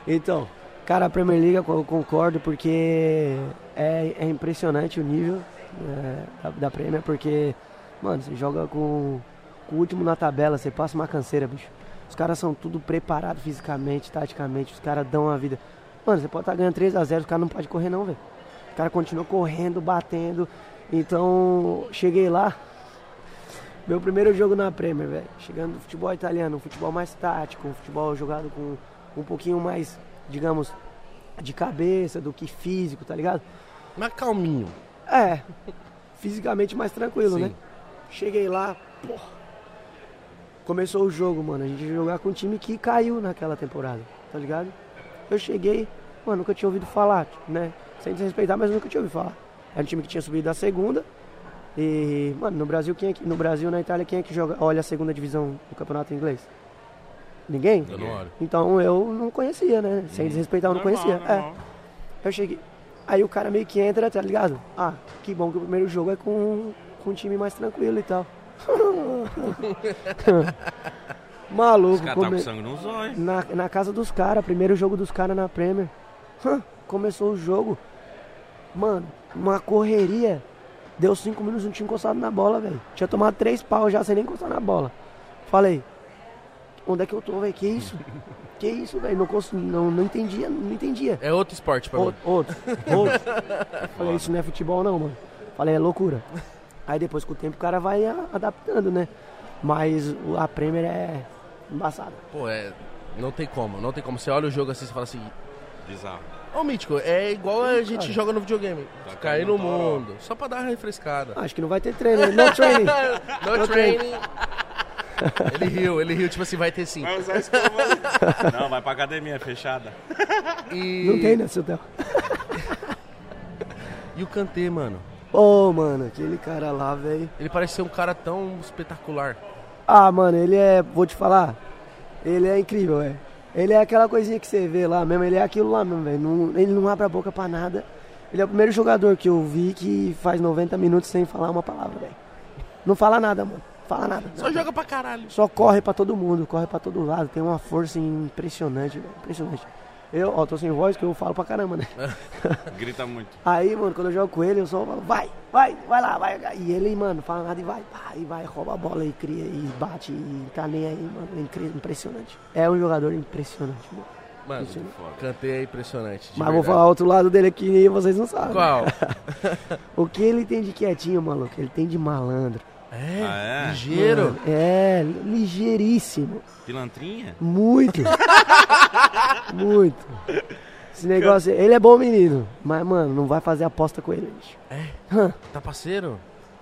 Speaker 3: Então, cara, a Premier League eu concordo porque é, é impressionante o nível é, da, da Premier, porque, mano, você joga com, com o último na tabela, você passa uma canseira, bicho. Os caras são tudo preparados fisicamente, taticamente, os caras dão a vida. Mano, você pode estar ganhando 3x0, os caras não podem correr não, velho. Os caras continuam correndo, batendo. Então, cheguei lá, meu primeiro jogo na Premier, velho. Chegando do futebol italiano, um futebol mais tático, um futebol jogado com um pouquinho mais, digamos, de cabeça do que físico, tá ligado?
Speaker 1: Mas calminho.
Speaker 3: É, fisicamente mais tranquilo,
Speaker 1: Sim.
Speaker 3: né? Cheguei lá, porra. Começou o jogo, mano. A gente ia jogar com um time que caiu naquela temporada, tá ligado? Eu cheguei, mano, nunca tinha ouvido falar, né? Sem desrespeitar, mas nunca tinha ouvido falar. Era um time que tinha subido da segunda. E, mano, no Brasil, quem é que, no Brasil, na Itália, quem é que joga, olha a segunda divisão do campeonato inglês? Ninguém?
Speaker 1: Eu não olho.
Speaker 3: Então eu não conhecia, né? Sem desrespeitar, eu não
Speaker 2: Normal,
Speaker 3: conhecia. É. Eu cheguei. Aí o cara meio que entra, tá ligado? Ah, que bom que o primeiro jogo é com, com um time mais tranquilo e tal. Maluco,
Speaker 2: Os caras tá
Speaker 3: come-
Speaker 2: com sangue nos olhos.
Speaker 3: na, na casa dos caras, primeiro jogo dos caras na Premier. Começou o jogo. Mano, uma correria. Deu cinco minutos, não tinha encostado na bola, velho. Tinha tomado três pau já sem nem encostar na bola. Falei, onde é que eu tô, velho? Que isso? Que isso, velho? Não, cons- não, não entendia, não entendia.
Speaker 1: É outro esporte pra mim.
Speaker 3: Outro, outro. Falei, isso não é futebol não, mano. Falei, é loucura. Aí depois com o tempo o cara vai a- adaptando, né? Mas o- a Premier é embaçada.
Speaker 1: Pô, é. Não tem como, não tem como. Você olha o jogo assim e fala assim.
Speaker 2: Bizarro.
Speaker 1: Ô, Mítico, é igual a gente
Speaker 3: Cara.
Speaker 1: joga no videogame.
Speaker 2: Tá
Speaker 1: Cair no mundo. Só pra dar uma refrescada.
Speaker 3: Acho que não vai ter treino, né? no training.
Speaker 1: no
Speaker 3: no
Speaker 1: training. ele riu, ele riu, tipo assim, vai ter sim.
Speaker 2: Vai usar escova. Não, vai pra academia fechada.
Speaker 1: E,
Speaker 3: Não tem, né, seu Theo?
Speaker 1: e o Kanté, mano.
Speaker 3: Ô, mano, aquele cara lá, velho.
Speaker 1: Ele parece ser um cara tão espetacular.
Speaker 3: Ah, mano, ele é. Vou te falar. Ele é incrível, velho. Ele é aquela coisinha que você vê lá mesmo, ele é aquilo lá mesmo, velho. Ele não abre a boca pra nada. Ele é o primeiro jogador que eu vi que faz 90 minutos sem falar uma palavra, velho. Não fala nada, mano. Fala nada.
Speaker 1: Só
Speaker 3: nada.
Speaker 1: joga pra caralho.
Speaker 3: Só corre pra todo mundo, corre pra todo lado, tem uma força impressionante, velho, impressionante. Eu, ó, tô sem voz que eu falo pra caramba, né?
Speaker 2: Grita muito.
Speaker 3: Aí, mano, quando eu jogo com ele, eu só falo, vai, vai, vai lá, vai. E ele, mano, fala nada e vai, pá, e vai, rouba a bola e cria, e bate, e tá nem aí, mano. é Impressionante. É um jogador impressionante, mano.
Speaker 1: Mano, cantei é impressionante. de
Speaker 3: Mas vou
Speaker 1: verdade.
Speaker 3: falar outro lado dele aqui e vocês não sabem.
Speaker 1: Qual?
Speaker 3: O que ele tem de quietinho, maluco? Ele tem de malandro.
Speaker 1: É,
Speaker 2: Ah, é?
Speaker 1: ligeiro.
Speaker 3: Mano, é, ligeiríssimo.
Speaker 2: Pilantrinha?
Speaker 3: Muito. Muito. Esse negócio, ele é bom menino, mas, mano, não vai fazer aposta com ele, bicho.
Speaker 1: Tá parceiro?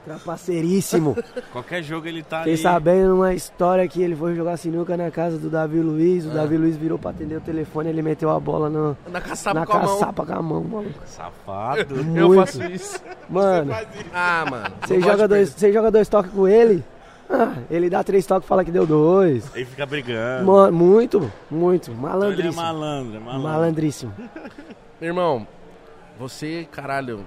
Speaker 3: Trapaceiríssimo.
Speaker 2: Qualquer jogo ele tá
Speaker 3: Fiquei
Speaker 2: ali.
Speaker 3: sabendo uma história que ele foi jogar sinuca na casa do Davi Luiz, o
Speaker 1: Ah.
Speaker 3: Davi Luiz virou pra atender o telefone, ele meteu a bola no,
Speaker 1: Na caçapa
Speaker 3: na
Speaker 1: com a mão.
Speaker 3: caçapa com a mão, maluco.
Speaker 2: Safado.
Speaker 1: Eu
Speaker 3: Muito.
Speaker 1: faço isso.
Speaker 3: Mano,
Speaker 1: Ah, mano.
Speaker 3: você joga, dois, você joga dois toques com ele, ah, ele dá três toques e fala que deu dois.
Speaker 2: Ele fica brigando.
Speaker 3: Mano, muito, muito.
Speaker 2: Então ele é
Speaker 3: Malandríssimo.
Speaker 2: malandro, é malandro.
Speaker 3: Malandríssimo.
Speaker 1: Irmão, você, caralho,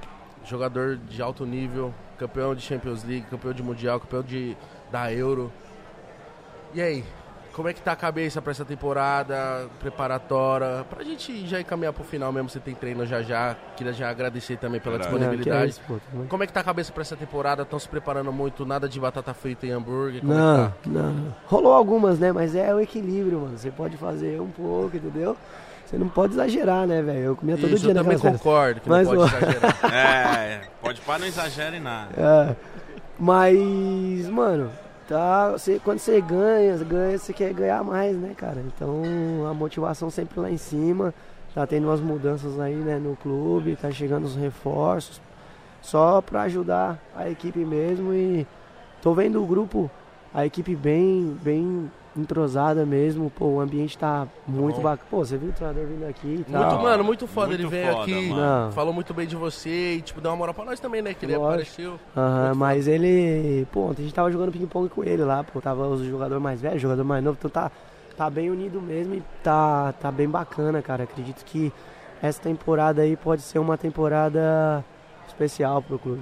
Speaker 1: jogador de alto nível, campeão de Champions League, campeão de Mundial, campeão de, da Euro. E aí? Como é que tá a cabeça pra essa temporada preparatória? Pra gente já encaminhar pro final mesmo, você tem treino já já. Queria já agradecer também pela
Speaker 3: que é
Speaker 1: disponibilidade.
Speaker 3: isso, pô.
Speaker 1: Como é que tá a cabeça pra essa temporada? Estão se preparando muito? Nada de batata frita e hambúrguer? Como é
Speaker 3: Não,
Speaker 1: que tá?
Speaker 3: não. Rolou algumas, né? Mas é o equilíbrio, mano. Você pode fazer um pouco, entendeu? Você não pode exagerar, né, velho? Eu comia todo
Speaker 1: Isso,
Speaker 3: dia
Speaker 1: eu também concordo que
Speaker 3: Mas,
Speaker 1: não pode
Speaker 3: ó.
Speaker 1: exagerar.
Speaker 2: É, pode pá, não exagera em nada.
Speaker 3: É. Mas, mano, tá. Você, quando você ganha, ganha, você quer ganhar mais, né, cara? Então a motivação sempre lá em cima. Tá tendo umas mudanças aí, né, no clube, tá chegando os reforços. Só pra ajudar a equipe mesmo e tô vendo o grupo, a equipe bem, bem entrosada mesmo. Pô, o ambiente tá muito
Speaker 1: bom.
Speaker 3: bacana. Pô, você viu o treinador vindo aqui e
Speaker 1: Muito, mano, muito foda.
Speaker 2: Muito
Speaker 1: ele veio
Speaker 2: foda,
Speaker 1: aqui,
Speaker 2: mano.
Speaker 1: Falou muito bem de você e, tipo, deu uma moral pra nós também, né? Que ele
Speaker 3: Lógico.
Speaker 1: apareceu.
Speaker 3: Aham,
Speaker 1: Muito
Speaker 3: mas ele. Pô, ontem a gente tava jogando ping-pong com ele lá, pô. Tava os jogador mais velho, jogador mais novo, então tá, tá bem unido mesmo e tá, tá bem bacana, cara. Acredito que essa temporada aí pode ser uma temporada especial pro clube.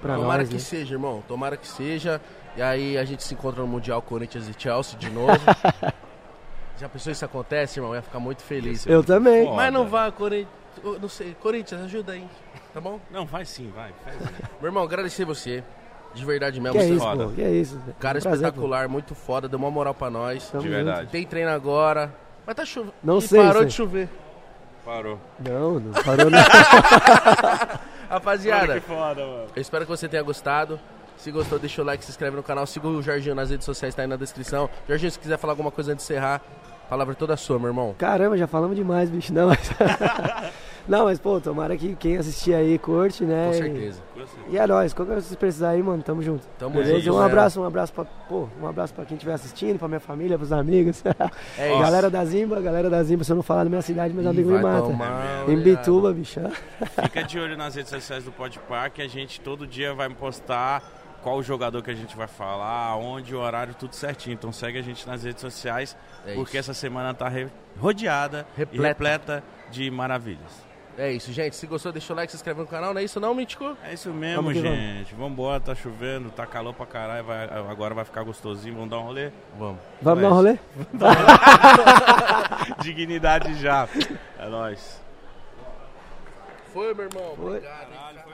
Speaker 3: Pra
Speaker 1: Tomara
Speaker 3: nós,
Speaker 1: que
Speaker 3: né?
Speaker 1: seja, irmão. Tomara que seja. E aí a gente se encontra no Mundial Corinthians e Chelsea de novo. Já pensou isso acontece, irmão? Eu ia ficar muito feliz.
Speaker 3: Eu também.
Speaker 2: Foda.
Speaker 1: Mas não vá, Corinthians. Não sei, Corinthians, ajuda aí. Tá bom?
Speaker 2: Não, vai sim, vai. Faz.
Speaker 1: Meu irmão, agradecer você. De verdade mesmo.
Speaker 3: Que é
Speaker 1: você
Speaker 3: isso,
Speaker 2: foda.
Speaker 3: pô. Que é isso.
Speaker 1: Cara
Speaker 3: É um prazer,
Speaker 1: espetacular, muito foda, deu uma moral pra nós.
Speaker 3: Tamo
Speaker 2: De
Speaker 3: junto.
Speaker 2: verdade.
Speaker 1: Tem treino agora. Mas tá chovendo.
Speaker 3: Não
Speaker 1: E
Speaker 3: sei,
Speaker 1: Parou
Speaker 3: sei.
Speaker 1: de chover.
Speaker 2: Parou.
Speaker 3: Não, não parou não.
Speaker 1: Rapaziada,
Speaker 2: foda, mano.
Speaker 1: eu espero que você tenha gostado. Se gostou, deixa o like, se inscreve no canal. Siga o Jorginho nas redes sociais, tá aí na descrição. Jorginho, se quiser falar alguma coisa antes de encerrar, a palavra é toda sua, meu irmão.
Speaker 3: Caramba, já falamos demais, bicho. Não, mas. não, mas, pô, tomara que quem assistir aí curte, né?
Speaker 1: Com
Speaker 3: E-
Speaker 1: certeza.
Speaker 3: E é nóis, qualquer coisa que vocês precisarem aí, mano, tamo junto.
Speaker 1: Tamo
Speaker 3: Beleza?
Speaker 1: junto,
Speaker 3: um abraço, um abraço pra, pô, um abraço pra quem estiver assistindo, pra minha família, pros amigos.
Speaker 1: É isso.
Speaker 3: galera da Zimba, galera da Zimba, se eu não falar da minha cidade, meus
Speaker 1: Ih,
Speaker 3: amigos me matam.
Speaker 1: tomar,
Speaker 3: Em. Bituba, bicho.
Speaker 2: Fica de olho nas redes sociais do Podpar que a gente todo dia vai postar qual o jogador que a gente vai falar, onde, o horário, tudo certinho. Então segue a gente nas redes sociais,
Speaker 1: É
Speaker 2: porque
Speaker 1: isso.
Speaker 2: essa semana tá re- rodeada
Speaker 1: Repleta.
Speaker 2: e repleta de maravilhas.
Speaker 1: É isso, gente. Se gostou, deixa o like, se inscreve no canal. Não é isso não, Mítico?
Speaker 2: É isso mesmo,
Speaker 3: Vamos que vamos.
Speaker 2: gente. Vambora, tá chovendo, tá calor pra caralho, vai- agora vai ficar gostosinho, vamos dar um rolê?
Speaker 1: Vamos.
Speaker 3: Vamos dar um rolê?
Speaker 2: Dignidade já. É nóis.
Speaker 1: Foi, meu irmão.
Speaker 3: Foi.
Speaker 1: Obrigado. hein,
Speaker 2: Caralho, foi